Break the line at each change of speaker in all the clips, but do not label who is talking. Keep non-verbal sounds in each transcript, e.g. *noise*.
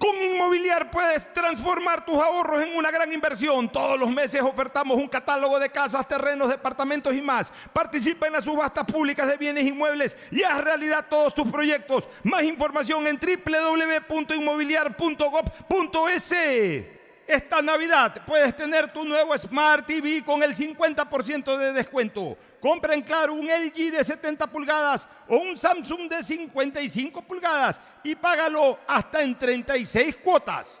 Con Inmobiliar puedes transformar tus ahorros en una gran inversión. Todos los meses ofertamos un catálogo de casas, terrenos, departamentos y más. Participa en las subastas públicas de bienes inmuebles y haz realidad todos tus proyectos. Más información en www.inmobiliar.gov.es. Esta Navidad puedes tener tu nuevo Smart TV con el 50% de descuento. Compra en Claro un LG de 70 pulgadas o un Samsung de 55 pulgadas y págalo hasta en 36 cuotas.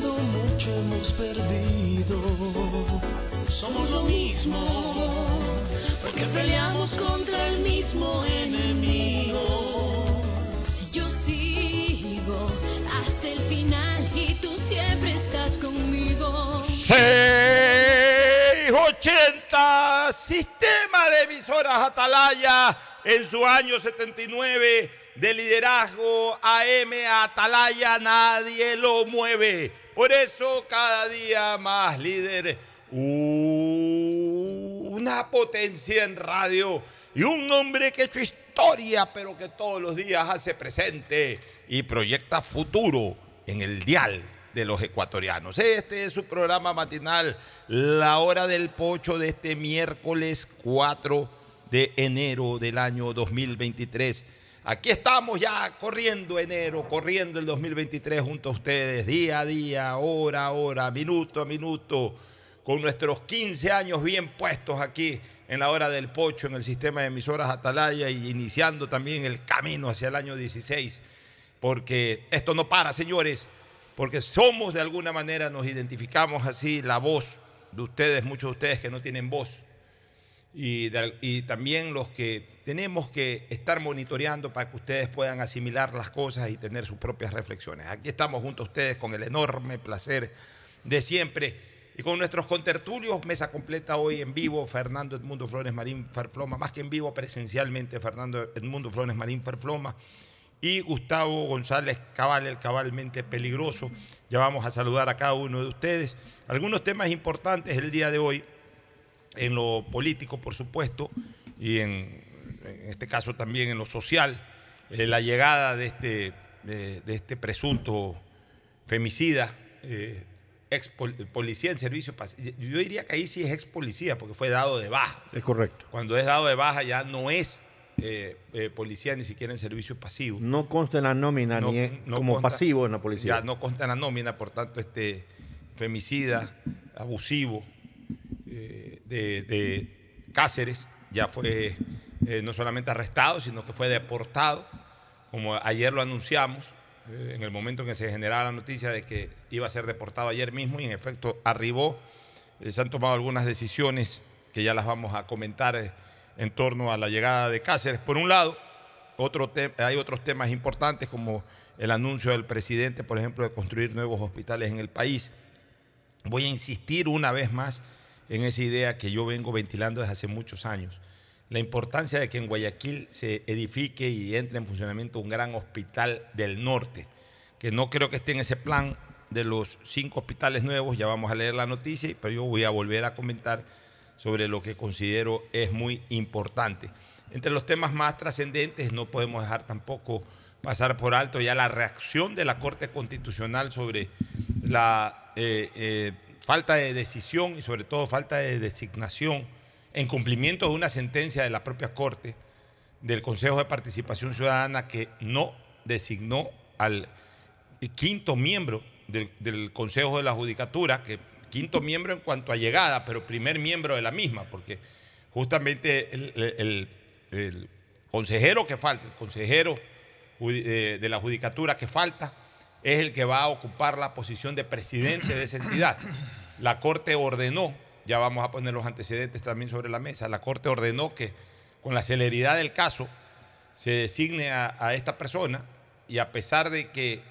hemos perdido. Somos lo mismo, porque peleamos contra el mismo enemigo.
Yo sigo hasta el final y tú siempre estás conmigo.
Seis,
80, sistema de emisoras Atalaya en su año 79 de liderazgo AM Atalaya, nadie lo mueve. Por eso cada día más líder, una potencia en radio y un hombre que ha hecho historia, pero que todos los días hace presente y proyecta futuro en el dial de los ecuatorianos. Este es su programa matinal, la hora del pocho de este miércoles 4 de enero del año 2023. Aquí estamos ya corriendo enero, corriendo el 2023 junto a ustedes, día a día, hora a hora, minuto a minuto, con nuestros 15 años bien puestos aquí en la hora del pocho, en el sistema de emisoras Atalaya y iniciando también el camino hacia el año 16, porque esto no para, señores porque somos de alguna manera, nos identificamos así, la voz de ustedes, muchos de ustedes que no tienen voz, y, también los que tenemos que estar monitoreando para que ustedes puedan asimilar las cosas y tener sus propias reflexiones. Aquí estamos junto a ustedes con el enorme placer de siempre y con nuestros contertulios, mesa completa hoy en vivo, Fernando Edmundo Flores Marín Ferfloma, más que en vivo presencialmente, Fernando Edmundo Flores Marín Ferfloma y Gustavo González Cabal, el cabalmente peligroso. Ya vamos a saludar a cada uno de ustedes. Algunos temas importantes el día de hoy, en lo político, por supuesto, y en, este caso también en lo social, eh, la llegada de este, de, este presunto femicida, eh, ex policía en servicio. Yo diría que ahí sí es ex policía, porque fue dado de baja.
Es correcto.
Cuando es dado de baja ya no es eh, eh, policía ni siquiera en servicio pasivo.
No consta en la nómina ni como pasivo en la policía.
Ya no consta en la nómina, por tanto, este femicida, abusivo eh, de, Cáceres ya fue no solamente arrestado, sino que fue deportado, como ayer lo anunciamos, en el momento en que se generaba la noticia de que iba a ser deportado ayer mismo y en efecto arribó. se han tomado algunas decisiones que ya las vamos a comentar en torno a la llegada de Cáceres. Por un lado, otro hay otros temas importantes como el anuncio del presidente, por ejemplo, de construir nuevos hospitales en el país. Voy a insistir una vez más en esa idea que yo vengo ventilando desde hace muchos años. La importancia de que en Guayaquil se edifique y entre en funcionamiento un gran hospital del norte, que no creo que esté en ese plan de los cinco hospitales nuevos, ya vamos a leer la noticia, pero yo voy a volver a comentar sobre lo que considero es muy importante. Entre los temas más trascendentes no podemos dejar tampoco pasar por alto ya la reacción de la Corte Constitucional sobre la eh, eh, falta de decisión y sobre todo falta de designación en cumplimiento de una sentencia de la propia Corte del Consejo de Participación Ciudadana que no designó al quinto miembro del, Consejo de la Judicatura, que quinto miembro en cuanto a llegada, pero primer miembro de la misma, porque justamente el, consejero que falta, el consejero eh, de la judicatura que falta, es el que va a ocupar la posición de presidente de esa entidad. La Corte ordenó, ya vamos a poner los antecedentes también sobre la mesa, la Corte ordenó que con la celeridad del caso se designe a esta persona y a pesar de que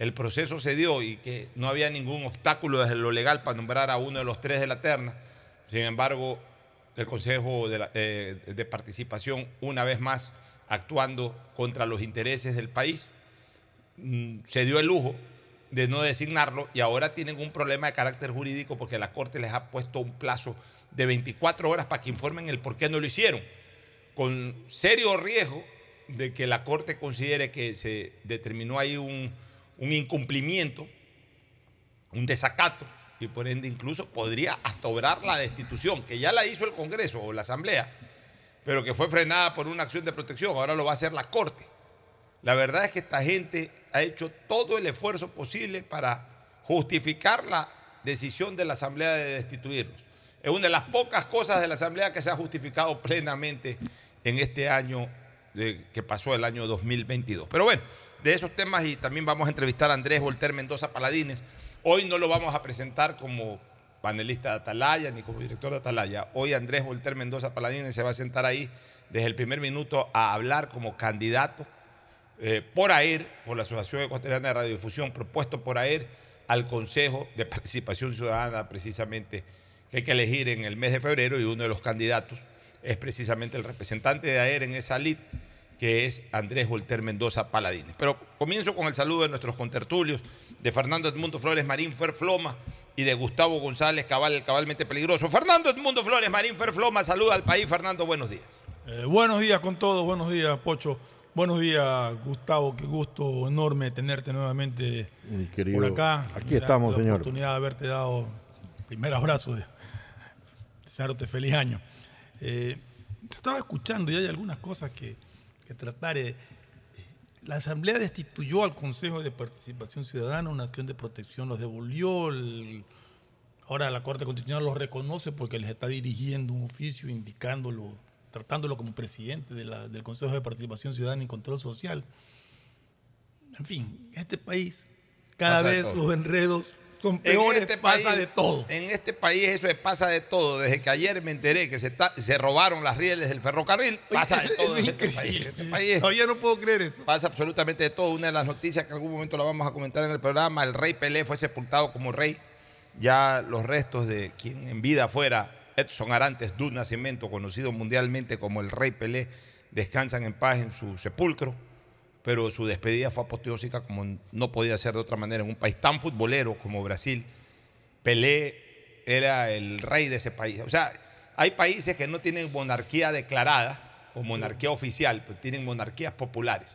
el proceso se dio y que no había ningún obstáculo desde lo legal para nombrar a uno de los tres de la terna. Sin embargo, el Consejo de, eh, Participación, una vez más, actuando contra los intereses del país, mm, se dio el lujo de no designarlo y ahora tienen un problema de carácter jurídico porque la Corte les ha puesto un plazo de 24 horas para que informen el por qué no lo hicieron, con serio riesgo de que la Corte considere que se determinó ahí un un incumplimiento, un desacato, y por ende incluso podría hasta obrar la destitución, que ya la hizo el Congreso o la Asamblea, pero que fue frenada por una acción de protección, ahora lo va a hacer la Corte. La verdad es que esta gente ha hecho todo el esfuerzo posible para justificar la decisión de la Asamblea de destituirlos. Es una de las pocas cosas de la Asamblea que se ha justificado plenamente en este año que pasó el año 2022. Pero bueno, de esos temas y también vamos a entrevistar a Andrés Volter Mendoza Paladines. Hoy no lo vamos a presentar como panelista de Atalaya ni como director de Atalaya. Hoy Andrés Volter Mendoza Paladines se va a sentar ahí desde el primer minuto a hablar como candidato eh, por AER, por la Asociación Ecuatoriana de Radiodifusión, propuesto por AER al Consejo de Participación Ciudadana precisamente que hay que elegir en el mes de febrero y uno de los candidatos es precisamente el representante de AER en esa lid, que es Andrés Volter Mendoza Paladines. Pero comienzo con el saludo de nuestros contertulios, de Fernando Edmundo Flores Marín Ferfloma y de Gustavo González Cabal, cabalmente peligroso. Fernando Edmundo Flores Marín Ferfloma, saluda al país. Fernando, buenos días.
Eh, buenos días con todos, buenos días, Pocho. Buenos días, Gustavo. Qué gusto enorme tenerte nuevamente
Mi querido,
por acá.
aquí
La-
estamos,
la
señor.
oportunidad de haberte dado el primer abrazo de desearte feliz año. Eh, te estaba escuchando y hay algunas cosas que, que tratar. eh, la Asamblea destituyó al Consejo de Participación Ciudadana, una acción de protección, los devolvió. el- ahora la Corte Constitucional los reconoce porque les está dirigiendo un oficio indicándolo, tratándolo como presidente de la- del Consejo de Participación Ciudadana y Control Social. En fin, en este país, cada
Pasa
vez los enredos son
En
peores,
este
pasa
país-
de todo.
En este país eso es pasa de todo. Desde que ayer me enteré que se, está- se robaron las rieles del ferrocarril, pasa de todo
es
en este país. Este país
Todavía no puedo creer eso.
pasa absolutamente de todo. Una de las noticias que en algún momento la vamos a comentar en el programa, el rey Pelé fue sepultado como rey. Ya los restos de quien en vida fuera Edson Arantes du Nacimiento, conocido mundialmente como el rey Pelé, descansan en paz en su sepulcro. Pero su despedida fue apoteósica como no podía ser de otra manera en un país tan futbolero como Brasil. Pelé era el rey de ese país. O sea, hay países que no tienen monarquía declarada o monarquía oficial, pero tienen monarquías populares.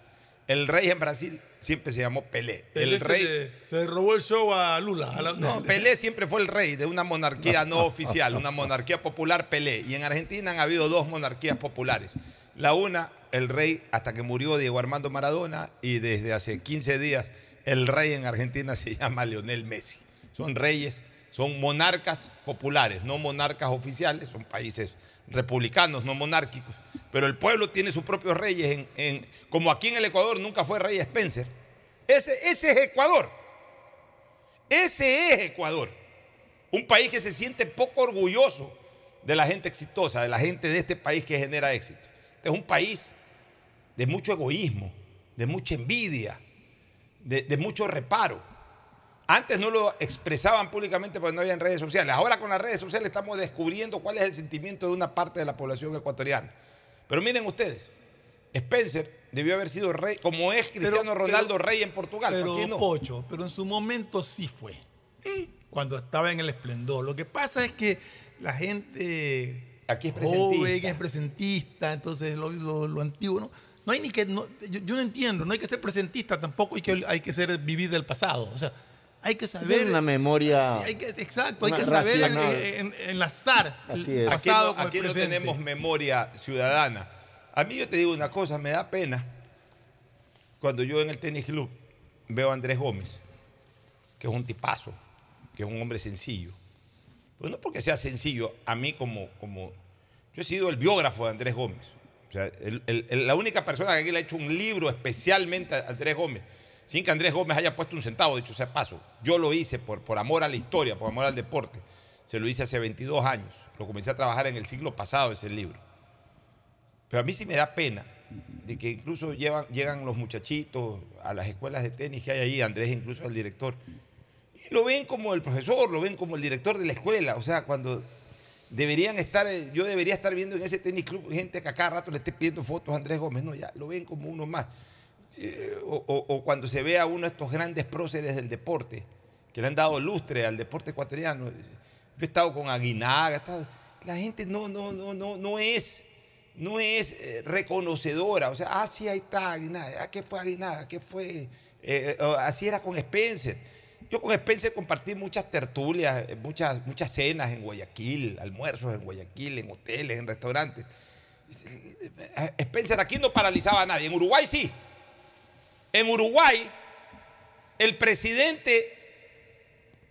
El rey en Brasil siempre se llamó Pelé.
Pelé
El
se
rey,
se, robó el show a Lula. a la-
no, *laughs* Pelé siempre fue el rey de una monarquía no *laughs* oficial, una monarquía popular Pelé. Y en Argentina han habido dos monarquías populares. La una, el rey hasta que murió Diego Armando Maradona y desde hace 15 días el rey en Argentina se *laughs* llama Lionel Messi. Son reyes, son monarcas populares, no monarcas oficiales, son países republicanos, no monárquicos. Pero el pueblo tiene sus propios reyes, como aquí en el Ecuador nunca fue rey Spencer. Ese, ese es Ecuador. Ese es Ecuador. Un país que se siente poco orgulloso de la gente exitosa, de la gente de este país que genera éxito. Este es un país de mucho egoísmo, de mucha envidia, de, de mucho reparo. Antes no lo expresaban públicamente porque no había redes sociales. Ahora con las redes sociales estamos descubriendo cuál es el sentimiento de una parte de la población ecuatoriana. Pero miren ustedes, Spencer debió haber sido rey, como es Cristiano
Pero-
Ronaldo
pero-
rey en Portugal.
Pero,
no.
Pocho, pero en su momento sí fue. Cuando estaba en el esplendor. Lo que pasa es que la gente
Aquí es
joven
presentista.
es presentista, entonces lo, lo- lo antiguo, ¿no? No hay ni que, no- yo, yo no entiendo, no hay que ser presentista, tampoco hay que, hay que ser vivir del pasado. O sea, hay que saber.
Tiene una memoria.
Sí, hay que- exacto, hay que saber
racional.
en- en- enlazar
Así
el
es.
Aquí
pasado
no,
con
aquí
el
no
presente.
tenemos memoria ciudadana. A mí yo te digo una cosa, me da pena cuando yo en el tenis club veo a Andrés Gómez, que es un tipazo, que es un hombre sencillo. Pues no porque sea sencillo, a mí como, como yo he sido el biógrafo de Andrés Gómez. O sea, el- el- el- la única persona que aquí le ha hecho un libro especialmente a Andrés Gómez, sin que Andrés Gómez haya puesto un centavo, dicho sea paso. Yo lo hice por, por amor a la historia, por amor al deporte. Se lo hice hace 22 años. Lo comencé a trabajar en el siglo pasado ese libro. Pero a mí sí me da pena de que incluso llegan los muchachitos a las escuelas de tenis que hay ahí, Andrés incluso el director, y lo ven como el profesor, lo ven como el director de la escuela. O sea, cuando deberían estar, eh, yo debería estar viendo en ese tenis club gente que a cada rato le esté pidiendo fotos a Andrés Gómez, no, ya lo ven como uno más. Eh, o, cuando se ve a uno de estos grandes próceres del deporte, que le han dado lustre al deporte ecuatoriano. Yo he estado con Aguinaga, estado- la gente no, no, no, no, no es, eh, reconocedora. O sea, ah, sí, ahí está Aguinaga, ah, ¿qué fue Aguinaga? ¿Qué fue? Eh, así era con Spencer. Yo con Spencer compartí muchas tertulias, muchas, muchas cenas en Guayaquil, almuerzos en Guayaquil, en hoteles, en restaurantes. Spencer aquí no paralizaba a nadie, en Uruguay sí. En Uruguay, el presidente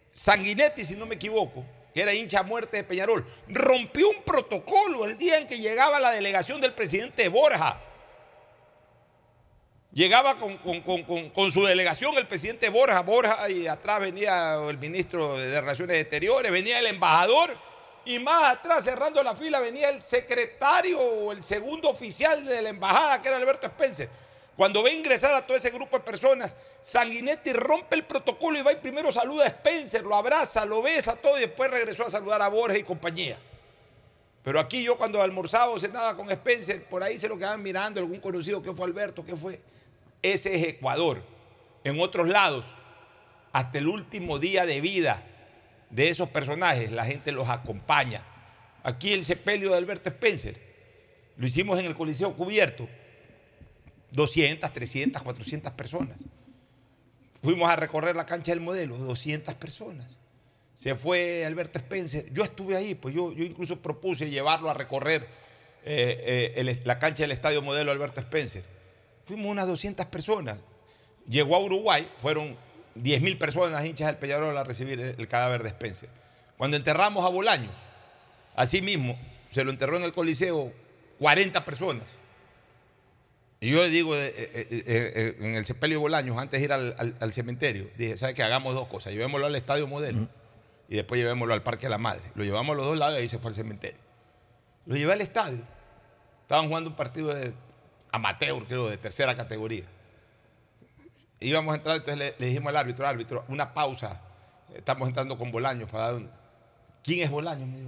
Sanguinetti, si no me equivoco, que era hincha muerte de Peñarol, rompió un protocolo el día en que llegaba la delegación del presidente Borja. Llegaba con- con su delegación el presidente Borja, Borja, y atrás venía el ministro de Relaciones Exteriores, venía el embajador, y más atrás, cerrando la fila, venía el secretario o el segundo oficial de la embajada, que era Alberto Spencer. Cuando ve ingresar a todo ese grupo de personas, Sanguinetti rompe el protocolo y va y primero saluda a Spencer, lo abraza, lo besa, todo y después regresó a saludar a Borges y compañía. Pero aquí yo cuando almorzaba o cenaba con Spencer, por ahí se lo quedaban mirando, algún conocido, ¿qué fue Alberto? ¿Qué fue? Ese es Ecuador. En otros lados, hasta el último día de vida de esos personajes, la gente los acompaña. Aquí el sepelio de Alberto Spencer, lo hicimos en el Coliseo Cubierto. 200, 300, 400 personas. Fuimos a recorrer la cancha del modelo, 200 personas. Se fue Alberto Spencer. Yo estuve ahí, pues yo, incluso propuse llevarlo a recorrer eh, eh, la cancha del Estadio Modelo Alberto Spencer. Fuimos unas 200 personas. Llegó a Uruguay, fueron 10.000 personas hinchas del Peñarol a recibir el, el cadáver de Spencer. Cuando enterramos a Bolaños, así mismo, se lo enterró en el Coliseo 40 personas. Y yo le digo eh, eh, eh, en el sepelio de Bolaños, antes de ir al, al- al cementerio, dije, ¿sabes qué? Hagamos dos cosas. Llevémoslo al estadio modelo y después llevémoslo al Parque de la Madre. Lo llevamos a los dos lados y ahí se fue al cementerio. Lo llevé al estadio. Estaban jugando un partido de amateur, creo, de tercera categoría. Íbamos a entrar, entonces le, le dijimos al árbitro, árbitro, una pausa. Estamos entrando con Bolaños para dar un... ¿Quién es Bolaños? Me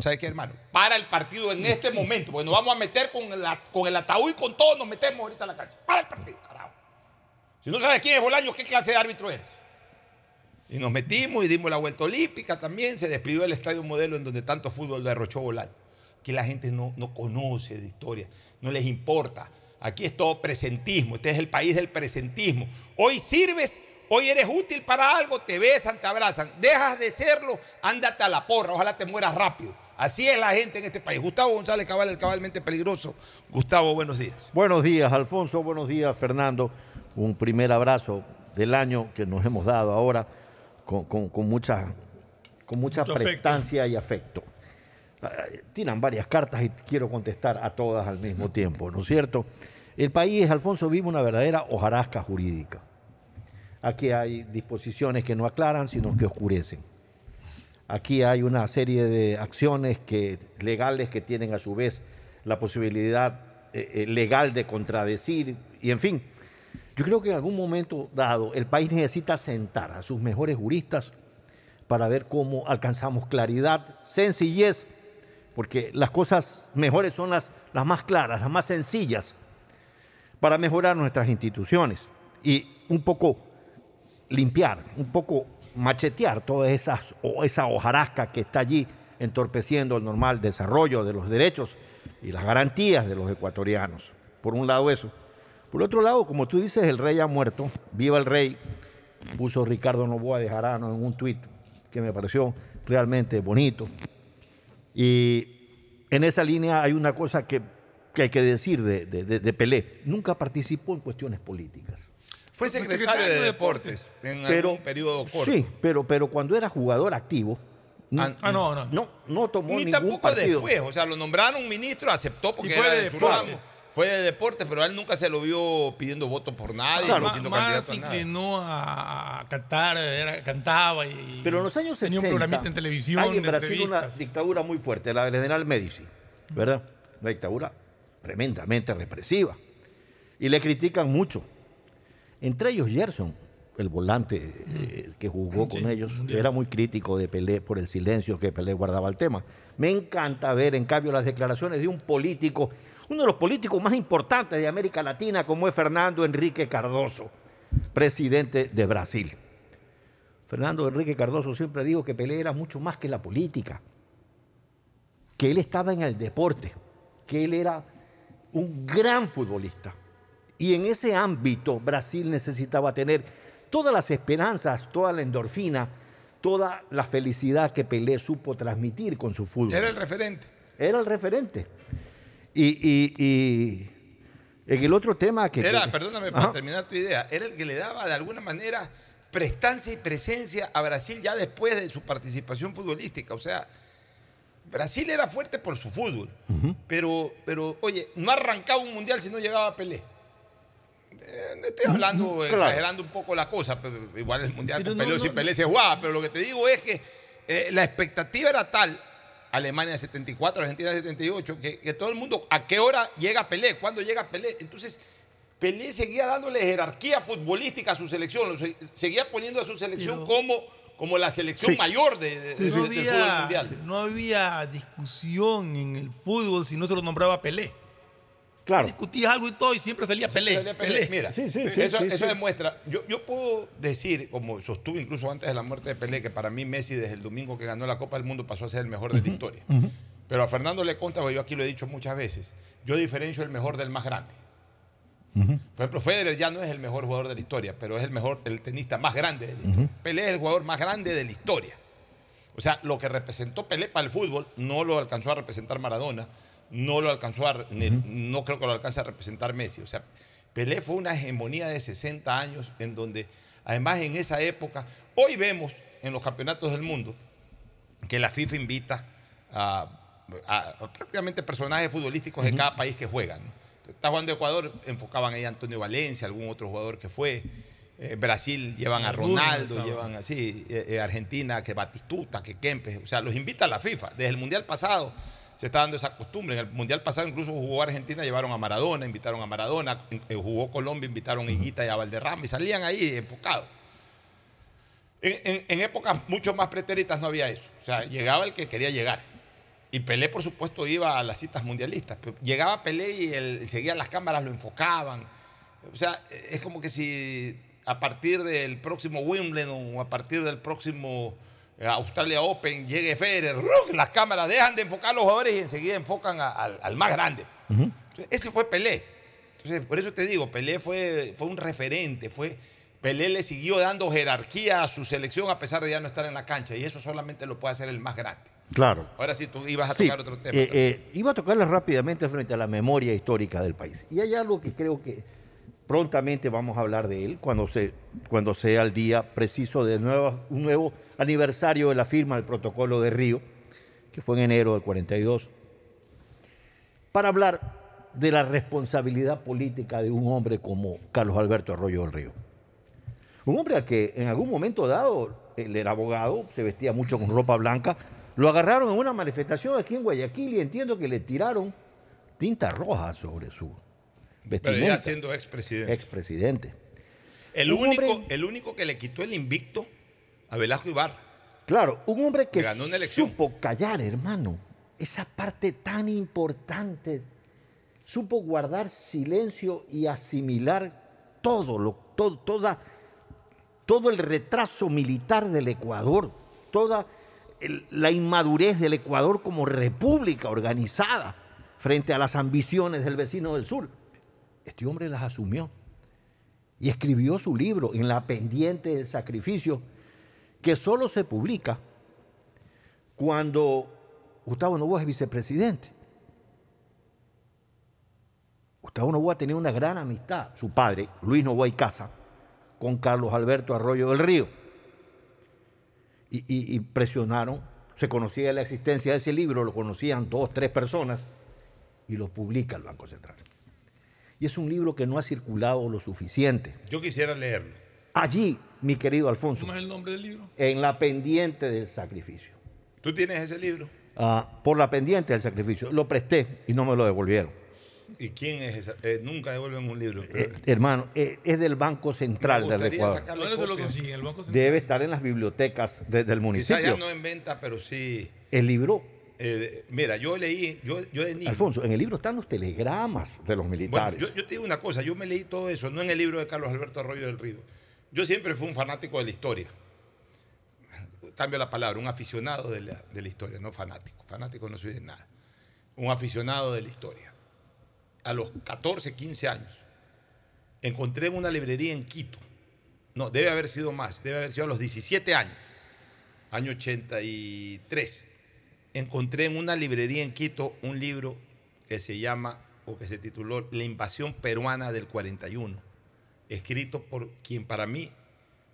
¿Sabes qué, hermano? Para el partido en este momento, porque nos vamos a meter con el, ataúd y con todo, nos metemos ahorita a la cancha. Para el partido, carajo. Si no sabes quién es Bolaños, ¿qué clase de árbitro eres? Y nos metimos y dimos la vuelta olímpica también. Se despidió el estadio modelo en donde tanto fútbol derrochó Bolaños. Que la gente no, no conoce de historia, no les importa. Aquí es todo presentismo. Este es el país del presentismo. Hoy sirves, hoy eres útil para algo, te besan, te abrazan. Dejas de serlo, ándate a la porra. Ojalá te mueras rápido. Así es la gente en este país. Gustavo González Cabal, el cabalmente peligroso. Gustavo, buenos días.
Buenos días, Alfonso. Buenos días, Fernando. Un primer abrazo del año que nos hemos dado ahora con, con- con mucha, con mucha
Mucho afecto.
prestancia y afecto. Tiran varias cartas y quiero contestar a todas al mismo *laughs* tiempo, ¿no es cierto? El país, Alfonso, vive una verdadera hojarasca jurídica. Aquí hay disposiciones que no aclaran, sino que oscurecen. Aquí hay una serie de acciones que, legales que tienen a su vez la posibilidad eh, eh, legal de contradecir y en fin. Yo creo que en algún momento dado el país necesita sentar a sus mejores juristas para ver cómo alcanzamos claridad, sencillez, porque las cosas mejores son las, las más claras, las más sencillas, para mejorar nuestras instituciones y un poco limpiar, un poco machetear toda esas, o esa hojarasca que está allí entorpeciendo el normal desarrollo de los derechos y las garantías de los ecuatorianos. Por un lado eso. Por otro lado, como tú dices, el rey ha muerto, viva el rey, puso Ricardo Novoa de Jarano en un tuit que me pareció realmente bonito. Y en esa línea hay una cosa que, hay que decir de, de- de- de Pelé. Nunca participó en cuestiones políticas.
Fue secretario,
secretario
de
de
Deportes en
Pero,
algún periodo corto.
Sí, pero, pero cuando era jugador activo,
Ah,
Ah, no, no.
no, no tomó
Ni
ningún
tampoco
partido.
después, o sea, lo nombraron ministro, aceptó porque
Y fue
era
de
de
deporte.
Fue de deporte, pero a él nunca se lo vio pidiendo votos por nadie,
Claro.
más,
siendo
más se inclinó a, a cantar, era- cantaba y
Pero en los años 60
tenía un programita en televisión.
hay en Brasil una dictadura muy fuerte, la del general Médici, ¿verdad? Una dictadura tremendamente represiva. Y le critican mucho. Entre ellos Gerson, el volante eh, que jugó
Sí,
con ellos,
mundial.
era muy crítico de Pelé por el silencio que Pelé guardaba al tema. Me encanta ver, en cambio, las declaraciones de un político, uno de los políticos más importantes de América Latina, como es Fernando Enrique Cardoso, presidente de Brasil. Fernando Enrique Cardoso siempre dijo que Pelé era mucho más que la política, que él estaba en el deporte, que él era un gran futbolista. Y en ese ámbito Brasil necesitaba tener todas las esperanzas, toda la endorfina, toda la felicidad que Pelé supo transmitir con su fútbol.
Era el referente.
Era el referente. Y, y- y en el otro tema que...
Era, perdóname
Ajá.
para terminar tu idea, era el que le daba de alguna manera prestancia y presencia a Brasil ya después de su participación futbolística. O sea, Brasil era fuerte por su fútbol, pero, pero, oye, no arrancaba un mundial si no llegaba a Pelé. Eh, estoy hablando,
Claro.
exagerando un poco la cosa, pero igual el mundial
Pero
con
no,
Pelé
no,
sin. Pelé se jugaba, pero lo que te digo es que eh, la expectativa era tal, Alemania 74, Argentina 78, que, que todo el mundo, ¿a qué hora llega Pelé? ¿Cuándo llega Pelé? Entonces, Pelé seguía dándole jerarquía futbolística a su selección, seguía poniendo a su selección como, como la selección
Sí.
mayor de, de-
no,
del fútbol
había,
mundial.
no había discusión en el fútbol si no se lo nombraba Pelé.
Claro.
Discutías algo y todo y siempre salía Pelé.
Salía Pelé.
Pelé.
Mira,
Sí, sí, sí,
eso,
sí,
eso
sí.
demuestra. Yo, yo puedo decir, como sostuve incluso antes de la muerte de Pelé, que para mí Messi desde el domingo que ganó la Copa del Mundo pasó a ser el mejor de la historia. Pero a Fernando le consta, porque yo aquí lo he dicho muchas veces, yo diferencio el mejor del más grande. Por ejemplo, Federer ya no es el mejor jugador de la historia, pero es el mejor, el tenista más grande de la historia. Pelé es el jugador más grande de la historia. O sea, lo que representó Pelé para el fútbol no lo alcanzó a representar Maradona, no lo alcanzó a, no creo que lo alcance a representar Messi. O sea, Pelé fue una hegemonía de 60 años en donde, además en esa época, hoy vemos en los campeonatos del mundo que la FIFA invita a, a- a prácticamente personajes futbolísticos de cada país que juegan. ¿no? Está jugando Ecuador, enfocaban ahí a Antonio Valencia, algún otro jugador que fue. Eh, Brasil llevan a Ronaldo, llevan así, eh, eh, Argentina, que Batistuta, que Kempes, o sea, los invita la FIFA. Desde el Mundial pasado se está dando esa costumbre. En el Mundial pasado incluso jugó Argentina, llevaron a Maradona, invitaron a Maradona, eh, jugó Colombia, invitaron a Higuita y a Valderrama y salían ahí enfocados. En, épocas mucho más pretéritas no había eso. O sea, llegaba el que quería llegar. Y Pelé, por supuesto, iba a las citas mundialistas. Llegaba Pelé y él, seguía las cámaras, lo enfocaban. O sea, es como que si a partir del próximo Wimbledon o a partir del próximo Australia Open llegue Federer, las cámaras dejan de enfocar a los jugadores y enseguida enfocan a- al, al más grande. Entonces, ese fue Pelé. Entonces, por eso te digo, Pelé fue, fue un referente, fue, Pelé le siguió dando jerarquía a su selección a pesar de ya no estar en la cancha y eso solamente lo puede hacer el más grande.
Claro.
Ahora sí, tú ibas a
Sí,
tocar otro tema.
eh, eh, iba a tocarles rápidamente frente a la memoria histórica del país. Y hay algo que creo que prontamente vamos a hablar de él cuando, se, cuando sea el día preciso de nuevo, un nuevo aniversario de la firma del protocolo de Río, que fue en enero del 42, para hablar de la responsabilidad política de un hombre como Carlos Alberto Arroyo del Río. Un hombre al que en algún momento dado, él era abogado, se vestía mucho con ropa blanca, lo agarraron en una manifestación aquí en Guayaquil y entiendo que le tiraron tinta roja sobre su
Pero
vestimenta.
ya siendo expresidente.
expresidente.
el,
un
único,
hombre-
el único que le quitó el invicto a Velasco Ibarra.
Claro, un hombre que
Ganó una elección.
supo callar, hermano, esa parte tan importante, supo guardar silencio y asimilar todo, lo, todo, toda, todo el retraso militar del Ecuador, toda el- la inmadurez del Ecuador como república organizada frente a las ambiciones del vecino del sur. Este hombre las asumió y escribió su libro en la pendiente del sacrificio que solo se publica cuando Gustavo Novoa es vicepresidente. Gustavo Novoa tenía una gran amistad, su padre, Luis Novoa y Casa, con Carlos Alberto Arroyo del Río. Y, y- presionaron, se conocía la existencia de ese libro, lo conocían dos, tres personas, y lo publica el Banco Central. Y es un libro que no ha circulado lo suficiente.
Yo quisiera leerlo.
Allí, mi querido Alfonso,
¿Cómo es el nombre del libro?
en la pendiente del sacrificio.
¿Tú tienes ese libro?
Ah, por la pendiente del sacrificio. Lo presté y no me lo devolvieron.
¿Y quién es ese? Eh, nunca devuelven un libro.
Eh, hermano, eh, es del Banco Central del Ecuador.
sacarle
¿Dónde se lo
copia.
consigue? ¿El Banco Central?
Debe estar en las bibliotecas de- del
Quizá
municipio.
ya no en venta, pero sí.
El libro,
Eh, mira, yo leí, yo, yo de niño.
Alfonso, en el libro están los telegramas de los
Bueno,
militares.
yo, yo te digo una cosa, yo me leí todo eso, no en el libro de Carlos Alberto Arroyo del Río. Yo siempre fui un fanático de la historia. Cambio la palabra, un aficionado de la, de la historia, no fanático. Fanático no soy de nada. Un aficionado de la historia. A los 14, 15 años, encontré en una librería en Quito. No, debe haber sido más, debe haber sido a los 17 años, año 83. Encontré en una librería en Quito un libro que se llama, o que se tituló La invasión peruana del 41, escrito por quien para mí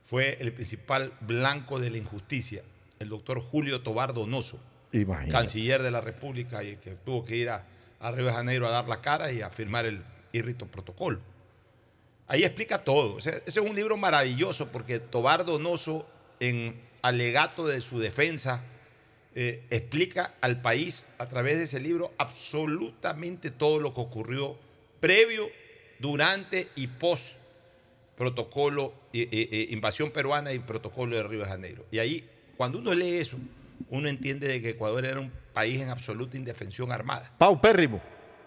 fue el principal blanco de la injusticia, el doctor Julio Tobar Donoso,
Imagínate.
canciller de la República y que tuvo que ir a, a Río de Janeiro a dar la cara y a firmar el irrito protocolo. Ahí explica todo. O sea, ese es un libro maravilloso porque Tobar Donoso, en alegato de su defensa, eh, explica al país a través de ese libro absolutamente todo lo que ocurrió previo durante y post protocolo, eh, eh, eh, invasión peruana y protocolo de Río de Janeiro. Y ahí, cuando uno lee eso, uno entiende de que Ecuador era un país en absoluta indefensión armada.
Paupérrimo.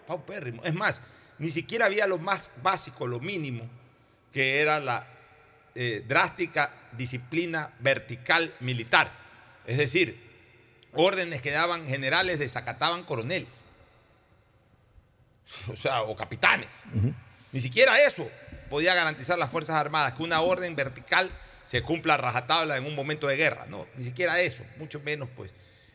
Paupérrimo. Es más, ni siquiera había lo más básico, lo mínimo, que era la eh, drástica disciplina vertical militar. Es decir, órdenes que daban generales desacataban coroneles. *laughs* O sea, o capitanes. Ni siquiera eso podía garantizar las Fuerzas Armadas, que una orden vertical se cumpla a rajatabla en un momento de guerra. No, ni siquiera eso, mucho menos pues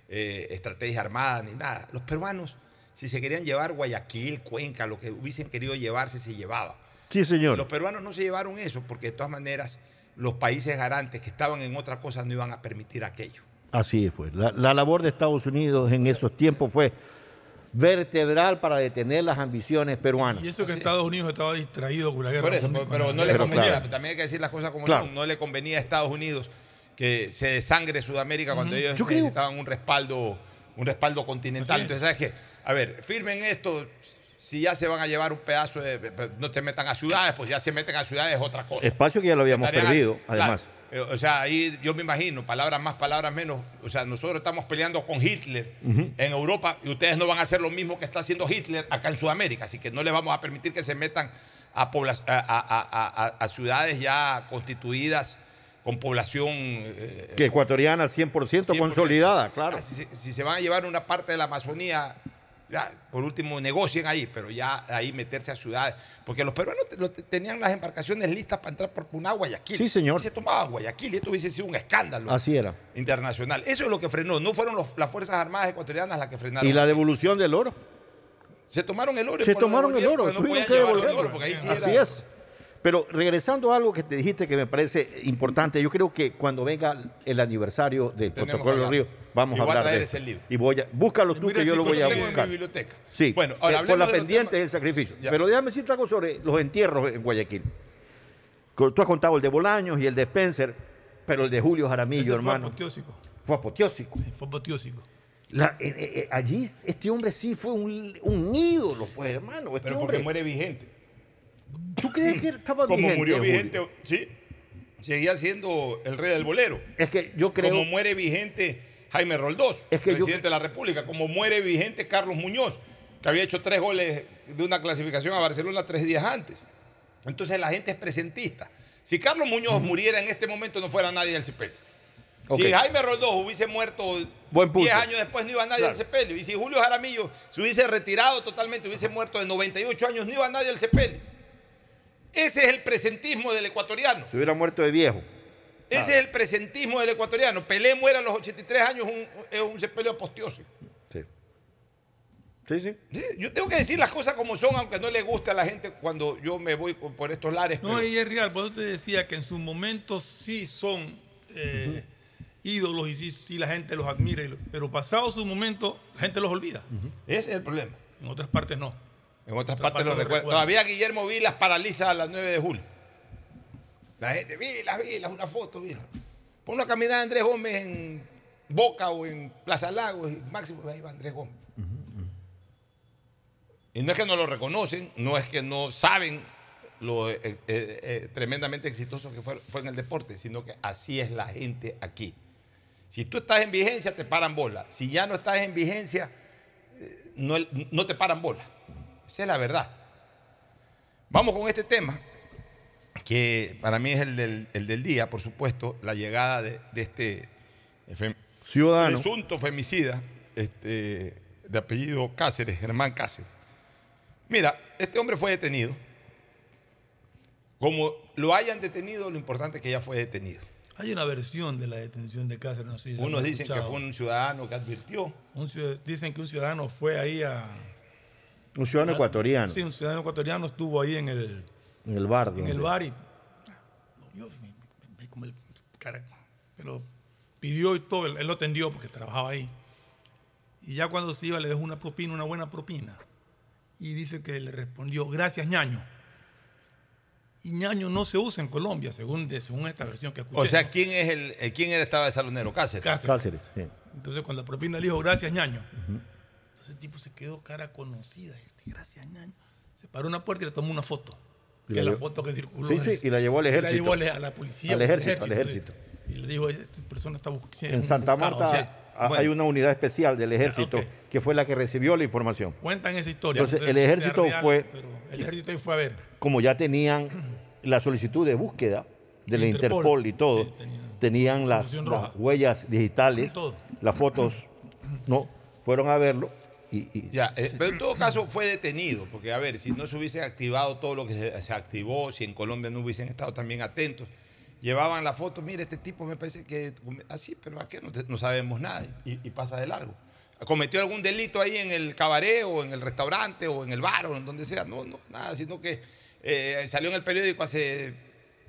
eh, estrategia armada ni nada. Los peruanos, si se querían llevar Guayaquil, Cuenca, lo que hubiesen querido llevarse, se llevaba.
Sí, señor.
Los peruanos no se llevaron eso porque de todas maneras los países garantes que estaban en otra cosa no iban a permitir aquello.
Así fue. La, la labor de Estados Unidos en esos tiempos fue vertebral para detener las ambiciones peruanas.
Y eso que Estados Unidos estaba distraído con la guerra.
Por eso,
con-
pero, no le convenía,
claro.
también hay que decir las cosas como
Claro.
son, no le convenía a Estados Unidos que se desangre Sudamérica cuando ellos
Yo creo-
necesitaban un respaldo, un respaldo continental. Entonces, ¿sabes qué? A ver, firmen esto, si ya se van a llevar un pedazo de, no te metan a ciudades, pues ya se meten a ciudades es otra cosa.
Espacio que ya lo habíamos
Estarían-
perdido, además.
O sea, ahí yo me imagino, palabras más, palabras menos. O sea, nosotros estamos peleando con Hitler en Europa y ustedes no van a hacer lo mismo que está haciendo Hitler acá en Sudamérica. Así que no les vamos a permitir que se metan a, a- a- a- ciudades ya constituidas con población. eh,
Que ecuatoriana 100%,
100%.
consolidada, claro.
Ah, si se van a llevar una parte de la Amazonía, ya, por último, negocien ahí, pero ya ahí meterse a ciudades. Porque los peruanos te- lo- tenían las embarcaciones listas para entrar por Puná, Guayaquil.
Sí, señor.
Y se tomaban Guayaquil y esto hubiese sido un escándalo
Así era.
internacional. Eso es lo que frenó. No fueron los- las Fuerzas Armadas ecuatorianas las que frenaron.
Y la devolución del oro.
Se tomaron el oro.
Se tomaron el oro,
no
tuvieron
podían
que devolverlo.
oro, porque ahí sí
Así
era-
es. Pero regresando a algo que te dijiste que me parece importante, yo creo que cuando venga el aniversario del
Tenemos
protocolo de Río,
hablar.
vamos
Y
a
voy a
hablar
traer
de
ese libro.
Y voy a, búscalo tú
Mira,
que yo lo voy a
tengo en mi
buscar.
biblioteca.
Sí,
Bueno,
eh,
ahora
por
hablemos
la pendiente
temas-
del sacrificio.
Ya.
Pero déjame decirte algo sobre los entierros en Guayaquil. Tú has contado el de Bolaños y el de Spencer, pero el de Julio Jaramillo,
fue
hermano,
apoteósico.
fue apoteósico.
Fue apoteósico.
La- eh, eh, eh, allí este hombre sí fue un, un ídolo, pues, hermano. Este
Pero porque
hombre,
muere vigente.
¿Tú crees que estaba
Como
vigente,
murió
Julio?
vigente, sí. Seguía siendo el rey del bolero.
Es que yo creo...
Como muere vigente Jaime Roldós,
Es que yo-
presidente de la República. Como muere vigente Carlos Muñoz, que había hecho tres goles de una clasificación a Barcelona tres días antes. Entonces la gente es presentista. Si Carlos Muñoz muriera en este momento, no fuera nadie del sepelio.
Ok.
Si Jaime Roldós hubiese muerto
Buen punto.
10 años después, no iba nadie
Claro.
al sepelio. Y si Julio Jaramillo se hubiese retirado totalmente, hubiese muerto de 98 años, no iba nadie al sepelio. Ese es el presentismo del ecuatoriano.
Se hubiera muerto de viejo.
Ese es el presentismo del ecuatoriano. Pelé muere a los 83 años, un- es un sepelio aposteósico.
Sí. Sí, sí.
Sí, Yo tengo que decir las cosas como son, aunque no le guste a la gente cuando yo me voy por estos lares.
No,
pero-
y es real, por eso te decía que en sus momentos sí son eh, ídolos y sí, sí la gente los admira, pero pasado su momento la gente los olvida.
Ese es el problema.
En otras partes no.
En otras
Otra
partes
parte
lo recuerdan.
recuerdan.
Todavía Guillermo Vilas paraliza a las 9 de julio. La gente, Vilas, Vilas, una foto, Vilas. Ponlo a caminar a Andrés Gómez en Boca o en Plaza Lagos y máximo ahí va Andrés Gómez. Y no es que no lo reconocen, no es que no saben lo eh, eh, eh, tremendamente exitoso que fue, fue en el deporte, sino que así es la gente aquí. Si tú estás en vigencia, te paran bola. Si ya no estás en vigencia, no, no te paran bola. Esa es la verdad. Vamos con este tema, que para mí es el del, el del día, por supuesto, la llegada de, de este fem-
Ciudadano.
presunto femicida este, de apellido Cáceres, Germán Cáceres. Mira, este hombre fue detenido. Como lo hayan detenido, lo importante es que ya fue detenido.
Hay una versión de la detención de Cáceres. No sé si
Unos dicen que fue un ciudadano que advirtió.
Un dicen que un ciudadano fue ahí a...
Un ciudadano ecuatoriano.
Sí, un ciudadano ecuatoriano estuvo ahí en el,
En el bar.
en
donde-
el bar y... Yo, me- me- me- como el cara- pero pidió y todo, él, él lo atendió porque trabajaba ahí. Y ya cuando se iba le dejó una propina, una buena propina. Y dice que le respondió, gracias ñaño. Y ñaño no se usa en Colombia, según, de- según esta versión que escuché.
O sea. ¿quién es el, el- quién era estaba de salonero? Cáceres.
Cáceres.
Cáceres, sí.
Entonces cuando la propina le dijo, gracias ñaño. Entonces el tipo se quedó cara conocida. Este, gracias ñaño. se paró una puerta y le tomó una foto.
Y
Que
la
es la
llevó-
foto que circuló.
Sí, sí, y la llevó al
Y
ejército.
La llevó al- a la policía.
Al ejército, al
sí.
ejército.
Y le dijo, esta persona está buscando.
En Santa Marta
o sea,
ha-
bueno.
hay una unidad especial del ejército que fue la que recibió la información.
Cuentan esa historia.
Entonces, el ejército
real,
fue-
pero el ejército ahí fue a ver.
Como ya tenían la solicitud de búsqueda de la
Interpol.
Interpol y todo,
Sí, tenían.
tenían las, las huellas digitales, las fotos, no, fueron a verlo y, y-
Ya, eh, pero en todo caso fue detenido, porque a ver, si no se hubiese activado todo lo que se, se activó, si en Colombia no hubiesen estado también atentos, llevaban la foto, mire, este tipo me parece que así, pero no, te- no sabemos nada y, y pasa de largo. ¿Cometió algún delito ahí en el cabaret o en el restaurante o en el bar o en donde sea? No, no, nada, sino que eh, salió en el periódico hace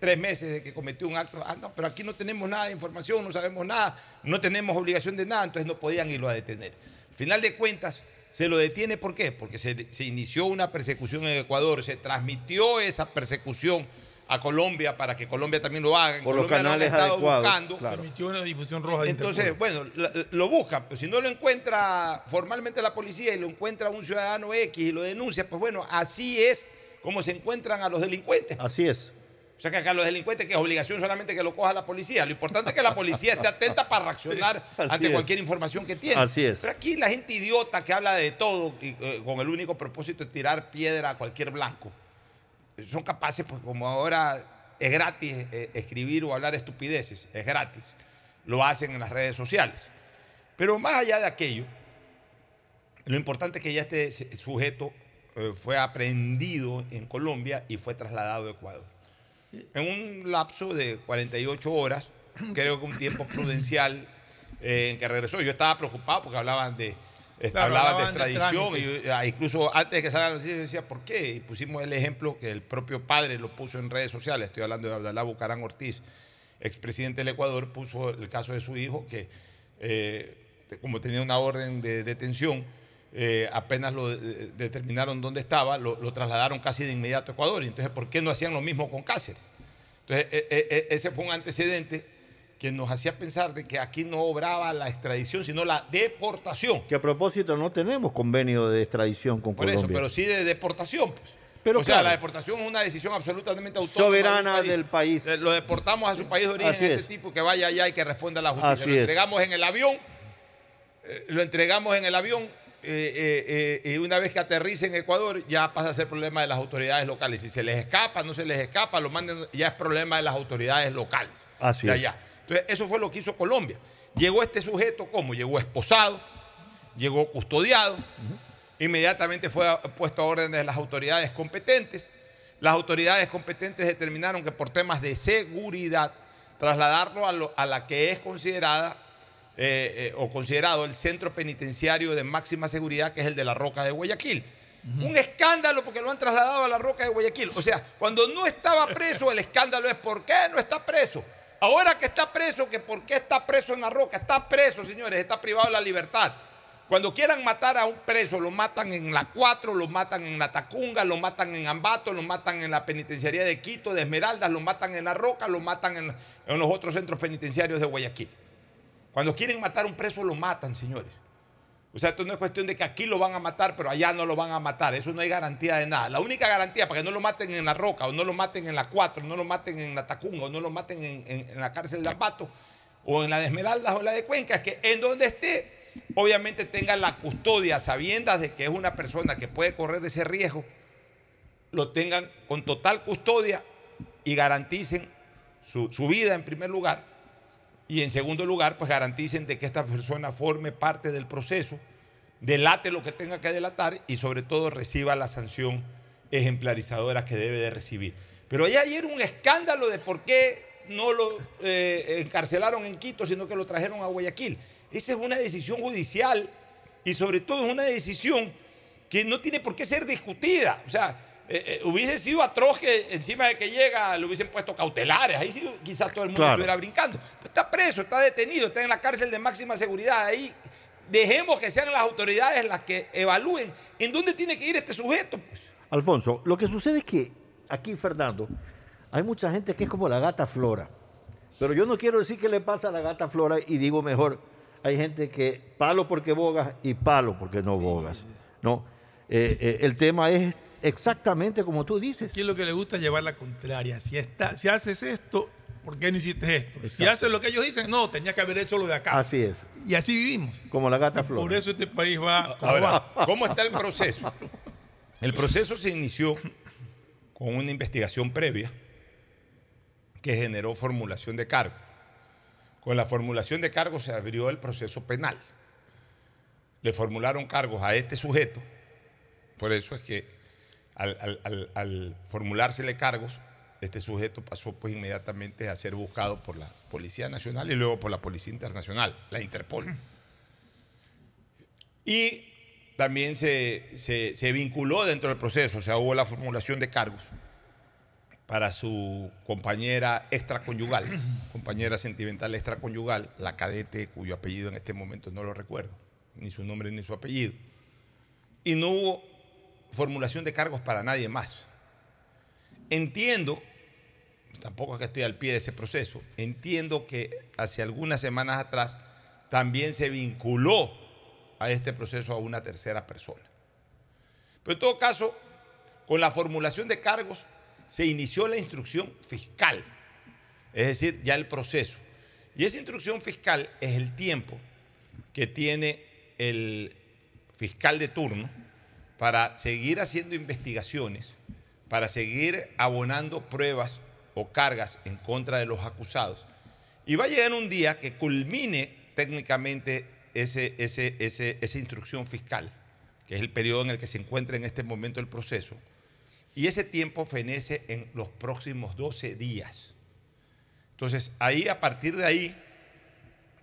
tres meses de que cometió un acto. Ah, no, pero aquí no tenemos nada de información, no sabemos nada, no tenemos obligación de nada, entonces no podían irlo a detener. Al final de cuentas, se lo detiene, ¿por qué? Porque se, se inició una persecución en Ecuador, se transmitió esa persecución a Colombia para que Colombia también lo haga. En
Por los
Colombia lo han
canales
estado
adecuados,
buscando.
claro.
Permitió una difusión roja de
Entonces,
Interpol.
bueno, lo buscan, pero si no lo encuentra formalmente la policía y lo encuentra un ciudadano X y lo denuncia, pues bueno, así es como se encuentran a los delincuentes.
así es.
O sea que acá los delincuentes que es obligación solamente que lo coja la policía. Lo importante es que la policía esté atenta para reaccionar *laughs*
Así
ante
es.
cualquier información que tiene.
Así es.
Pero aquí la gente idiota que habla de todo y, eh, con el único propósito de tirar piedra a cualquier blanco, son capaces, pues como ahora es gratis eh, escribir o hablar estupideces, es gratis, lo hacen en las redes sociales. Pero más allá de aquello, lo importante es que ya este sujeto eh, fue aprehendido en Colombia y fue trasladado a Ecuador. En un lapso de 48 horas, creo que un tiempo prudencial eh, en que regresó. Yo estaba preocupado porque hablaban de,
Claro,
hablaban de
hablaban de
extradición. y ah, incluso antes de que salga la noticia, yo decía, ¿por qué? Y pusimos el ejemplo que el propio padre lo puso en redes sociales. Estoy hablando de Abdalá Bucarán Ortiz, expresidente del Ecuador, puso el caso de su hijo que, eh, como tenía una orden de detención, eh, apenas lo eh, determinaron dónde estaba, lo, lo trasladaron casi de inmediato a Ecuador. Y entonces, ¿por qué no hacían lo mismo con Cáceres? Entonces, eh, eh, eh, ese fue un antecedente que nos hacía pensar de que aquí no obraba la extradición, sino la deportación.
Que a propósito no tenemos convenio de extradición con
Por eso,
Colombia.
pero sí de deportación. Pues.
Pero
o sea, la deportación es una decisión absolutamente autónoma.
Soberana del país.
Eh, Lo deportamos a su país de origen,
Así
este
es.
tipo que vaya allá y que responda a la justicia.
Así
lo
es.
entregamos en el avión, eh, lo entregamos en el avión eh, eh, eh, y una vez que aterrice en Ecuador ya pasa a ser problema de las autoridades locales. Si se les escapa, no se les escapa, lo manden, ya es problema de las autoridades locales.
Así
de
es.
allá. Entonces, eso fue lo que hizo Colombia. Llegó este sujeto, ¿cómo? Llegó esposado, llegó custodiado, inmediatamente fue puesto a órdenes de las autoridades competentes. Las autoridades competentes determinaron que por temas de seguridad, trasladarlo a, lo- a la que es considerada eh, eh, o considerado el centro penitenciario de máxima seguridad, que es el de la Roca de Guayaquil. Un escándalo porque lo han trasladado a la Roca de Guayaquil. O sea, cuando no estaba preso, el escándalo es por qué no está preso. Ahora que está preso, que por qué está preso en la Roca. Está preso, señores, está privado de la libertad. Cuando quieran matar a un preso, lo matan en la 4, lo matan en la Tacunga, lo matan en Ambato, lo matan en la penitenciaría de Quito, de Esmeraldas, lo matan en La Roca, lo matan en, en los otros centros penitenciarios de Guayaquil. Cuando quieren matar a un preso, lo matan, señores. O sea, esto no es cuestión de que aquí lo van a matar, pero allá no lo van a matar. Eso no hay garantía de nada. La única garantía para que no lo maten en la Roca, o no lo maten en la 4, no lo maten en la Tacunga, o no lo maten en, en- en la cárcel de Ambato, o en la de Esmeraldas o la de Cuenca, es que en donde esté, obviamente tenga la custodia, sabiendas de que es una persona que puede correr ese riesgo, lo tengan con total custodia y garanticen su vida en primer lugar y en segundo lugar, pues garanticen de que esta persona forme parte del proceso, delate lo que tenga que delatar y sobre todo reciba la sanción ejemplarizadora que debe de recibir. Pero hay ayer un escándalo de por qué no lo eh, encarcelaron en Quito, sino que lo trajeron a Guayaquil. Esa es una decisión judicial y sobre todo es una decisión que no tiene por qué ser discutida. O sea, eh, eh, hubiese sido atroz que encima de que llega le hubiesen puesto cautelares. Ahí sí quizás todo el mundo
Claro.
estuviera brincando. Pero está preso, está detenido, está en la cárcel de máxima seguridad. Ahí dejemos que sean las autoridades las que evalúen en dónde tiene que ir este sujeto. pues.
Alfonso, lo que sucede es que aquí, Fernando, hay mucha gente que es como la gata Flora. Pero yo no quiero decir qué le pasa a la gata Flora y digo mejor, hay gente que palo porque bogas y palo porque no bogas. ¿no? Eh, eh, el tema es exactamente como tú dices.
Aquí lo que le gusta es llevar la contraria. Si, está, si haces esto, ¿por qué no hiciste esto? Si haces lo que ellos dicen, no, tenías que haber hecho lo de acá.
Así es,
Y así vivimos.
como la gata flor.
Por eso este país va
Ahora,
va.
¿cómo está el proceso? El proceso se inició con una investigación previa que generó formulación de cargo. Con la formulación de cargos se abrió el proceso penal. Le formularon cargos a este sujeto, por eso es que al, al- al- al formulársele cargos, este sujeto pasó pues inmediatamente a ser buscado por la Policía Nacional y luego por la Policía Internacional, la Interpol. *clears throat* Y también se, se- se vinculó dentro del proceso, o sea, hubo la formulación de cargos para su compañera extraconyugal, *clears throat* compañera sentimental extraconyugal, la cadete cuyo apellido en este momento no lo recuerdo, ni su nombre ni su apellido. Y no hubo formulación de cargos para nadie más. Entiendo, tampoco es que estoy al pie de ese proceso, entiendo que hace algunas semanas atrás también se vinculó a este proceso a una tercera persona. Pero en todo caso, con la formulación de cargos se inició la instrucción fiscal, es decir, ya el proceso. Y esa instrucción fiscal es el tiempo que tiene el fiscal de turno para seguir haciendo investigaciones, para seguir abonando pruebas o cargas en contra de los acusados. Y va a llegar un día que culmine técnicamente ese, esa instrucción fiscal, que es el periodo en el que se encuentra en este momento el proceso, y ese tiempo fenece en los próximos 12 días. Entonces, ahí, a partir de ahí,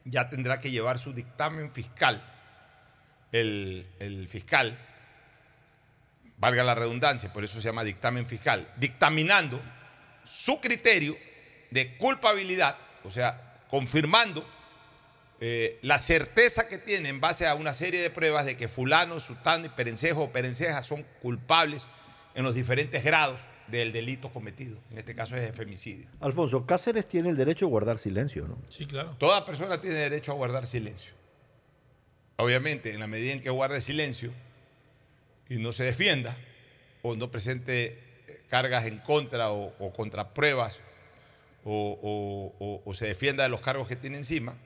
ya tendrá que llevar su dictamen fiscal, el, el fiscal, valga la redundancia, por eso se llama dictamen fiscal, dictaminando su criterio de culpabilidad, o sea, confirmando eh, la certeza que tiene en base a una serie de pruebas de que fulano, sutano y perencejo o perenceja son culpables en los diferentes grados del delito cometido. En este caso es de femicidio.
Alfonso, Cáceres tiene el derecho a guardar silencio, ¿no?
Sí, claro.
Toda persona tiene derecho a guardar silencio. Obviamente, en la medida en que guarde silencio y no se defienda o no presente eh, cargas en contra o, o contra pruebas o, o- o- o se defienda de los cargos que tiene encima,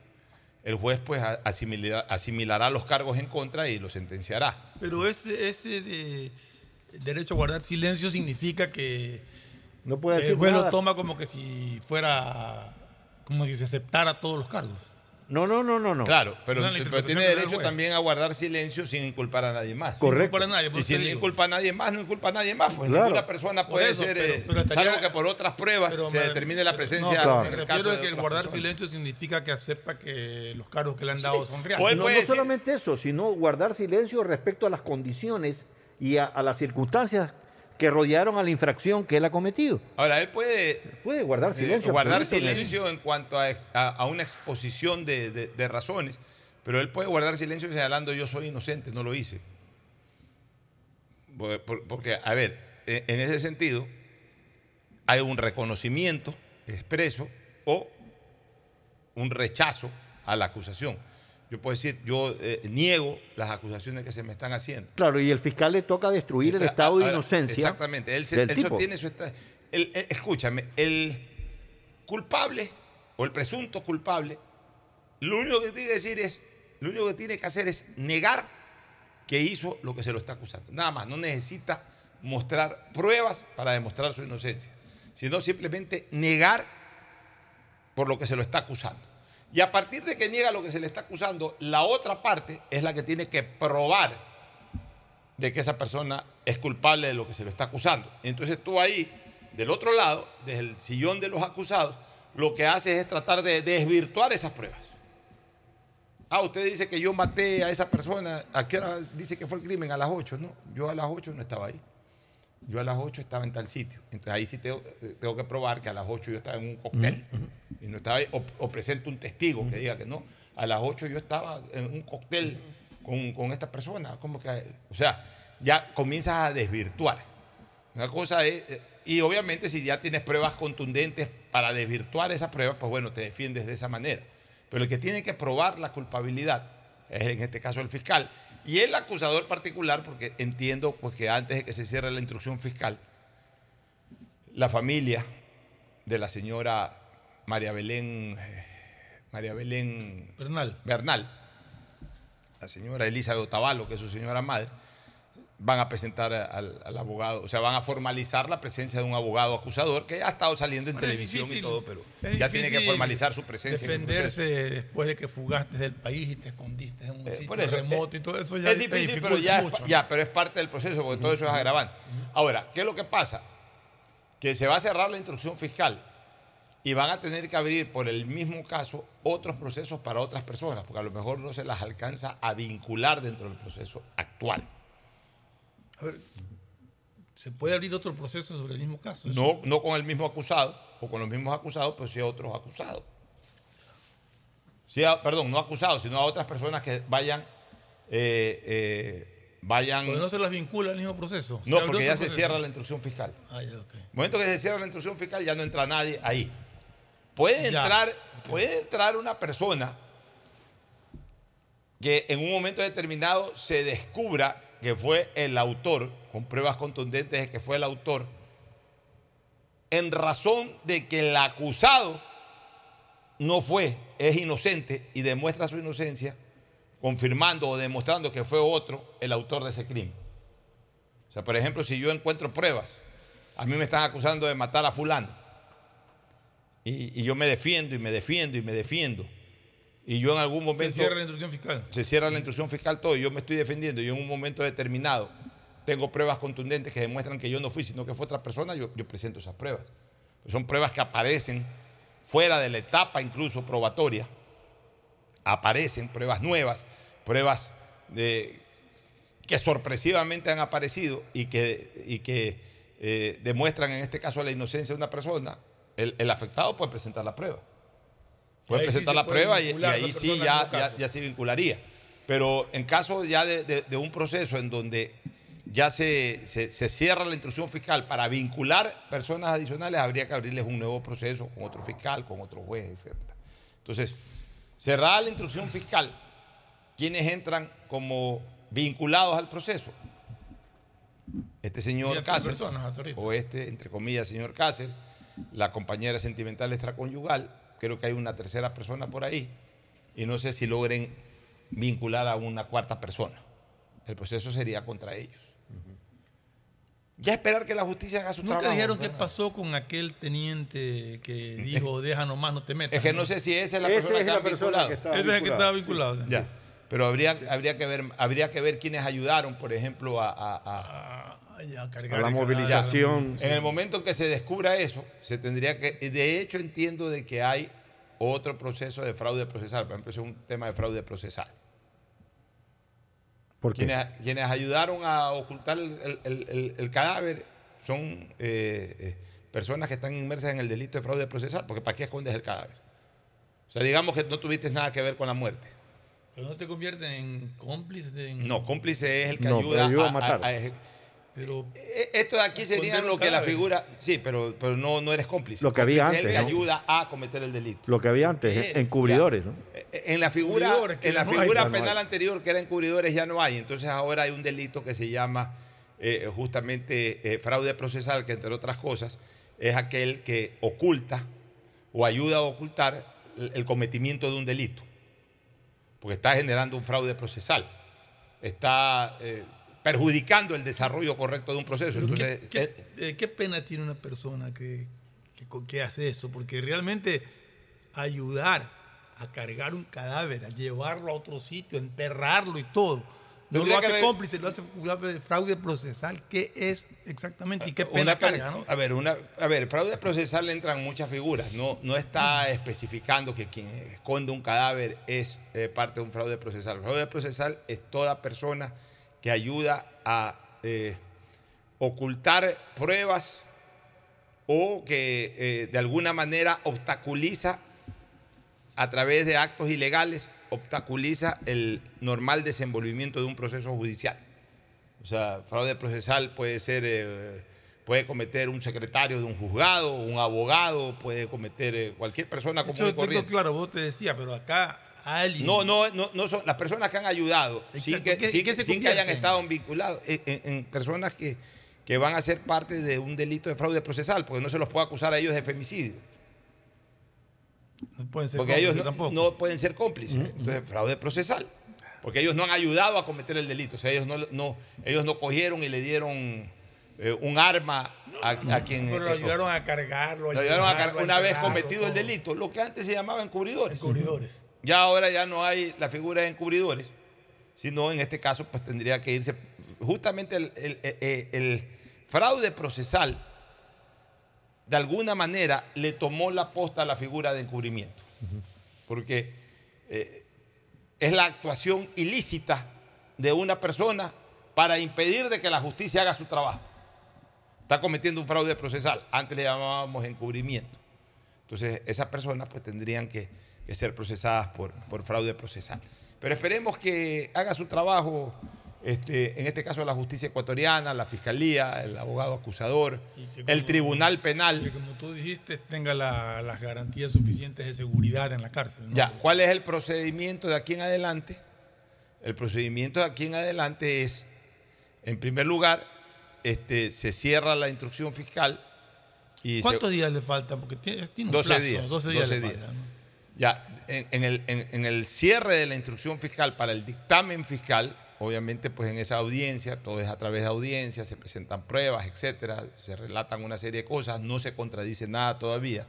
el juez pues a- asimilará, asimilará los cargos en contra y los sentenciará.
Pero ese, ese de derecho a guardar silencio significa que
No puede
el juez lo toma como que si fuera, como si se aceptara todos los cargos.
No, no, no, no, no.
Claro, pero,
la
pero tiene
da el
derecho
juez.
también a guardar silencio sin inculpar a nadie más.
Correcto.
Para nadie, por
Y
eso
si
te
no
digo.
inculpa a nadie más, no inculpa a nadie más. Pues
Claro.
ninguna persona
Por
puede
eso,
ser,
pero-
eh,
pero estaría-
salvo que por otras pruebas
Pero
se
me-
determine la presencia.
No,
claro.
me
en el
refiero
caso
a
de
que el
otras
guardar
personas.
silencio significa que acepta que los cargos que le han dado son reales.
Él
No,
puede
no
decir-
solamente eso, sino guardar silencio respecto a las condiciones y a, a las circunstancias que rodearon a la infracción que él ha cometido.
Ahora, él puede
Puede guardar
eh,
silencio.
guardar
absoluto, ¿no?
silencio en cuanto a, a- a una exposición de, de- de razones, pero él puede guardar silencio señalando yo soy inocente, no lo hice. Por- por- Porque, a ver, e- en ese sentido, hay un reconocimiento expreso o un rechazo a la acusación. Yo puedo decir, yo eh, niego las acusaciones que se me están haciendo.
Claro, y el fiscal le toca destruir el estado de inocencia.
Exactamente. Él, se- él sostiene su esta- el- el- escúchame, el culpable o el presunto culpable, lo único que tiene que decir es, lo único que tiene que hacer es negar que hizo lo que se lo está acusando. Nada más, no necesita mostrar pruebas para demostrar su inocencia, sino simplemente negar por lo que se lo está acusando. Y a partir de que niega lo que se le está acusando, la otra parte es la que tiene que probar de que esa persona es culpable de lo que se le está acusando. Entonces tú ahí, del otro lado, desde el sillón de los acusados, lo que haces es tratar de desvirtuar esas pruebas. Ah, usted dice que yo maté a esa persona. ¿A qué hora dice que fue el crimen? A las 8. No, yo a las 8 no estaba ahí. Yo a las 8 estaba en tal sitio. Entonces ahí sí tengo, eh, tengo que probar que a las 8 yo estaba en un cóctel. Y no estaba ahí. O, o presento un testigo que diga que no. A las 8 yo estaba en un cóctel con, con esta persona. Como que, o sea, ya comienzas a desvirtuar. Una cosa es, eh, y obviamente si ya tienes pruebas contundentes para desvirtuar esas pruebas, pues bueno, te defiendes de esa manera. Pero el que tiene que probar la culpabilidad es en este caso el fiscal. Y el acusador particular, porque entiendo pues, que antes de que se cierre la instrucción fiscal, la familia de la señora María Belén, eh, María Belén
Bernal.
Bernal, la señora Elizabeth Otavalo, que es su señora madre, van a presentar al, al abogado, o sea, van a formalizar la presencia de un abogado acusador que ya ha estado saliendo en
Bueno,
televisión y todo, pero ya tiene que formalizar su presencia. en el proceso.
Defenderse después de que fugaste del país y te escondiste en un
Eh,
sitio
eso,
remoto
eh,
y todo eso ya
es
te
difícil,
dificulta
pero ya,
mucho.
ya, pero es parte del proceso porque todo eso es agravante. Ahora, ¿qué es lo que pasa? Que se va a cerrar la instrucción fiscal y van a tener que abrir por el mismo caso otros procesos para otras personas, porque a lo mejor no se las alcanza a vincular dentro del proceso actual.
A ver, ¿se puede abrir otro proceso sobre el mismo caso?
No, no con el mismo acusado o con los mismos acusados, pero sí a otros acusados. Sí a- perdón, no acusados, sino a otras personas que vayan, eh, eh, vayan.
Porque no se las vincula al mismo proceso.
No, porque ya se cierra la instrucción fiscal.
Ah, ya,
el momento que se cierra la instrucción fiscal ya no entra nadie ahí. Puede
Ya.
entrar, puede entrar una persona que en un momento determinado se descubra que fue el autor, con pruebas contundentes de que fue el autor, en razón de que el acusado no fue, es inocente y demuestra su inocencia, confirmando o demostrando que fue otro el autor de ese crimen. O sea, por ejemplo, si yo encuentro pruebas, a mí me están acusando de matar a fulano, y, y yo me defiendo y me defiendo y me defiendo, y yo en algún
Se
momento
cierra la instrucción fiscal.
se cierra la instrucción fiscal todo y yo me estoy defendiendo y en un momento determinado tengo pruebas contundentes que demuestran que yo no fui, sino que fue otra persona, yo, yo presento esas pruebas. Son pruebas que aparecen fuera de la etapa incluso probatoria, aparecen pruebas nuevas, pruebas de- que sorpresivamente han aparecido y que, y que eh, demuestran en este caso la inocencia de una persona, el, el afectado puede presentar la prueba. Puede
sí
presentar
se
la
puede
prueba y, ahí sí ya, ya, se vincularía. Pero en caso ya de, de- de un proceso en donde ya se, se- se cierra la instrucción fiscal para vincular personas adicionales, habría que abrirles un nuevo proceso con otro fiscal, con otro juez, etc. Entonces, cerrada la instrucción fiscal, ¿quiénes entran como vinculados al proceso? Este señor Cáceres,
personas
o este, entre comillas, señor Cáceres, la compañera sentimental extraconyugal, creo que hay una tercera persona por ahí, y no sé si logren vincular a una cuarta persona. El proceso sería contra ellos. Ya esperar que la justicia haga su
Nunca
trabajo.
dijeron qué pasó con aquel teniente que *laughs* dijo, deja nomás, no te metas.
Es que no sé si esa es la persona
es
que
la persona
vinculado.
que estaba
Ese es el que estaba vinculado. sí.
Ya. Pero habría, habría, que ver, habría que ver quiénes ayudaron, por ejemplo, a- a- a,
A la movilización.
En el momento en que se descubra eso, se tendría que. De hecho, entiendo de que hay otro proceso de fraude procesal. Por ejemplo, es un tema de fraude procesal.
¿Por qué?
Quienes, quienes ayudaron a ocultar el, el- el- cadáver son eh, eh, personas que están inmersas en el delito de fraude procesal. Porque ¿para qué escondes el cadáver? O sea, digamos que no tuviste nada que ver con la muerte.
Pero no te convierten en cómplices. En,
No, cómplice es el que
No,
ayuda,
a
a,
matar.
a- a eje-
Pero
Eh, Esto de aquí sería lo que la figura. Sí, pero, pero no, no eres cómplice.
Lo que había antes, ¿no?
ayuda a cometer el delito.
Lo que había antes,
Eh,
encubridores,
ya.
¿no?
Eh, En la figura, en la
no
figura penal anterior, que era encubridores, ya no hay. Entonces ahora hay un delito que se llama eh, justamente eh, fraude procesal, que entre otras cosas es aquel que oculta o ayuda a ocultar el, el cometimiento de un delito. Porque está generando un fraude procesal. Está eh, perjudicando el desarrollo correcto de un proceso.
Pero
Entonces,
¿qué,
eh,
qué- eh, qué pena tiene una persona que, que, que hace eso? Porque realmente ayudar a cargar un cadáver, a llevarlo a otro sitio, enterrarlo y todo. No lo hace
haber-
cómplice, lo hace fraude procesal. ¿Qué es exactamente y qué pena
Una
carga, no?
A ver, una, a ver, fraude procesal entran muchas figuras. No, no está especificando que quien esconde un cadáver es eh, parte de un fraude procesal. Fraude procesal es toda persona que ayuda a eh, ocultar pruebas o que eh, de alguna manera obstaculiza a través de actos ilegales, obstaculiza el normal desenvolvimiento de un proceso judicial. O sea, fraude procesal puede ser, eh, puede cometer un secretario de un juzgado, un abogado, puede cometer eh, cualquier persona común
hecho,
y corriente.
claro, vos te decía, pero acá alguien.
No, no, no, no son las personas que han ayudado, sí
Exacto.
que,
¿Qué-
sí que- sí que hayan estado vinculados en, en- en personas que, que van a ser parte de un delito de fraude procesal, porque no se los puede acusar a ellos de femicidio,
No pueden ser
porque ellos no,
tampoco.
no pueden ser cómplices, entonces fraude procesal, porque ellos no han ayudado a cometer el delito, o sea, ellos no, no, ellos no cogieron y le dieron eh, un arma a, a quien...
Pero lo
eh,
ayudaron a cargarlo.
lo ayudaron a
llevarlo,
car- una vez cometido el delito, lo que antes se llamaba encubridores.
Encubridores.
Ya ahora ya no hay la figura de encubridores, sino en este caso pues tendría que irse justamente el, fraude procesal de alguna manera le tomó la posta a la figura de encubrimiento, porque eh, es la actuación ilícita de una persona para impedir de que la justicia haga su trabajo. Está cometiendo un fraude procesal, antes le llamábamos encubrimiento. Entonces, esas personas pues tendrían que, que ser procesadas por, por fraude procesal. Pero esperemos que haga su trabajo, este, en este caso la justicia ecuatoriana, la fiscalía, el abogado acusador,
que
el tribunal
Que
penal.
como tú dijiste, tenga la- las garantías suficientes de seguridad en la cárcel. ¿no?
Ya, ¿cuál es el procedimiento de aquí en adelante? El procedimiento de aquí en adelante es, en primer lugar, este, se cierra la instrucción fiscal y se-
¿Cuántos días le faltan? Porque tiene, tiene un
12
plazo,
días,
12 días
12
le
días.
faltan, ¿no?
Ya, en, el, en- en el cierre de la instrucción fiscal para el dictamen fiscal, obviamente, pues en esa audiencia, todo es a través de audiencia, se presentan pruebas, etcétera, se relatan una serie de cosas, no se contradice nada todavía.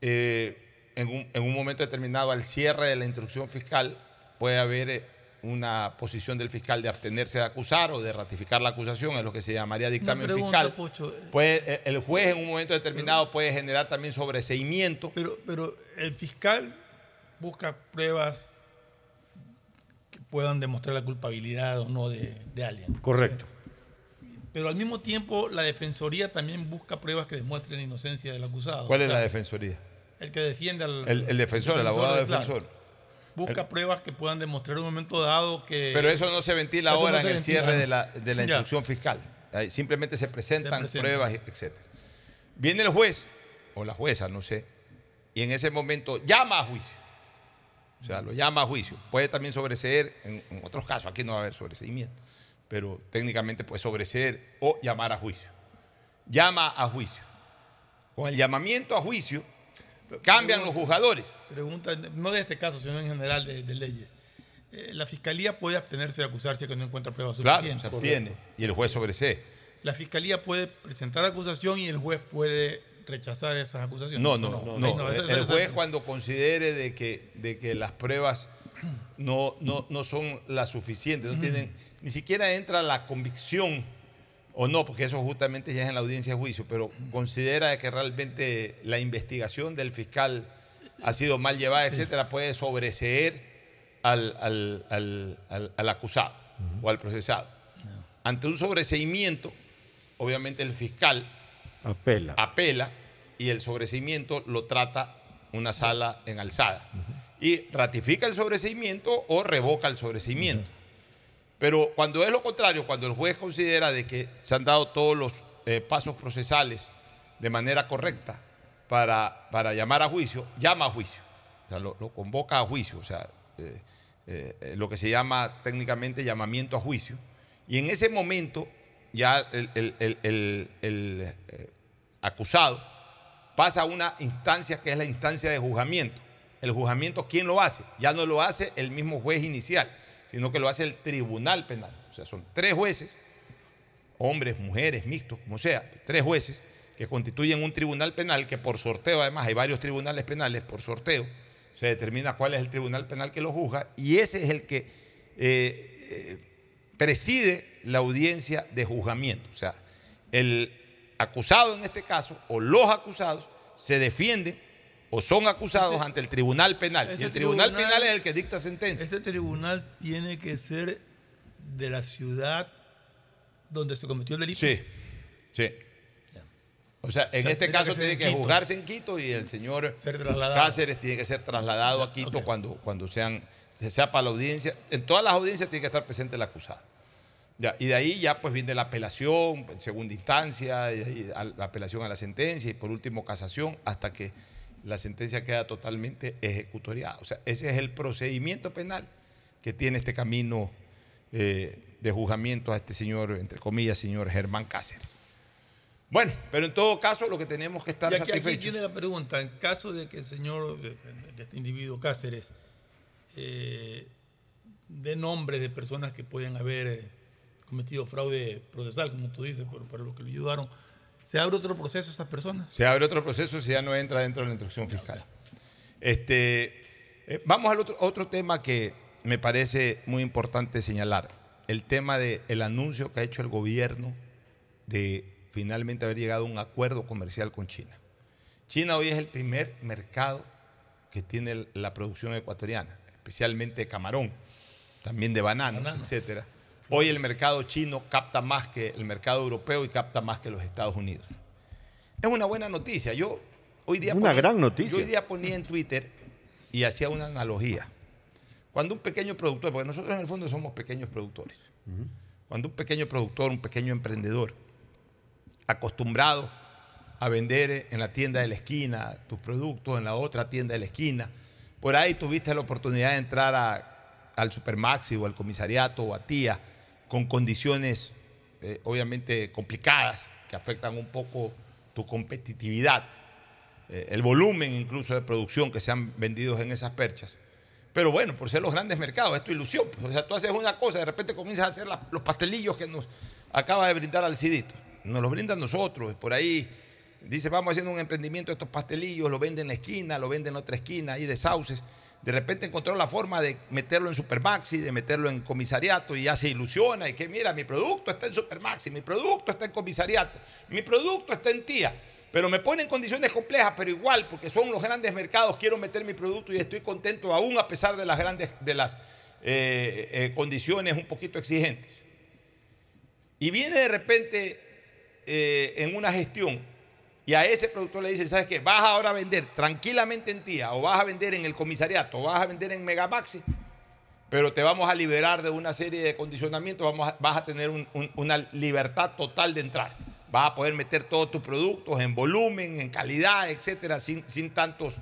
Eh, en, un, en un momento determinado, al cierre de la instrucción fiscal, puede haber eh, una posición del fiscal de abstenerse de acusar o de ratificar la acusación, es lo que se llamaría dictamen
pregunta,
fiscal.
Pocho, eh,
Puede- eh, el juez en un momento determinado puede generar también sobreseimiento.
Pero, pero el fiscal busca pruebas que puedan demostrar la culpabilidad o no de, de alguien.
Correcto.
Pero al mismo tiempo, la defensoría también busca pruebas que demuestren inocencia del acusado.
¿Cuál
O
es la defensoría?
El que defiende al.
El, el defensor, el abogado
claro. Busca pruebas que puedan demostrar en un momento dado que.
Pero eso no se ventila
no
ahora en el
ventila,
cierre de la, de la instrucción fiscal. Simplemente se presentan,
Se presentan.
pruebas, etc. Viene el juez, o la jueza, no sé, y en ese momento llama a juicio. O sea, lo llama a juicio. Puede también sobreseer, en, en otros casos, aquí no va a haber sobreseimiento, pero técnicamente puede sobreseer o llamar a juicio. Llama a juicio. Con el llamamiento a juicio, cambian los juzgadores.
Pregunta, no de este caso, sino en general de, de leyes. Eh, la fiscalía puede abstenerse de acusar si es que no encuentra pruebas
Claro,
suficientes.
se abstiene y el juez sobresee.
La fiscalía puede presentar acusación y el juez puede rechazar esas acusaciones.
No,
¿o
no, no.
No, eso- eso
el juez cuando considere de que, de que las pruebas no, no, no son las suficientes, no tienen, ni siquiera entra la convicción o no, porque eso justamente ya es en la audiencia de juicio, pero considera de que realmente la investigación del fiscal ha sido mal llevada, etcétera, puede sobreseer al, al- al- al- al acusado o al procesado. Ante un sobreseimiento, obviamente el fiscal
Apela.
apela y el sobreseimiento lo trata una sala en alzada. Y ratifica el sobreseimiento o revoca el sobreseimiento. Pero cuando es lo contrario, cuando el juez considera de que se han dado todos los eh, pasos procesales de manera correcta para, para llamar a juicio, llama a juicio. O sea, lo, convoca a juicio. O sea, eh, eh, lo que se llama técnicamente llamamiento a juicio. Y en ese momento ya el, el- el- el- acusado pasa a una instancia que es la instancia de juzgamiento. El juzgamiento, ¿quién lo hace? Ya no lo hace el mismo juez inicial, sino que lo hace el tribunal penal. O sea, son tres jueces, hombres, mujeres, mixtos, como sea, tres jueces que constituyen un tribunal penal que por sorteo, además hay varios tribunales penales, por sorteo, se determina cuál es el tribunal penal que lo juzga y ese es el que eh, eh, preside la audiencia de juzgamiento. O sea, el acusado en este caso, o los acusados, se defienden o son acusados
Ese-
ante el tribunal penal. Y
ese
el tribunal,
tribunal-
penal es el que dicta sentencia.
Este tribunal tiene que ser de la ciudad donde se cometió el delito.
Sí, sí. O sea, en
O sea,
este caso
que
tiene
en
que
Quito.
juzgarse en Quito y el señor. Cáceres tiene que ser trasladado a Quito cuando, cuando sean, se sea para la audiencia. En todas las audiencias tiene que estar presente el acusado. Ya, y de ahí ya pues viene la apelación en segunda instancia, y ahí a- la apelación a la sentencia y por último casación hasta que la sentencia queda totalmente ejecutoriada. O sea, ese es el procedimiento penal que tiene este camino eh, de juzgamiento a este señor, entre comillas, señor Germán Cáceres. Bueno, pero en todo caso lo que tenemos que estar
Y aquí, aquí
satisfechos.
tiene la pregunta, en caso de que el señor, que este individuo Cáceres, eh, dé nombres de personas que pueden haber eh, cometido fraude procesal, como tú dices, por, por lo que le ayudaron, ¿se abre otro proceso a esas personas?
Se abre otro proceso si ya no entra dentro de la instrucción fiscal. Este, eh, vamos al otro, otro tema que me parece muy importante señalar. El tema del anuncio que ha hecho el gobierno de finalmente haber llegado a un acuerdo comercial con China. China hoy es el primer mercado que tiene la producción ecuatoriana, especialmente de camarón, también de banano,
Banano.
etcétera. Hoy el mercado chino capta más que el mercado europeo y capta más que los Estados Unidos. Es una buena noticia. Yo hoy día
Una gran noticia.
Yo hoy día ponía en Twitter y hacía una analogía. Cuando un pequeño productor, porque nosotros en el fondo somos pequeños productores, cuando un pequeño productor, un pequeño emprendedor, acostumbrado a vender en la tienda de la esquina tus productos, en la otra tienda de la esquina, por ahí tuviste la oportunidad de entrar a- al Supermaxi o al comisariato o a TIA con condiciones eh, obviamente complicadas que afectan un poco tu competitividad, eh, el volumen incluso de producción que se han vendido en esas perchas. Pero bueno, por ser los grandes mercados, es tu ilusión. pues. O sea, tú haces una cosa, de repente comienzas a hacer los pastelillos que nos acaba de brindar Alcidito. Nos los brindan nosotros, por ahí. Dice, vamos haciendo un emprendimiento de estos pastelillos, lo venden en la esquina, lo venden en otra esquina, ahí de sauces. De repente encontró la forma de meterlo en Supermaxi, de meterlo en comisariato y ya se ilusiona y que mira, mi producto está en Supermaxi, mi producto está en comisariato, mi producto está en tía. Pero me ponen condiciones complejas, pero igual, porque son los grandes mercados, quiero meter mi producto y estoy contento aún a pesar de las grandes, de las eh, eh, condiciones un poquito exigentes. Y viene de repente eh, en una gestión y a ese productor le dicen, ¿sabes qué? Vas ahora a vender tranquilamente en tía o vas a vender en el comisariato o vas a vender en Megamaxi, pero te vamos a liberar de una serie de condicionamientos, vamos a- vas a tener un- un- una libertad total de entrar. Vas a poder meter todos tus productos en volumen, en calidad, etcétera, sin, sin tantos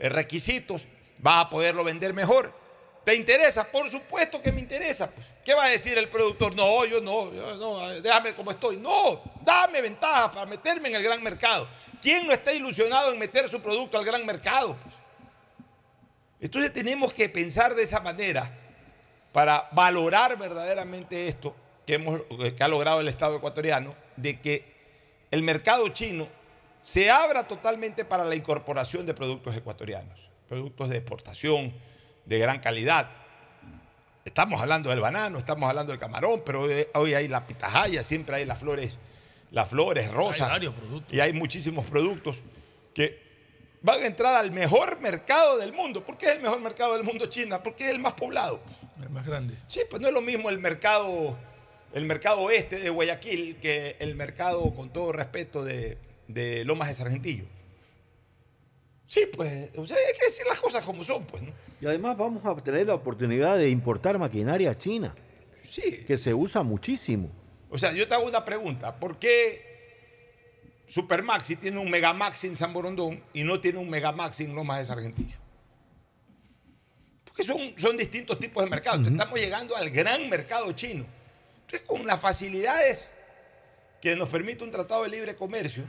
eh, requisitos. Vas a poderlo vender mejor. ¿Te interesa? Por supuesto que me interesa. ¿Qué va a decir el productor? No, yo no, yo no, déjame como estoy. No, dame ventaja para meterme en el gran mercado. ¿Quién no está ilusionado en meter su producto al gran mercado? Entonces tenemos que pensar de esa manera para valorar verdaderamente esto que, hemos, que ha logrado el Estado ecuatoriano, de que el mercado chino se abra totalmente para la incorporación de productos ecuatorianos, productos de exportación de gran calidad. Estamos hablando del banano, estamos hablando del camarón, pero hoy, hay la pitahaya, siempre hay las flores, las flores rosas.
varios productos.
Y hay muchísimos productos que van a entrar al mejor mercado del mundo. ¿Por qué es el mejor mercado del mundo China? Porque es el más poblado.
Es más grande.
Sí, pues no es lo mismo el mercado, el mercado oeste de Guayaquil que el mercado, con todo respeto, de, de Lomas de Sargentillo. Sí, pues, o sea, hay que decir las cosas como son, pues, ¿no?
Y además vamos a tener la oportunidad de importar maquinaria china,
Sí.
que se usa muchísimo.
O sea, yo te hago una pregunta. ¿Por qué Supermaxi tiene un Megamaxi en San Borondón y no tiene un Megamaxi en Lomas de Sargentillo? Porque son, son distintos tipos de mercados. Entonces, Estamos llegando al gran mercado chino. Entonces, con las facilidades que nos permite un tratado de libre comercio,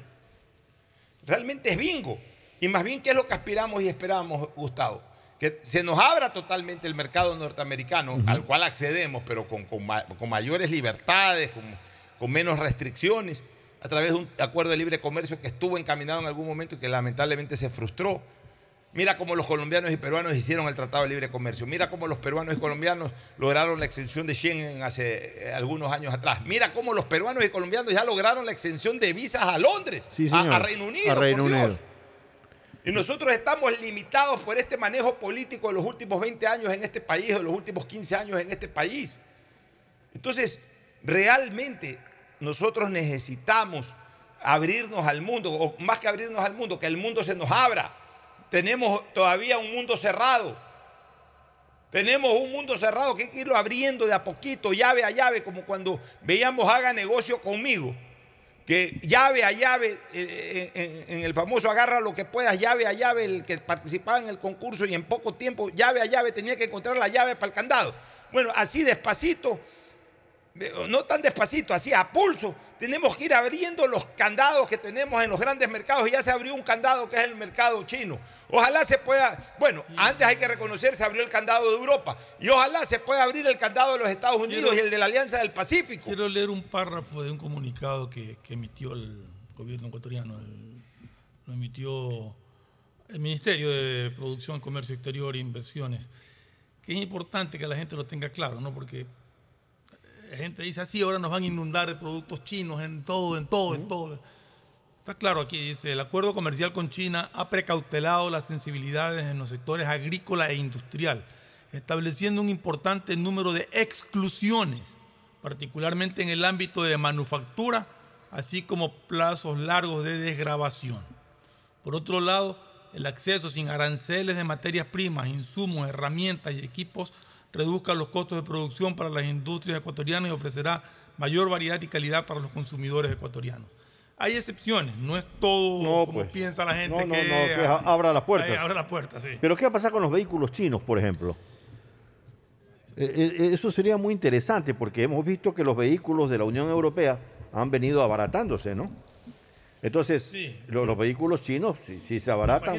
realmente es bingo. Y más bien, ¿qué es lo que aspiramos y esperamos, Gustavo? Que se nos abra totalmente el mercado norteamericano, al cual accedemos, pero con, con ma- con mayores libertades, con, con menos restricciones, a través de un acuerdo de libre comercio que estuvo encaminado en algún momento y que lamentablemente se frustró. Mira cómo los colombianos y peruanos hicieron el Tratado de Libre Comercio. Mira cómo los peruanos y colombianos lograron la exención de Schengen hace eh, algunos años atrás. Mira cómo los peruanos y colombianos ya lograron la exención de visas a Londres,
Sí,
a- Reino Unido.
A Reino
por Dios. Y nosotros estamos limitados por este manejo político de los últimos 20 años en este país, de los últimos 15 años en este país. Entonces, realmente nosotros necesitamos abrirnos al mundo, o más que abrirnos al mundo, que el mundo se nos abra. Tenemos todavía un mundo cerrado. Tenemos un mundo cerrado que hay que irlo abriendo de a poquito, llave a llave, como cuando veíamos haga negocio conmigo.
Que llave a llave, eh, en, en el famoso agarra lo que puedas, llave a llave, el que participaba en el concurso y en poco tiempo, llave a llave, tenía que encontrar la llave para el candado. Bueno, así despacito, eh, no tan despacito, así a pulso, tenemos que ir abriendo los candados que tenemos en los grandes mercados. Y ya se abrió un candado que es el mercado chino. Ojalá se pueda, bueno, antes hay que reconocer, se abrió el candado de Europa. Y ojalá se pueda abrir el candado de los Estados Unidos
Quiero-
y el de la Alianza del Pacífico.
Quiero leer un párrafo de un comunicado que, que emitió el gobierno ecuatoriano. el- lo emitió el Ministerio de Producción, Comercio Exterior e Inversiones. Que es importante que la gente lo tenga claro, ¿no? Porque la gente dice así, ahora nos van a inundar de productos chinos en todo, en todo, en todo. Está claro aquí, dice, el acuerdo comercial con China ha precautelado las sensibilidades en los sectores agrícola e industrial, estableciendo un importante número de exclusiones, particularmente en el ámbito de manufactura, así como plazos largos de desgravación. Por otro lado, el acceso sin aranceles de materias primas, insumos, herramientas y equipos reduzca los costos de producción para las industrias ecuatorianas y ofrecerá mayor variedad y calidad para los consumidores ecuatorianos. Hay excepciones, no es todo
No,
como
pues.
piensa la gente
No, no,
que,
no, que a- abra las puertas.
Ay, abra la puerta, sí.
Pero ¿qué va a pasar con los vehículos chinos, por ejemplo? Eh, eh, Eso sería muy interesante porque hemos visto que los vehículos de la Unión Europea han venido abaratándose, ¿no? Entonces,
Sí.
los, vehículos chinos, si, si se abaratan,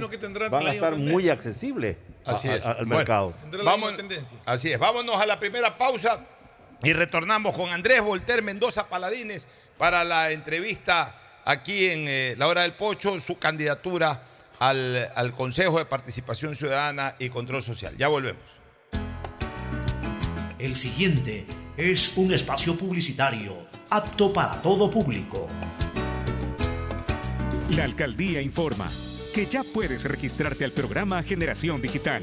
van
la
a estar muy accesibles
Así
a-
es.
al
Bueno.
mercado.
La
Vamos,
misma tendencia.
así es, vámonos a la primera pausa y retornamos con Andrés Volter Mendoza Paladines para la entrevista aquí en eh, La Hora del Pocho, su candidatura al, al Consejo de Participación Ciudadana y Control Social. Ya volvemos.
El siguiente es un espacio publicitario apto para todo público.
La alcaldía informa que ya puedes registrarte al programa Generación Digital.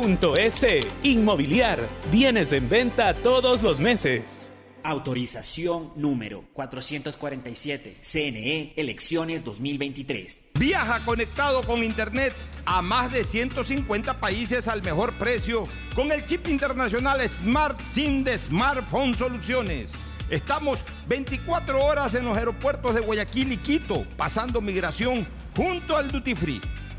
www.inmobiliariapublica.es. Inmobiliar, bienes en venta todos los meses.
Autorización número 447. CNE, elecciones 2023.
Viaja conectado con Internet a más de 150 países al mejor precio con el chip internacional Smart SIM de Smartphone Soluciones. Estamos 24 horas en los aeropuertos de Guayaquil y Quito, pasando migración junto al Duty Free.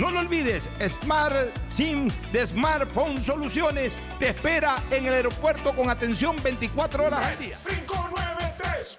No lo olvides, Smart SIM de Smartphone Soluciones te espera en el aeropuerto con atención 24 horas al día.
593.es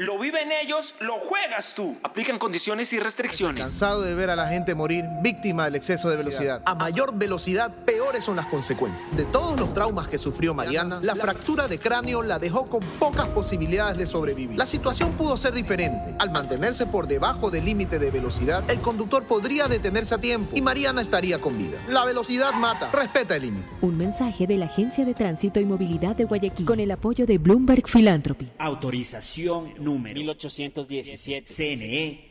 Lo viven ellos, lo juegas tú. Aplican condiciones y restricciones.
Cansado de ver a la gente morir víctima del exceso de velocidad. A mayor velocidad, peores son las consecuencias. De todos los traumas que sufrió Mariana, la fractura de cráneo la dejó con pocas posibilidades de sobrevivir. La situación pudo ser diferente. Al mantenerse por debajo del límite de velocidad, el conductor podría detenerse a tiempo y Mariana estaría con vida. La velocidad mata. Respeta el límite.
Un mensaje de la Agencia de Tránsito y Movilidad de Guayaquil con el apoyo de Bloomberg Philanthropy.
Autorización número
1817.
CNE,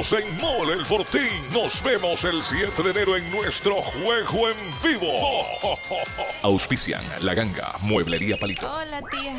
en Mole el Fortín. Nos vemos el 7 de enero en nuestro juego en vivo. *laughs*
Auspician La Ganga, Mueblería Palito.
Hola, tía.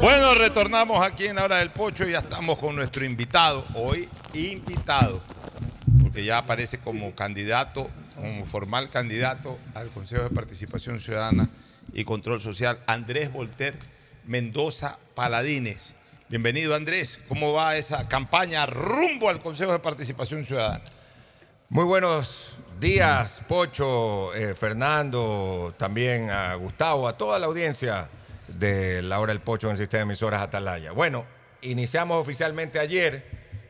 Bueno, retornamos aquí en la hora del pocho y ya estamos con nuestro invitado, hoy invitado, porque ya aparece como candidato, como formal candidato al Consejo de Participación Ciudadana y Control Social, Andrés Volter Mendoza Paladines. Bienvenido Andrés, ¿cómo va esa campaña rumbo al Consejo de Participación Ciudadana?
Muy buenos días, Pocho, eh, Fernando, también a Gustavo, a toda la audiencia de la hora del Pocho en el sistema de emisoras Atalaya. Bueno, iniciamos oficialmente ayer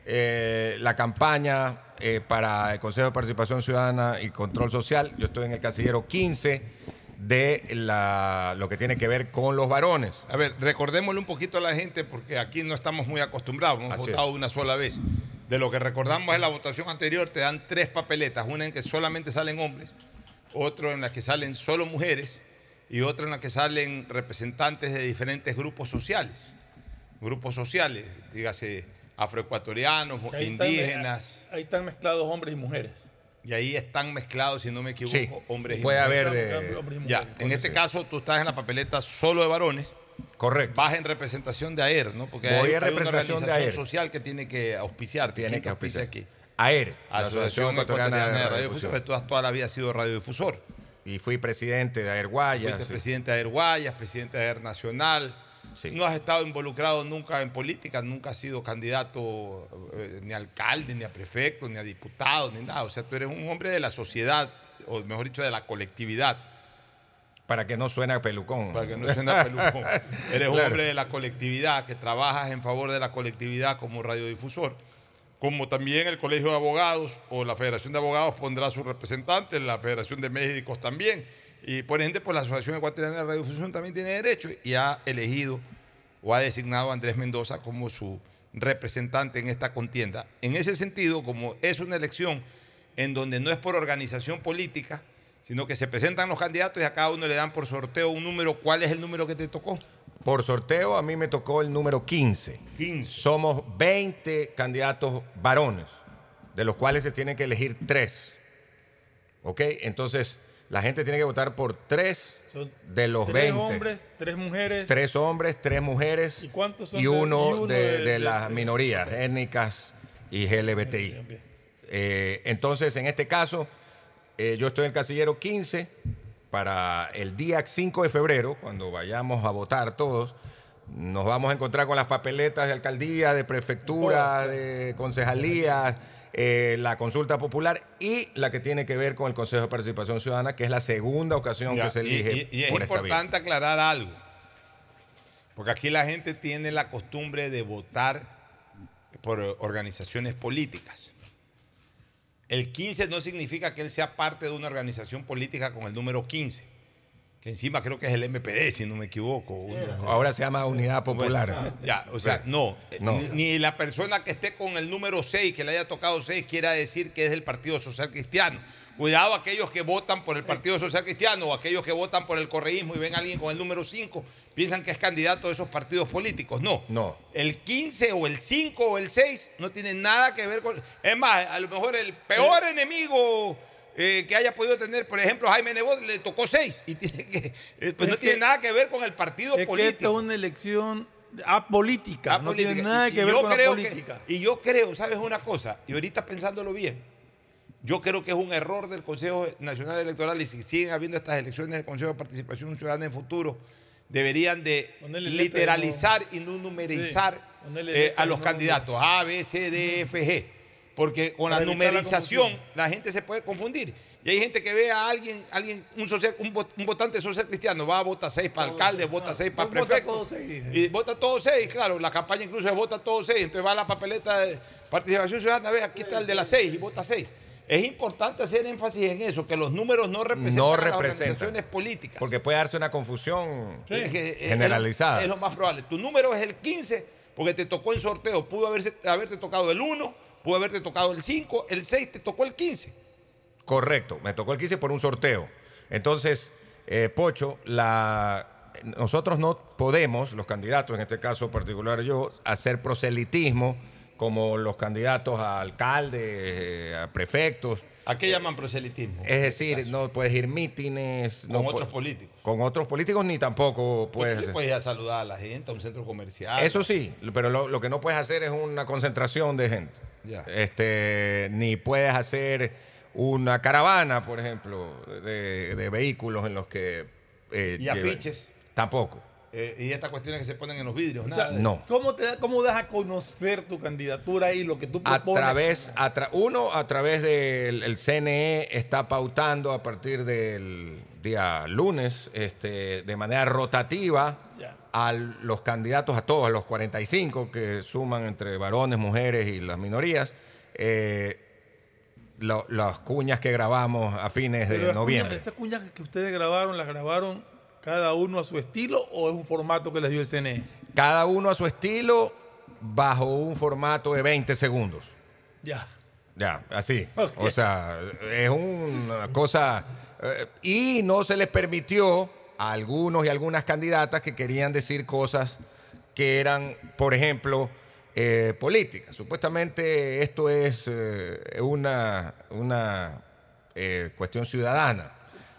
eh, la campaña eh, para el Consejo de Participación Ciudadana y Control Social. Yo estoy en el casillero 15 de la, lo que tiene que ver con los varones.
A ver, recordémosle un poquito a la gente porque aquí no estamos muy acostumbrados, hemos
Así
votado
es.
una sola vez. De lo que recordamos en la votación anterior, te dan tres papeletas, una en que solamente salen hombres, otro en la que salen solo mujeres y otra en la que salen representantes de diferentes grupos sociales. Grupos sociales, dígase afroecuatorianos,
están-
indígenas,
Ahí están mezclados hombres y mujeres.
y ahí están mezclados, si no me equivoco,
Sí,
hombres y
puede
mujeres.
haber de-
Hombres y
Ya,
mujeres.
en este caso tú estás en la papeleta solo de varones.
Correcto.
Vas en representación de AER, ¿no? Porque
Voy
hay,
en
hay
representación
una
de AER.
social que tiene que auspiciarte.
Tiene
¿Quién
que auspiciar.
aquí?
AER, la
Asociación Ecuatoriana de Radiodifusión. Tú has toda la vida sido radiodifusor.
Y fui presidente de AER Guayas.
Fuiste
sí.
presidente de AER Guayas, presidente de AER Nacional. No has estado involucrado nunca en política, nunca has sido candidato eh, ni a alcalde, ni a prefecto, ni a diputado, ni nada. O sea, tú eres un hombre de la sociedad, o mejor dicho, de la colectividad.
Para que no suene a pelucón.
Para que no suene a pelucón. *laughs* Eres un hombre de la colectividad, que trabajas en favor de la colectividad como radiodifusor. Como también el Colegio de Abogados o la Federación de Abogados pondrá su representante, la Federación de Médicos también. Y por ende, pues la Asociación Ecuatoriana de Radiodifusión también tiene derecho y ha elegido o ha designado a Andrés Mendoza como su representante en esta contienda. En ese sentido, como es una elección en donde no es por organización política, sino que se presentan los candidatos y a cada uno le dan por sorteo un número. ¿Cuál es el número que te tocó?
Por sorteo a mí me tocó el número 15.
15.
Somos 20 candidatos varones, de los cuales se tienen que elegir tres. ¿Ok? Entonces, la gente tiene que votar por tres
Son
de los
tres
20.
hombres, tres mujeres.
Tres hombres, tres mujeres
¿Y cuántos son
y
de-
uno,
y uno
de,
de-
de
de-
las
de-
minorías étnicas y LGBTI. Eh, entonces, en este caso, eh, yo estoy en el casillero 15 para el día 5 de febrero, cuando vayamos a votar todos. Nos vamos a encontrar con las papeletas de alcaldía, de prefectura, de concejalía, eh, la consulta popular y la que tiene que ver con el Consejo de Participación Ciudadana, que es la segunda ocasión
Ya,
que se elige
y, y es
por
importante aclarar algo. Porque aquí la gente tiene la costumbre de votar por organizaciones políticas. El 15 no significa que él sea parte de una organización política con el número 15. Que encima creo que es el MPD, si no me equivoco. Uno-
Ahora se llama Unidad Popular.
Bueno, ya, o sea, no.
No.
Ni, ni la persona que esté con el número 6, que le haya tocado 6, quiera decir que es del Partido Social Cristiano. Cuidado aquellos que votan por el Partido Social Cristiano o aquellos que votan por el correísmo y ven a alguien con el número 5, piensan que es candidato de esos partidos políticos. No.
No.
El 15 o el 5 o el 6 no tienen nada que ver con... Es más, a lo mejor el peor enemigo eh, que haya podido tener, por ejemplo, Jaime Nebot le tocó 6 y tiene que, eh, pues
Es
no tiene
que-
nada que ver con el partido
Es que
político.
esta es una elección apolítica. No tiene nada
Y-
que
y
ver con la
que-
política.
y yo creo, ¿sabes una cosa? Y ahorita pensándolo bien, yo creo que es un error del Consejo Nacional Electoral y si siguen habiendo estas elecciones del Consejo de Participación Ciudadana en futuro, deberían de literalizar y no numerizar
Sí,
eh, a los
no-
candidatos A, B, C, D, F, G. Porque con la
Para evitar la
numerización la gente se puede confundir. Y hay gente que ve a alguien, alguien un, social, un, vot- un votante social cristiano, va a votar seis para alcalde, vota seis para
Vota
prefecto.
todos seis, dice.
Y vota todos seis, claro, la campaña incluso es vota todos seis, entonces va a la papeleta de participación ciudadana, ve, aquí está el de las seis y vota seis. Es importante hacer énfasis en eso, que los números no representan
No
las organizaciones políticas.
Porque puede darse una confusión
es-
generalizada.
Es lo, es lo más probable. Tu número es el 15 porque te tocó en sorteo. Pudo haberse, haberte tocado el 1, pudo haberte tocado el 5, el 6 te tocó el 15.
Correcto, me tocó el 15 por un sorteo. Entonces, eh, Pocho, la, nosotros no podemos, los candidatos, en este caso particular yo, hacer proselitismo como los candidatos a alcaldes, eh, a prefectos,
¿A qué llaman proselitismo?
Es decir, no puedes ir mítines.
Con
no
otros políticos.
Con otros políticos ni tampoco puedes
Sí
hacer.
puedes ir a saludar a la gente a un centro comercial.
Eso sí, pero lo, lo que no puedes hacer es una concentración de gente.
Ya.
Este, ni puedes hacer una caravana, por ejemplo, de, de vehículos en los que... eh,
¿Y afiches?
Tampoco.
Eh, y estas cuestiones que se ponen en los vidrios.
O
nada
sea,
No.
¿cómo, te da- ¿Cómo das a conocer tu candidatura y lo que tú
A
propones?
través, a tra- uno, a través del el CNE está pautando a partir del día lunes, este, de manera rotativa,
Ya.
a los candidatos, a todos, a los 45 que suman entre varones, mujeres y las minorías, eh, lo- las cuñas que grabamos a fines
Pero
de
las
noviembre.
cuñas- ¿Esas cuñas que ustedes grabaron, las grabaron cada uno a su estilo o es un formato que les dio el CNE?
Cada uno a su estilo, bajo un formato de 20 segundos.
Ya.
Ya, así. O sea, es una cosa... eh, y no se les permitió a algunos y algunas candidatas que querían decir cosas que eran, por ejemplo, eh, políticas. Supuestamente esto es eh, una, una cuestión ciudadana.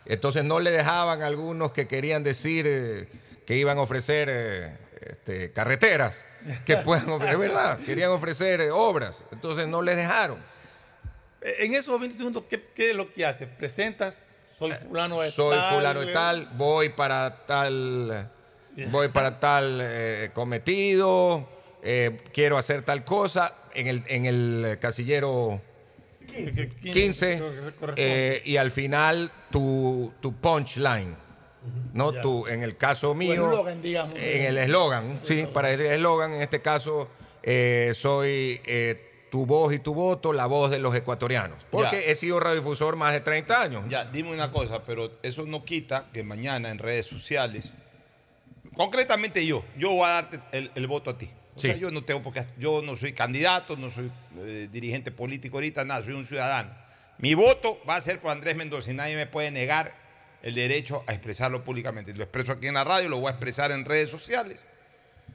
Entonces no le dejaban a algunos que querían decir eh, que iban a ofrecer eh, este, carreteras, que puedan ofrecer, es verdad, querían ofrecer eh, obras. Entonces no les dejaron.
En esos 20 segundos, ¿qué, qué es lo que haces? ¿Presentas? Soy fulano de
Eh, soy
tal.
fulano de tal, voy para tal, voy para tal cometido, quiero hacer tal cosa en el, en el casillero
que- que-
15
que corresponde.
eh, y al final tu, tu punchline, ¿no?
Ya.
Tu, en el caso mío,
digamos.
en el eslogan, sí, para el eslogan, en este caso eh, soy eh, tu voz y tu voto, la voz de los ecuatorianos, porque
Ya.
he sido radiodifusor más de 30 años.
Ya, dime una cosa, pero eso no quita que mañana en redes sociales, concretamente yo, yo voy a darte el, el voto a ti. O
Sí.
sea, yo no tengo porque yo no soy candidato, no soy eh, dirigente político ahorita, nada, soy un ciudadano. Mi voto va a ser por Andrés Mendoza y nadie me puede negar el derecho a expresarlo públicamente. Lo expreso aquí en la radio, lo voy a expresar en redes sociales.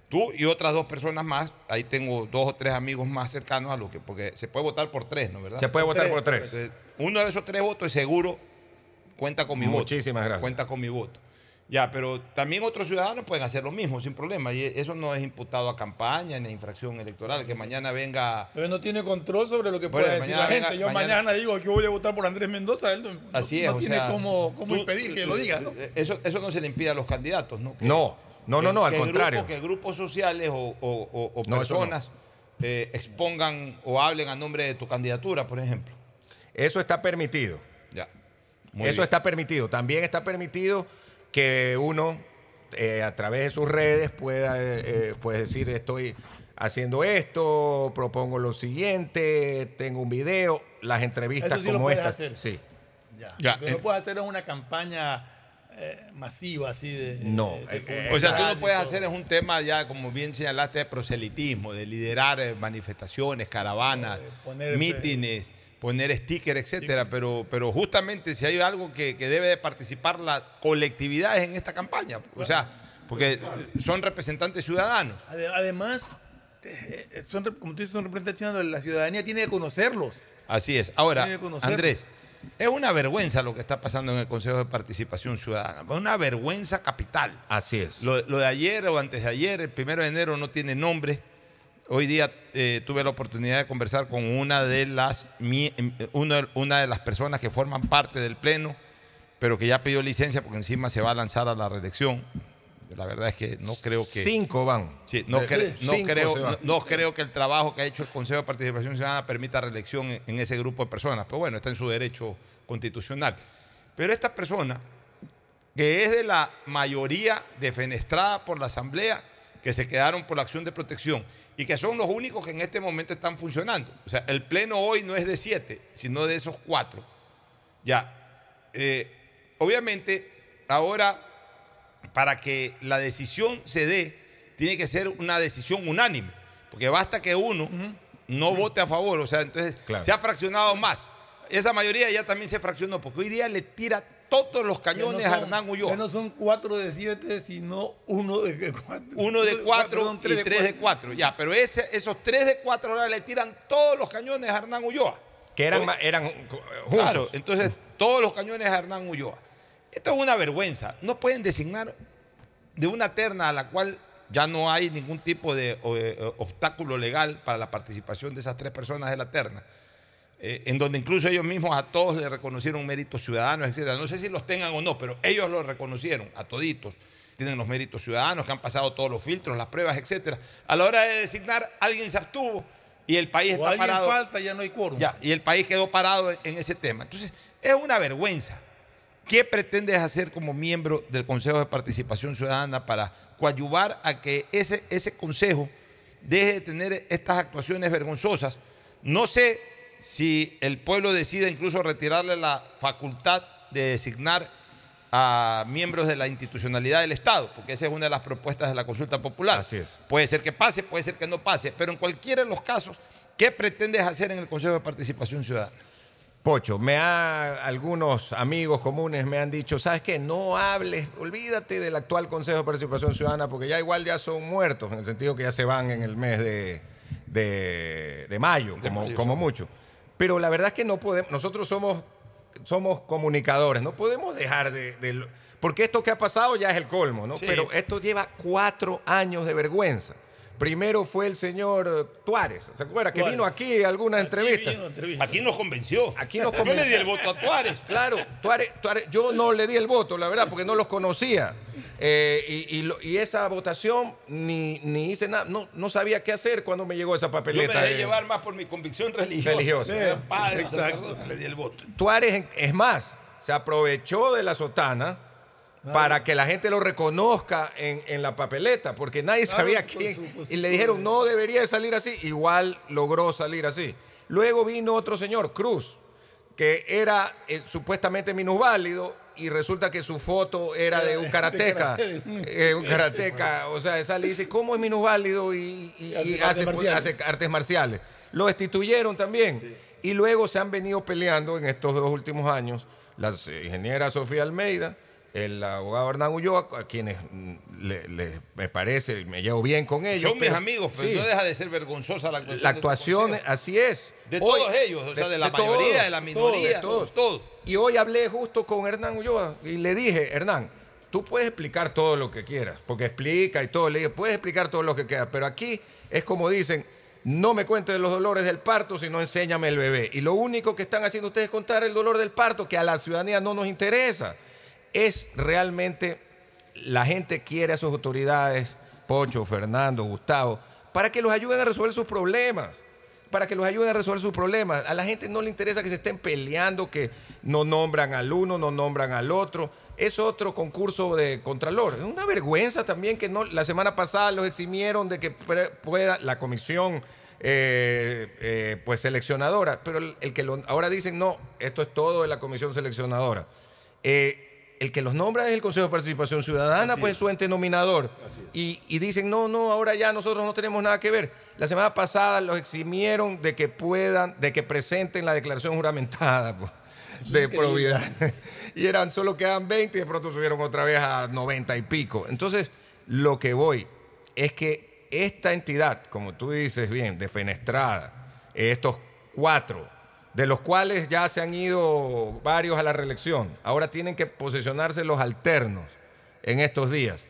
Tú y otras dos personas más, ahí tengo dos o tres amigos más cercanos a los que, porque se puede votar por tres, ¿no verdad?
Se puede votar por tres.
Entonces, uno de esos tres votos es seguro cuenta con mi voto.
Muchísimas gracias.
Cuenta con mi voto. Ya, pero también otros ciudadanos pueden hacer lo mismo sin problema. Y eso no es imputado a campaña ni a infracción electoral. Que mañana venga.
Entonces no tiene control sobre lo que
Bueno,
pueda decir la gente.
venga-
Yo mañana,
mañana-
digo que yo voy a votar por Andrés Mendoza. Él no,
Así
no-
es.
no
o
tiene
sea,
cómo, cómo
tú-
impedir que lo diga. ¿no?
Eso, eso no se le impide a los candidatos, ¿no? Que-
No, no, no,
que-
no, al
que
contrario.
grupos- que grupos sociales o, o- o- o
No, eso no.
personas eh, expongan o hablen a nombre de tu candidatura, por ejemplo.
Eso está permitido.
Ya. Muy
Eso
bien.
está permitido. También está permitido que uno, eh, a través de sus redes, pueda eh, pues decir, estoy haciendo esto, propongo lo siguiente, tengo un video, las entrevistas
Eso sí lo
como
puedes
estas.
hacer.
Sí.
Ya.
Ya,
Lo que
eh.
no puedes hacer es una campaña eh, masiva así de.
No,
de- de
O sea, tú
y
puedes hacer es un tema ya, como bien señalaste, de proselitismo, de liderar manifestaciones, caravanas,
poner,
mítines, poner stickers, etcétera. Pero, pero justamente si hay algo que, que debe de participar las colectividades en esta campaña, o sea, porque son representantes ciudadanos.
Ade- Además, eh, son, como tú dices, son representantes ciudadanos, la ciudadanía tiene que conocerlos.
Así es. Ahora. Andrés, es una vergüenza lo que está pasando en el Consejo de Participación Ciudadana. Es una vergüenza capital.
Así es.
Lo, lo de ayer o antes de ayer, el primero de enero, no tiene nombre. Hoy día eh, tuve la oportunidad de conversar con una de las em, una, de las personas que forman parte del pleno, pero que ya pidió licencia porque encima se va a lanzar a la reelección. La verdad es que no creo que
Cinco van.
Sí, no,
Eh,
cre- no
cinco
creo, no creo que el trabajo que ha hecho el Consejo de Participación Ciudadana permita reelección en, en ese grupo de personas. Pero bueno, está en su derecho constitucional. Pero esta persona, que es de la mayoría defenestrada por la Asamblea, que se quedaron por la acción de protección y que son los únicos que en este momento están funcionando. O sea, el pleno hoy no es de siete, sino de esos cuatro. Ya. Eh, obviamente, ahora, para que la decisión se dé, tiene que ser una decisión unánime. Porque basta que uno no vote a favor. O sea, entonces
Claro.
se ha fraccionado más. Esa mayoría ya también se fraccionó, porque hoy día le tira todos los
no
cañones
son-
a Hernán Ulloa.
ya no son cuatro de siete, sino uno de cuatro.
Uno de cuatro
perdón,
y tres de cuatro. Ya, pero ese- esos tres de cuatro ahora le tiran todos los cañones a Hernán Ulloa.
Que eran, eran co- juntos.
Claro, entonces todos los cañones a Hernán Ulloa. Esto es una vergüenza. No pueden designar de una terna a la cual ya no hay ningún tipo de o, eh, obstáculo legal para la participación de esas tres personas de la terna, eh, en donde incluso ellos mismos a todos le reconocieron méritos ciudadanos, etcétera. No sé si los tengan o no, pero ellos lo reconocieron a toditos. Tienen los méritos ciudadanos, que han pasado todos los filtros, las pruebas, etcétera. A la hora de designar, alguien se abstuvo y el país
O
está
alguien
parado.
falta, ya no hay quórum.
Ya, y el país quedó parado en, en ese tema. Entonces, es una vergüenza. ¿Qué pretendes hacer como miembro del Consejo de Participación Ciudadana para coadyuvar a que ese, ese consejo deje de tener estas actuaciones vergonzosas? No sé si el pueblo decide incluso retirarle la facultad de designar a miembros de la institucionalidad del Estado, porque esa es una de las propuestas de la consulta popular.
Así es.
Puede ser que pase, puede ser que no pase, pero en cualquiera de los casos, ¿qué pretendes hacer en el Consejo de Participación Ciudadana?
Pocho, me ha, algunos amigos comunes me han dicho, ¿sabes qué? No hables, olvídate del actual Consejo de Participación Ciudadana, porque ya igual ya son muertos, en el sentido que ya se van en el mes de, de- de mayo, como,
mayo,
como
sí.
mucho. Pero la verdad es que no podemos, nosotros somos, somos comunicadores, no podemos dejar de, Porque esto que ha pasado ya es el colmo, ¿no?
Sí.
Pero esto lleva cuatro años de vergüenza. Primero fue el señor Tuárez, ¿se acuerda? Que
Tuárez.
vino aquí a algunas entrevistas.
Aquí nos convenció.
Aquí nos
Yo le di
convenció.
el voto a Tuárez.
Claro, Tuárez, Tuárez- yo no le di el voto, la verdad, porque no los conocía. Eh, y, y lo- y esa votación ni, ni hice nada, no, no sabía qué hacer cuando me llegó esa
Yo
papeleta.
me dejé
de-
llevar más por mi convicción religiosa.
Religiosa.
Padre,
Exacto.
le di el voto.
Tuárez, es más, se aprovechó de la sotana para que la gente lo reconozca en, en la papeleta, porque nadie
Claro,
sabía quién.
su
Y le dijeron, no debería de salir así. Igual logró salir así. Luego vino otro señor, Cruz, que era eh, supuestamente minusválido y resulta que su foto era de un *laughs* karateca. Eh, un karateca. O sea, sale y dice, ¿cómo es minusválido y, y- y
Artes
hace, artes marciales? Lo destituyeron también. Y luego se han venido peleando en estos dos últimos años la ingeniera Sofía Almeida, el abogado Hernán Ulloa, a quienes le- le- me parece, me llevo bien con ellos.
Son mis amigos, pero
sí,
no deja de ser vergonzosa la actuación.
la actuación, así es.
De
Hoy-
todos ellos, o sea, de la
todos,
mayoría, de la minoría,
de todos.
todos.
Y hoy hablé justo con Hernán Ulloa y le dije, Hernán, tú puedes explicar todo lo que quieras, porque explica y todo. Le dije, puedes explicar todo lo que quieras, pero aquí es como dicen, no me cuentes de los dolores del parto, sino enséñame el bebé. Y lo único que están haciendo ustedes es contar el dolor del parto, que a la ciudadanía no nos interesa. Es realmente, la gente quiere a sus autoridades, Pocho, Fernando, Gustavo, para que los ayuden a resolver sus problemas para que los ayuden a resolver sus problemas. A la gente no le interesa que se estén peleando, que no nombran al uno, no nombran al otro. Es otro concurso de Contralor. Es una vergüenza también que no, la semana pasada los eximieron de que pueda la comisión eh, eh, pues seleccionadora, pero el, el que lo, ahora dicen no, esto es todo de la comisión seleccionadora. Eh, el que los nombra es el Consejo de Participación Ciudadana, pues es su ente nominador. Y, y dicen, no, no, ahora ya nosotros no tenemos nada que ver. La semana pasada los eximieron de que puedan, de que presenten la declaración juramentada pues, de
increíble.
probidad. *laughs* Y eran, solo quedan 20 y de pronto subieron otra vez a 90 y pico. Entonces, lo que voy es que esta entidad, como tú dices bien, defenestrada, estos cuatro, de los cuales ya se han ido varios a la reelección, ahora tienen que posicionarse los alternos en estos días.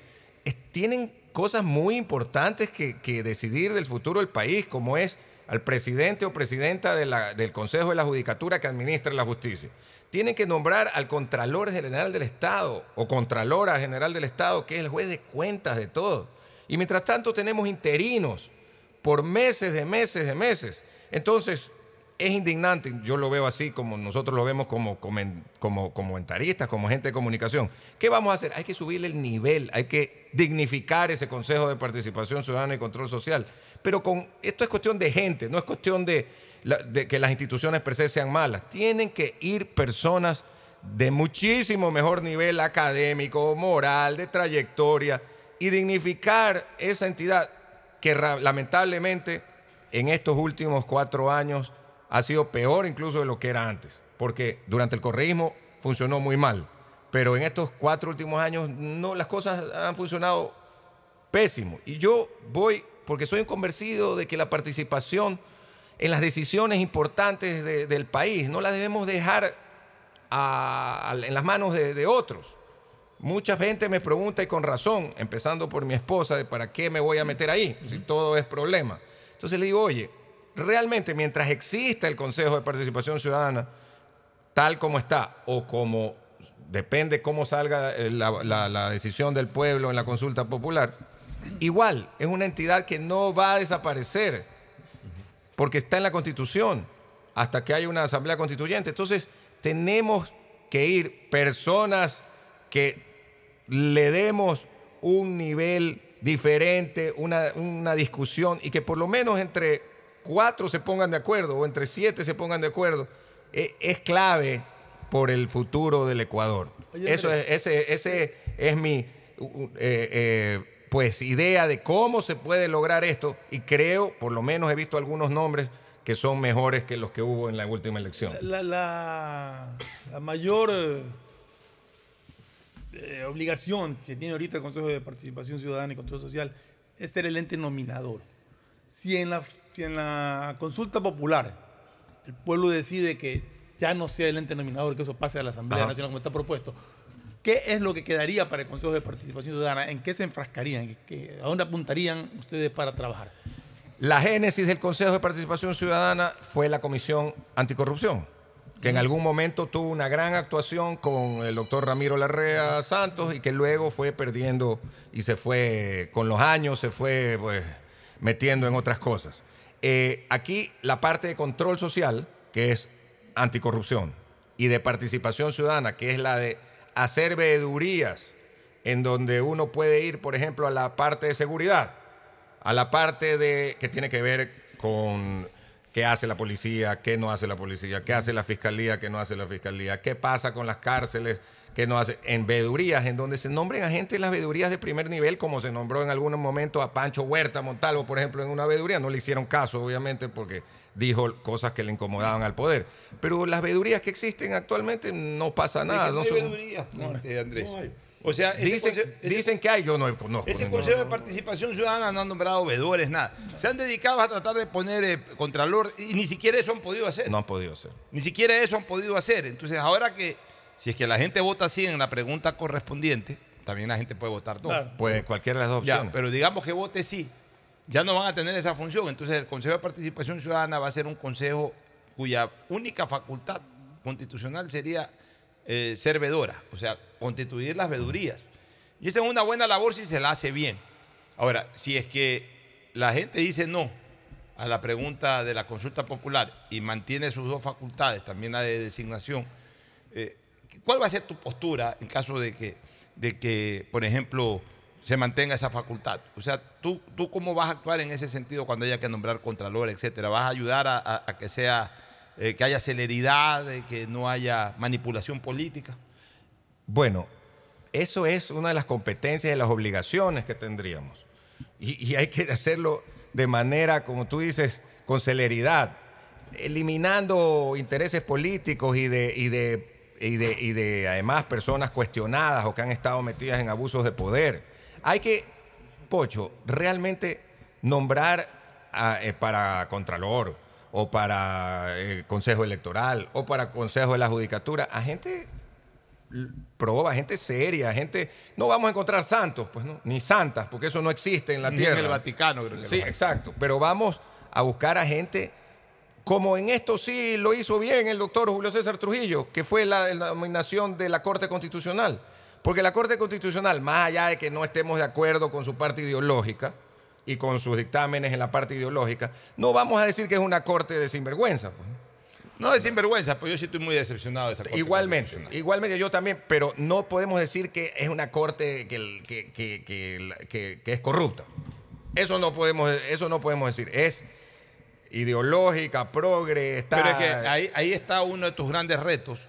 Tienen cosas muy importantes que, que decidir del futuro del país, como es al presidente o presidenta del Consejo de la Judicatura que administra la justicia. Tienen que nombrar al Contralor General del Estado o Contralora General del Estado, que es el juez de cuentas de todo. Y mientras tanto tenemos interinos por meses de meses de meses. Entonces, es indignante, yo lo veo así como nosotros lo vemos como, como, comentaristas, como gente de comunicación. ¿Qué vamos a hacer? Hay que subirle el nivel, hay que dignificar ese Consejo de Participación Ciudadana y Control Social. Pero con esto es cuestión de gente, no es cuestión de, de que las instituciones per se sean malas. Tienen que ir personas de muchísimo mejor nivel académico, moral, de trayectoria y dignificar esa entidad que lamentablemente en estos últimos cuatro años ha sido peor incluso de lo que era antes, porque durante el correísmo funcionó muy mal, pero en estos cuatro últimos años no, las cosas han funcionado pésimo. Y yo voy, porque soy un convencido de que la participación en las decisiones importantes de- del país. No las debemos dejar a- a- en las manos de, de otros. Mucha gente me pregunta y con razón, empezando por mi esposa, de para qué me voy a meter ahí, si todo es problema. Entonces le digo, oye, realmente mientras exista el Consejo de Participación Ciudadana, tal como está, o como depende cómo salga eh, la, decisión del pueblo en la consulta popular, igual es una entidad que no va a desaparecer, porque está en la Constitución, hasta que haya una asamblea constituyente. Entonces, tenemos que ir personas que le demos un nivel diferente, una discusión, y que por lo menos entre cuatro se pongan de acuerdo o entre siete se pongan de acuerdo, eh, es clave por el futuro del Ecuador.
Oye,
Eso es, ese, ese es mi eh, eh, pues idea de cómo se puede lograr esto y creo, por lo menos he visto algunos nombres que son mejores que los que hubo en la última elección.
La, la- la mayor eh, obligación que tiene ahorita el Consejo de Participación Ciudadana y Control Social es ser el ente nominador. Si en la, si en la consulta popular el pueblo decide que ya no sea el ente nominador, que eso pase a la Asamblea
Ajá.
Nacional como está propuesto, ¿qué es lo que quedaría para el Consejo de Participación Ciudadana? ¿En qué se enfrascarían? ¿Qué- qué- ¿A dónde apuntarían ustedes para trabajar?
La génesis del Consejo de Participación Ciudadana fue la Comisión Anticorrupción, que en algún momento tuvo una gran actuación con el doctor Ramiro Larrea Santos y que luego fue perdiendo y se fue, con los años, se fue pues, metiendo en otras cosas. Eh, aquí la parte de control social, que es anticorrupción, y de participación ciudadana, que es la de hacer veedurías en donde uno puede ir, por ejemplo, a la parte de seguridad a la parte de que tiene que ver con qué hace la policía, qué no hace la policía, qué hace la fiscalía, qué no hace la fiscalía, qué pasa con las cárceles, qué no hace, en veedurías, en donde se nombren a gente en las veedurías de primer nivel, como se nombró en algún momento a Pancho Huerta Montalvo, por ejemplo, en una veeduría, no le hicieron caso, obviamente, porque dijo cosas que le incomodaban al poder. Pero las veedurías que existen actualmente no pasa nada.
Que no
no
hay
son-
veedurías, este, Andrés. O sea, ese
Dicen,
ese-
dicen que hay, yo no conozco.
Ese. Consejo de Participación Ciudadana no ha nombrado veedores, nada. Se han dedicado a tratar de poner eh, contralor y ni siquiera eso han podido hacer.
No han podido ser.
Ni siquiera eso han podido hacer. Entonces, ahora que, si es que la gente vota así en la pregunta correspondiente, también la gente puede votar no.
Pues cualquiera de las dos
Ya,
opciones.
pero digamos que vote sí, ya no van a tener esa función. Entonces, el Consejo de Participación Ciudadana va a ser un consejo cuya única facultad constitucional sería eh, ser vedora, o sea, constituir las vedurías. Y esa es una buena labor si se la hace bien. Ahora, si es que la gente dice no a la pregunta de la consulta popular y mantiene sus dos facultades, también la de designación, eh, ¿cuál va a ser tu postura en caso de que, de que, por ejemplo, se mantenga esa facultad? O sea, ¿tú, ¿tú cómo vas a actuar en ese sentido cuando haya que nombrar contralor, etcétera? ¿Vas a ayudar a, que sea, eh, que haya celeridad, de que no haya manipulación política?
Bueno, eso es una de las competencias y las obligaciones que tendríamos. Y, y hay que hacerlo de manera, como tú dices, con celeridad, eliminando intereses políticos y de, y de, y de, y de además personas cuestionadas o que han estado metidas en abusos de poder. Hay que, Pocho, realmente nombrar a- eh, para Contralor o para eh, Consejo Electoral o para Consejo de la Judicatura a gente proba, gente seria, gente... No vamos a encontrar santos, pues no, ni santas, porque eso no existe en la
Ni
tierra.
en el Vaticano, creo que
Sí, exacto. Pero vamos a buscar a gente como en esto sí lo hizo bien el doctor Julio César Trujillo, que fue la, la nominación de la Corte Constitucional. Porque la Corte Constitucional, más allá de que no estemos de acuerdo con su parte ideológica y con sus dictámenes en la parte ideológica, no vamos a decir que es una corte de sinvergüenza. pues.
No es sinvergüenza, pero yo sí estoy muy decepcionado de esa Corte
Igualmente, igualmente yo también, pero no podemos decir que es una corte que- que- que- que es corrupta. Eso no podemos, eso no podemos decir. Es ideológica, progre, está.
Pero es que ahí, ahí está uno de tus grandes retos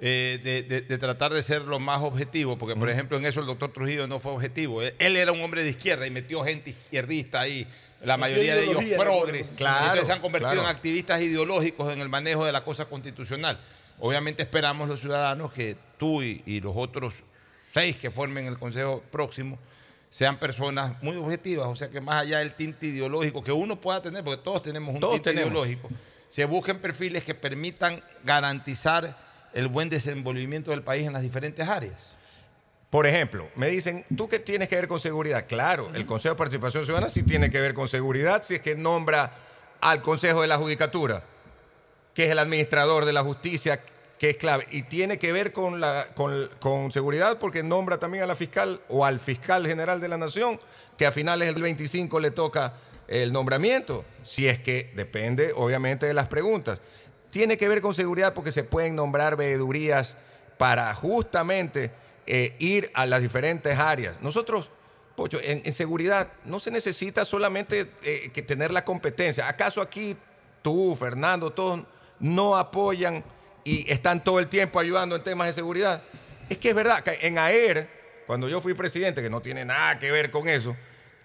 eh, de, de- de tratar de ser lo más objetivo, porque por ejemplo en eso el doctor Trujillo no fue objetivo. Él, él era un hombre de izquierda y metió gente izquierdista ahí, la mayoría de ellos progres.
Claro,
Entonces se han convertido
claro.
en activistas ideológicos en el manejo de la cosa constitucional. Obviamente esperamos los ciudadanos que tú y, y los otros seis que formen el Consejo próximo sean personas muy objetivas, o sea que más allá del tinte ideológico que uno pueda tener, porque todos tenemos un
Todos
tinte
tenemos.
ideológico, se busquen perfiles que permitan garantizar el buen desenvolvimiento del país en las diferentes áreas.
Por ejemplo, me dicen, ¿tú qué tienes que ver con seguridad? Claro, el Consejo de Participación Ciudadana sí tiene que ver con seguridad si es que nombra al Consejo de la Judicatura, que es el administrador de la justicia, que es clave. Y tiene que ver con, la, con, con seguridad porque nombra también a la fiscal o al fiscal general de la Nación, que a finales del 25 le toca el nombramiento, si es que depende obviamente de las preguntas. Tiene que ver con seguridad porque se pueden nombrar veedurías para justamente eh, ir a las diferentes áreas. Nosotros, Pocho, en, seguridad no se necesita solamente eh, que tener la competencia. ¿Acaso aquí tú, Fernando, todos no apoyan y están todo el tiempo ayudando en temas de seguridad? Es que es verdad, que en AER, cuando yo fui presidente, que no tiene nada que ver con eso,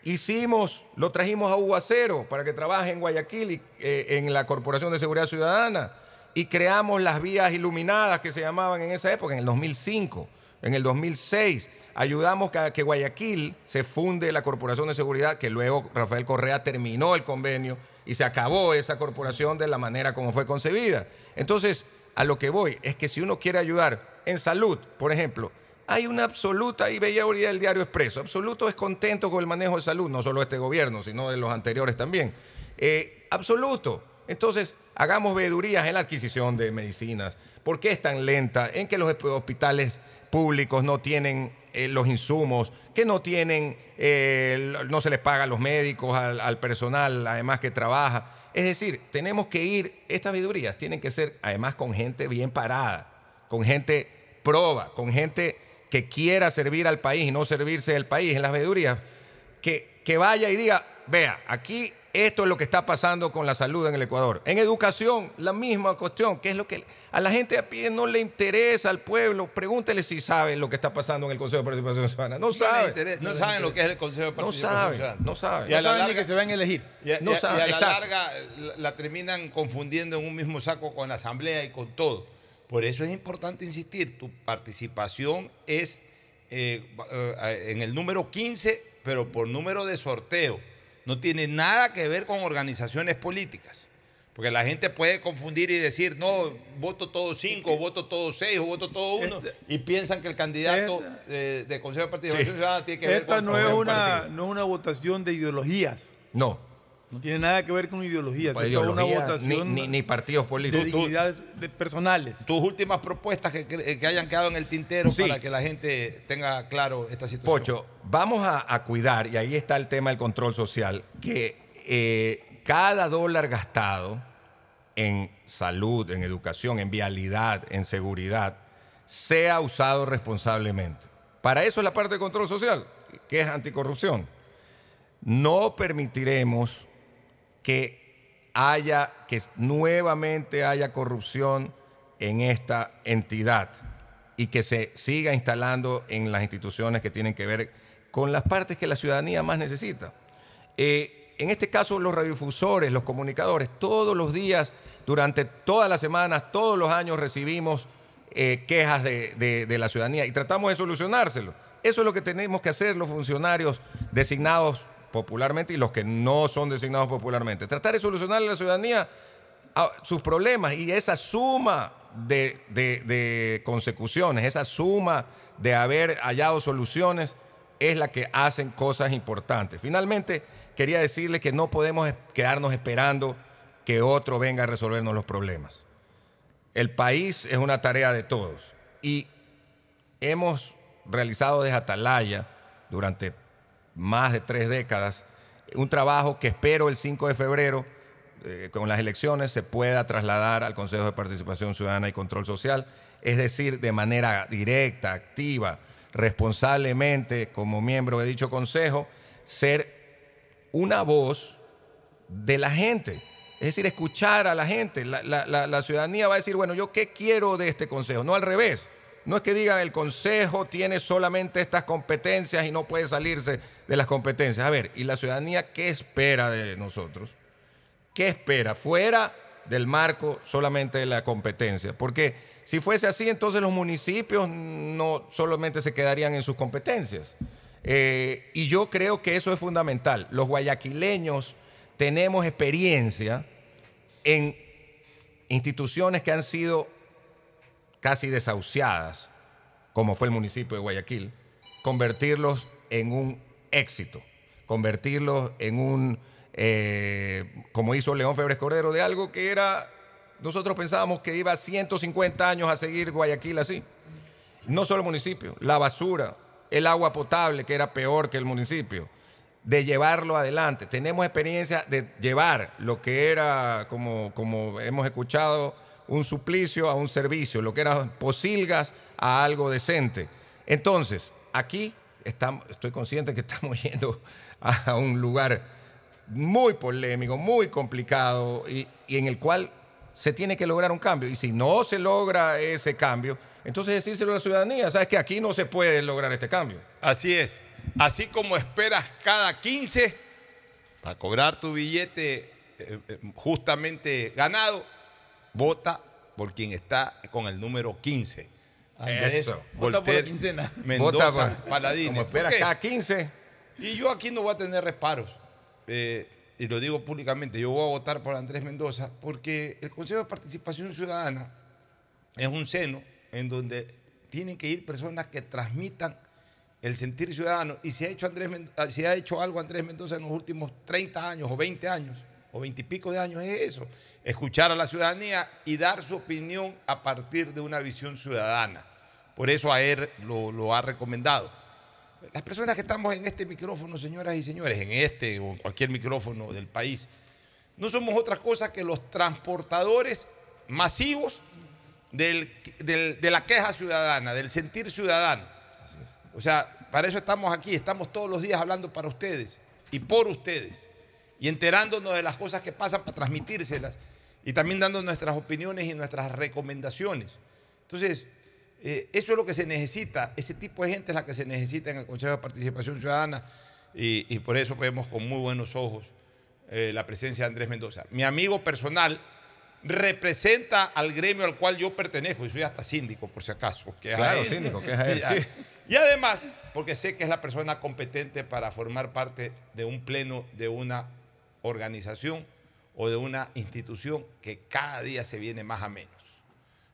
hicimos, lo trajimos a Uguacero para que trabaje en Guayaquil y, eh, en la Corporación de Seguridad Ciudadana y creamos las vías iluminadas que se llamaban en esa época, en el 2005, en el 2006. Ayudamos a que Guayaquil se funde la Corporación de Seguridad, que luego Rafael Correa terminó el convenio y se acabó esa corporación de la manera como fue concebida. Entonces, a lo que voy es que si uno quiere ayudar en salud, por ejemplo, hay una absoluta, y veía ahorita el diario Expreso, absoluto descontento con el manejo de salud, no solo de este gobierno, sino de los anteriores también. Eh, absoluto. Entonces, hagamos veedurías en la adquisición de medicinas. ¿Por qué es tan lenta? En que los hospitales públicos no tienen eh, los insumos, que no tienen, eh, no se les paga a los médicos, al, al personal, además que trabaja. Es decir, tenemos que ir, estas veedurías tienen que ser además con gente bien parada, con gente proba, con gente que quiera servir al país y no servirse del país en las veedurías, que, que vaya y diga, vea, aquí esto es lo que está pasando con la salud en el Ecuador. En educación, la misma cuestión, que es lo que a la gente a pie no le interesa al pueblo. Pregúntele si sabe lo que está pasando en el Consejo de Participación Ciudadana. No
le
sabe.
interesa, no saben lo que es el Consejo de
No
Participación
sabe,
Ciudadana.
no sabe.
Y a
No
la
saben ni
larga,
que se van a elegir.
y a-
No
y a-
sabe,
y a la larga la, la terminan confundiendo en un mismo saco con la Asamblea y con todo. Por eso es importante insistir, tu participación es eh, eh, en el número 15, pero por número de sorteo. No tiene nada que ver con organizaciones políticas. Porque la gente puede confundir y decir, no, voto todo cinco, o voto todo seis, o voto todo uno, y piensan que el candidato eh, de Consejo de Participación Ciudadana tiene que ver
Esta
con
no es,
con un
una,
partido.
no es una votación de ideologías.
No.
No tiene nada que ver con ideologías.
Pues
una
ideología,
votación
ni, ni- ni partidos
de
políticos.
dignidades de- personales.
Tus últimas propuestas que, que hayan quedado en el tintero
Sí.
para que la gente tenga claro esta situación.
Pocho, vamos a, a cuidar, y ahí está el tema del control social, que eh, cada dólar gastado en salud, en educación, en vialidad, en seguridad, sea usado responsablemente. Para eso es la parte de control social, que es anticorrupción. No permitiremos que haya, que nuevamente haya corrupción en esta entidad y que se siga instalando en las instituciones que tienen que ver con las partes que la ciudadanía más necesita. Eh, en este caso, los radiodifusores, los comunicadores, todos los días, durante todas las semanas, todos los años recibimos eh, quejas de, de- la ciudadanía y tratamos de solucionárselo. Eso es lo que tenemos que hacer los funcionarios designados popularmente y los que no son designados popularmente. Tratar de solucionarle a la ciudadanía sus problemas y esa suma de, consecuciones, esa suma de haber hallado soluciones es la que hacen cosas importantes. Finalmente, quería decirle que no podemos quedarnos esperando que otro venga a resolvernos los problemas. El país es una tarea de todos y hemos realizado desde Atalaya durante más de tres décadas un trabajo que espero el 5 de febrero eh, con las elecciones se pueda trasladar al Consejo de Participación Ciudadana y Control Social, es decir, de manera directa, activa, responsablemente, como miembro de dicho consejo, ser una voz de la gente. Es decir, escuchar a la gente. La, la- la- la ciudadanía va a decir, bueno, ¿yo qué quiero de este consejo? No al revés. No es que digan el consejo tiene solamente estas competencias y no puede salirse de las competencias. A ver, ¿y la ciudadanía qué espera de nosotros? ¿Qué espera? Fuera del marco solamente de la competencia. Porque si fuese así, entonces los municipios no solamente se quedarían en sus competencias. Eh, y yo creo que eso es fundamental. Los guayaquileños tenemos experiencia en instituciones que han sido casi desahuciadas, como fue el municipio de Guayaquil, convertirlos en un éxito, convertirlos en un, eh, como hizo León Febres Cordero, de algo que era, nosotros pensábamos que iba 150 años a seguir Guayaquil así. No solo el municipio, la basura, el agua potable, que era peor que el municipio, de llevarlo adelante. Tenemos experiencia de llevar lo que era, como, como hemos escuchado, un suplicio a un servicio, lo que eran posilgas a algo decente. Entonces, aquí estamos, estoy consciente que estamos *laughs* yendo a un lugar muy polémico, muy complicado y, en el cual se tiene que lograr un cambio. Y si no se logra ese cambio, entonces decírselo a la ciudadanía, sabes que aquí no se puede lograr este cambio.
Así es. Así como esperas cada 15 a cobrar tu billete eh, eh, justamente ganado, vota por quien está con el número 15. Andrés
Eso.
Vota por la quincena. *laughs*
Mendoza
Vota por-
Paladines.
como
¿Por
esperas
qué?
cada 15.
Y yo aquí no voy a tener reparos. eh, y lo digo públicamente, yo voy a votar por Andrés Mendoza porque el Consejo de Participación Ciudadana es un seno en donde tienen que ir personas que transmitan el sentir ciudadano. Y si ha hecho, Andrés ah, si ha hecho algo Andrés Mendoza en los últimos 30 años o 20 años o 20 y pico de años, es eso, escuchar a la ciudadanía y dar su opinión a partir de una visión ciudadana. Por eso a él lo, ha recomendado. Las personas que estamos en este micrófono, señoras y señores, en este o en cualquier micrófono del país, no somos otra cosa que los transportadores masivos de la queja ciudadana, del sentir ciudadano. O sea, para eso estamos aquí, estamos todos los días hablando para ustedes y por ustedes y enterándonos de las cosas que pasan para transmitírselas y también dando nuestras opiniones y nuestras recomendaciones. Entonces, eh, eso es lo que se necesita, ese tipo de gente es la que se necesita en el Consejo de Participación Ciudadana y, y por eso vemos con muy buenos ojos eh, la presencia de Andrés Mendoza. Mi amigo personal representa al gremio al cual yo pertenezco y soy hasta síndico, por si acaso. que
Claro,
él.
síndico, que es a él, *laughs* sí.
Y además, porque sé que es la persona competente para formar parte de un pleno de una organización o de una institución que cada día se viene más a menos.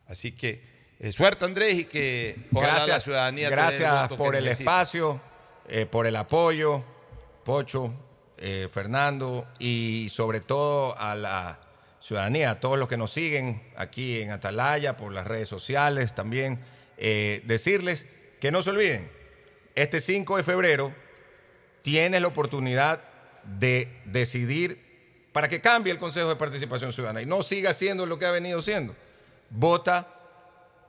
Así que eh, suerte Andrés y que ojalá la ciudadanía el
gracias por el
necesita.
espacio, eh, por el apoyo, Pocho, eh, Fernando y sobre todo a la ciudadanía, a todos los que nos siguen aquí en Atalaya, por las redes sociales también, decirles que no se olviden, este 5 de febrero tienes la oportunidad de decidir para que cambie el Consejo de Participación Ciudadana y no siga siendo lo que ha venido siendo. Vota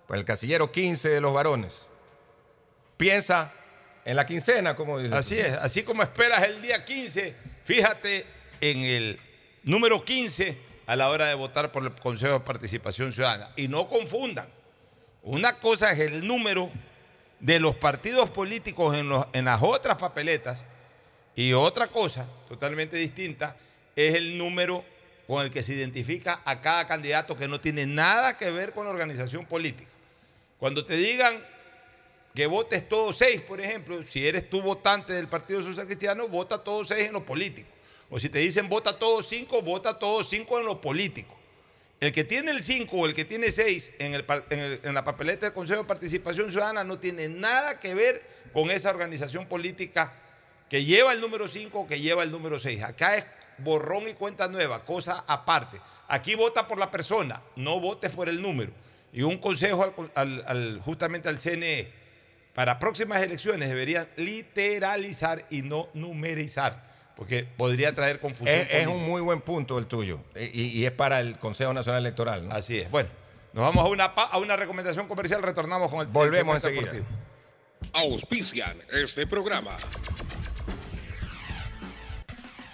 por el casillero 15 de los varones. Piensa en la quincena, como dice.
Así es, así como esperas el día 15, fíjate en el número 15 a la hora de votar por el Consejo de Participación Ciudadana. Y no confundan, una cosa es el número de los partidos políticos en las otras papeletas y otra cosa totalmente distinta es el número con el que se identifica a cada candidato que no tiene nada que ver con la organización política. Cuando te digan que votes todos seis, por ejemplo, si eres tú votante del Partido Social Cristiano, vota todos seis en lo político. O si te dicen vota todos cinco, vota todos cinco en lo político. El que tiene el 5 o el que tiene 6 en, en la papeleta del Consejo de Participación Ciudadana no tiene nada que ver con esa organización política que lleva el número 5 o que lleva el número 6. Acá es borrón y cuenta nueva, cosa aparte. Aquí vota por la persona, no votes por el número. Y un consejo al- al- al- justamente al CNE. Para próximas elecciones deberían literalizar y no numerizar, porque podría traer confusión.
Es, un muy buen punto el tuyo eh, y, y es para el Consejo Nacional Electoral. ¿no?
Así es. Bueno, nos vamos a una, a una recomendación comercial, retornamos con el
Volvemos enseguida.
deportivo.
Auspician este programa.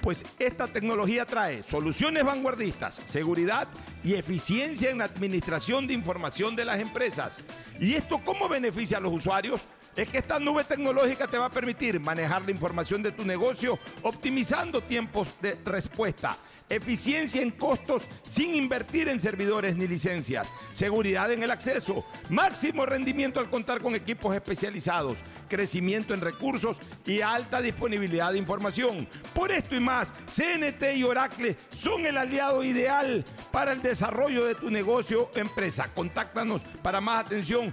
Pues esta tecnología trae soluciones vanguardistas, seguridad y eficiencia en la administración de información de las empresas. ¿Y esto cómo beneficia a los usuarios? es que esta nube tecnológica te va a permitir manejar la información de tu negocio optimizando tiempos de respuesta, eficiencia en costos sin invertir en servidores ni licencias, seguridad en el acceso, máximo rendimiento al contar con equipos especializados, crecimiento en recursos y alta disponibilidad de información. Por esto y más, CNT y Oracle son el aliado ideal para el desarrollo de tu negocio o empresa. Contáctanos para más atención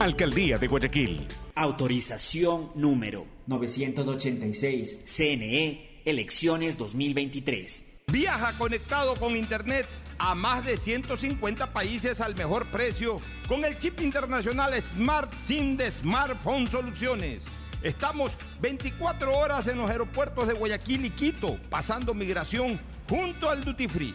Alcaldía de Guayaquil.
Autorización número 986. CNE, elecciones 2023.
Viaja conectado con Internet a más de 150 países al mejor precio con el chip internacional Smart SIM de Smartphone Soluciones. Estamos 24 horas en los aeropuertos de Guayaquil y Quito, pasando migración junto al Duty Free.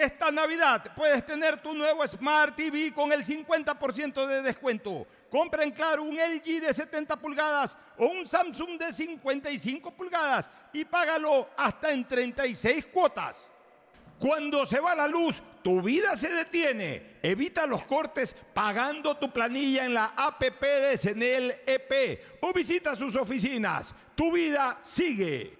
Esta Navidad puedes tener tu nuevo Smart TV con el 50% de descuento. Compra en Claro un LG de 70 pulgadas o un Samsung de 55 pulgadas y págalo hasta en 36 cuotas. Cuando se va la luz, tu vida se detiene. Evita los cortes pagando tu planilla en la APP de Senel EP o visita sus oficinas. Tu vida sigue.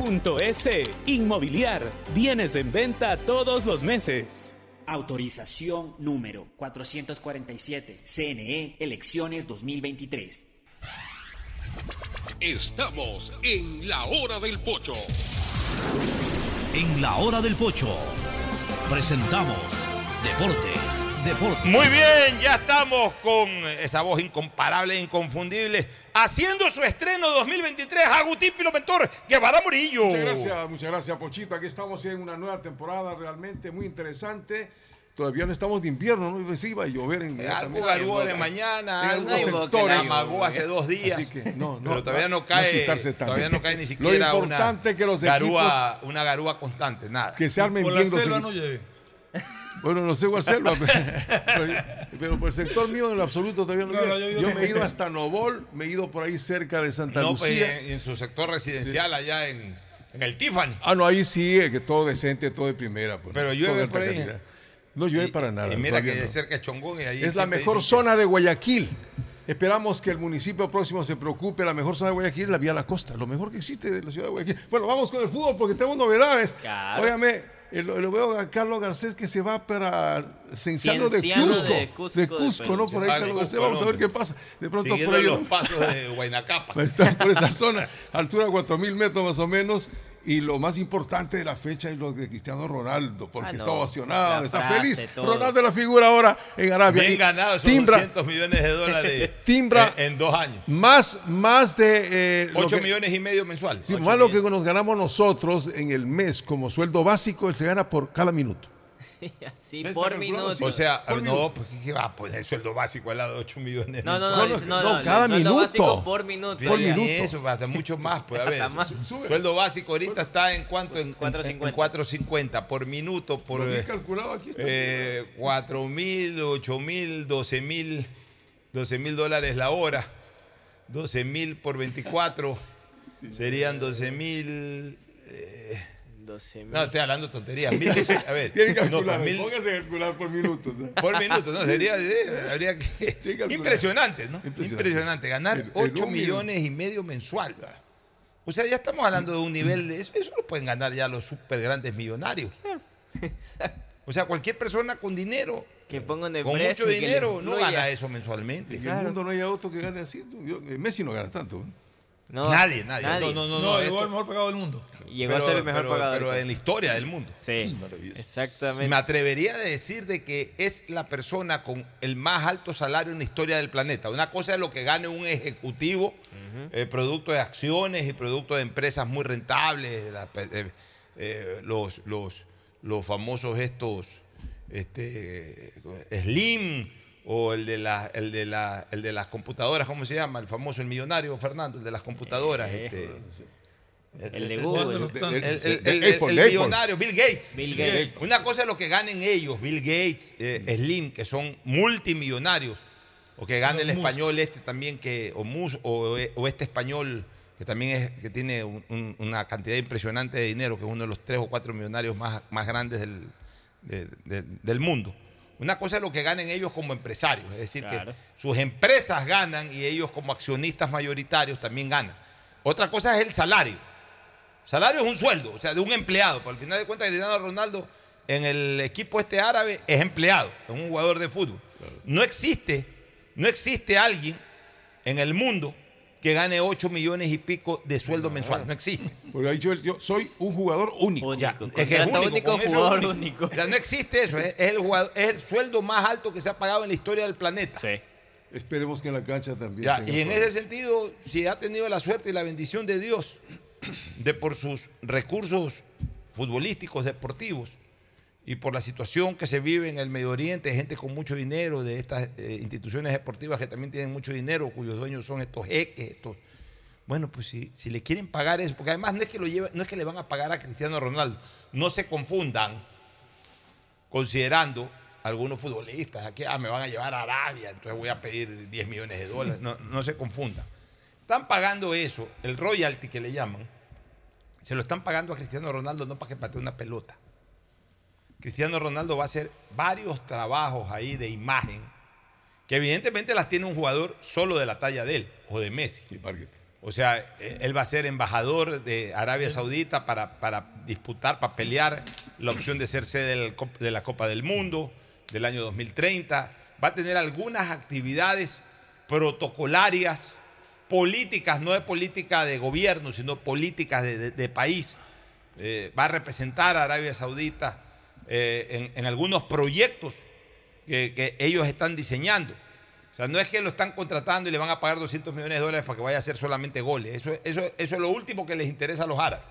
www.inmobiliariapublica.es. Inmobiliar. Bienes en venta todos los meses.
Autorización número 447. CNE E, Elecciones 2023.
Estamos en la hora del pocho.
En la hora del pocho presentamos Deportes, Deportes.
Muy bien, ya estamos con esa voz incomparable e inconfundible, haciendo su estreno 2023, Agustín Filomentor Guevara Murillo.
Muchas gracias, muchas gracias, Pochito. Aquí estamos en una nueva temporada realmente muy interesante. Todavía no estamos de invierno, ¿no? Pues iba a llover en
Algo garúa de mañana,
en
algo
algunos sectores.
amagó hace dos días.
Así que no, no,
pero todavía no cae, todavía no cae ni *laughs*
Lo
siquiera
importante
una
que los
garúa, una garúa constante, nada.
Que se armen
Por
bien
la
los
selva
equipos.
no lleve. *laughs*
Bueno, no sé cuál selva, pero, pero por el sector mío en lo absoluto todavía no,
No, no, yo-
Yo me he ido *laughs* hasta Novol, me he ido por ahí cerca de Santa
No, pues,
Lucía.
en, en su sector residencial allá en, en el Tiffany.
Ah, no, ahí sí, eh, que todo decente, todo de primera. pues,
Pero llueve por ahí.
calidad. No llueve para nada.
Y mira que
no.
es cerca de Chongón y ahí
Es la mejor zona de Guayaquil. Esperamos que el municipio próximo se preocupe. La mejor zona de Guayaquil es la vía a la costa, lo mejor que existe de la ciudad de Guayaquil. Bueno, vamos con el fútbol porque tenemos novedades.
Claro.
Óigame, eh, lo, lo veo a Carlos Garcés que se va para Cienciano de Cusco.
de
De
Cusco,
Cusco,
de
¿no? Por ahí
Ah,
Carlos
Cusco,
Garcés. Vamos a ver qué pasa. De pronto
Siguiendo
por ahí.
los pasos de Huaynacapa. *laughs*
Está por esa zona, altura de 4.000 metros más o menos. Y lo más importante de la fecha es lo de Cristiano Ronaldo, porque
Ah, no.
está ovacionado,
La
está
frase,
feliz.
todo.
Ronaldo es la figura ahora en Arabia.
Bien
Y
ganado esos
timbra
200 millones de dólares *laughs*
Timbra-
en, en dos años.
más, más de... eh, lo
8
que-
millones y medio mensuales.
sí, más lo
millones.
que nos ganamos nosotros en el mes como sueldo básico, él se gana por cada minuto. *laughs*
Así, por minuto.
O sea,
Por
no,
minuto.
pues ¿qué va? Pues el sueldo básico al lado de 8 millones.
No, no, no,
No, no,
no,
no,
no,
cada
el sueldo
minuto.
básico por minuto.
Por
ya.
minuto.
Eso, hasta mucho más puede haber.
Hasta más.
Sueldo básico ahorita está en cuánto? En, en-
4.50.
en 4.50 por minuto, por
Lo calculado aquí está.
eh, 4 mil, 8 mil, 12 mil, 12 mil dólares la hora. 12 mil por 24 serían 12 mil.
12 mil.
No, estoy hablando de tonterías. Mil a ver, *laughs*
Tiene que
no,
calcular,
pues mil-
póngase a calcular por minutos. ¿eh?
por minuto, ¿no? Sería, eh, habría que... Impresionante, ¿no?
Impresionante.
Impresionante. Ganar
en
8
un
millones y medio mensual. O sea, ya estamos hablando de un nivel de eso. Eso lo pueden ganar ya los super grandes millonarios. *laughs* O sea, cualquier persona con dinero,
Que ponga una
con mucho
y que
dinero, no gana eso mensualmente.
En el mundo no hay otro que gane así. Yo- eh, Messi no gana tanto. ¿eh?
No,
nadie, nadie, No, no, no, no,
No,
esto-
llegó el mejor pagado del mundo.
Llegó a ser el mejor
pero-
pagado.
Pero en la historia del mundo.
Sí, exactamente.
Me atrevería a decir de que es la persona con el más alto salario en la historia del planeta. Una cosa es lo que gane un ejecutivo, eh, producto de acciones y producto de empresas muy rentables, la- eh, eh, los, los, los famosos estos este, Slim o el de, la, el, de la, el de las computadoras, ¿cómo se llama? El famoso, el millonario, Fernando, el de las computadoras.
Eh,
este,
el de Google.
el-
De-
el- millonario, Bill Gates.
Bill Gates.
Una cosa es lo que ganen ellos, Bill Gates, eh, Slim, que son multimillonarios, o que gane el
Musk.
español este también, que, o, Mus- o, o este español que también es, que tiene un- un- una cantidad impresionante de dinero, que es uno de los tres o cuatro millonarios más, más grandes del, de- de- del mundo. Una cosa es lo que ganen ellos como empresarios, es decir,
Claro.
que sus empresas ganan y ellos como accionistas mayoritarios también ganan. Otra cosa es el salario. Salario es un sueldo, o sea, de un empleado. Pero al final de cuentas, Cristiano Ronaldo en el equipo este árabe es empleado, es un jugador de fútbol. No existe, no existe alguien en el mundo que gane 8 millones y pico de sueldo mensual. No existe.
Porque ha dicho él, yo soy un jugador único.
Ya,
Único.
es que es único, eso
jugador
único.
único.
O sea, no existe eso. Es, es el jugador- es el sueldo más alto que se ha pagado en la historia del planeta.
Sí.
Esperemos que en la cancha también.
Ya,
tenga
y en ese sentido, si ha tenido la suerte y la bendición de Dios de por sus recursos futbolísticos, deportivos, y por la situación que se vive en el Medio Oriente, gente con mucho dinero, de estas eh, instituciones deportivas que también tienen mucho dinero, cuyos dueños son estos jeques, estos... Bueno, pues si, si le quieren pagar eso, porque además no es que lo lleve- no es que le van a pagar a Cristiano Ronaldo, no se confundan considerando algunos futbolistas, aquí ah, me van a llevar a Arabia, entonces voy a pedir 10 millones de dólares. No, no se confundan. Están pagando eso, el royalty que le llaman, se lo están pagando a Cristiano Ronaldo no para que patee una pelota. Cristiano Ronaldo va a hacer varios trabajos ahí de imagen, que evidentemente las tiene un jugador solo de la talla de él o de Messi. O sea, eh, él va a ser embajador de Arabia Saudita para, para disputar, para pelear la opción de ser sede de la Copa del Mundo del año 2030. Va a tener algunas actividades protocolarias, políticas, no de política de gobierno, sino políticas de, de- de país. Eh, va a representar a Arabia Saudita eh, en, en algunos proyectos que, que ellos están diseñando. O sea, no es que lo están contratando y le van a pagar 200 millones de dólares para que vaya a hacer solamente goles. Eso, eso, eso es lo último que les interesa a los árabes.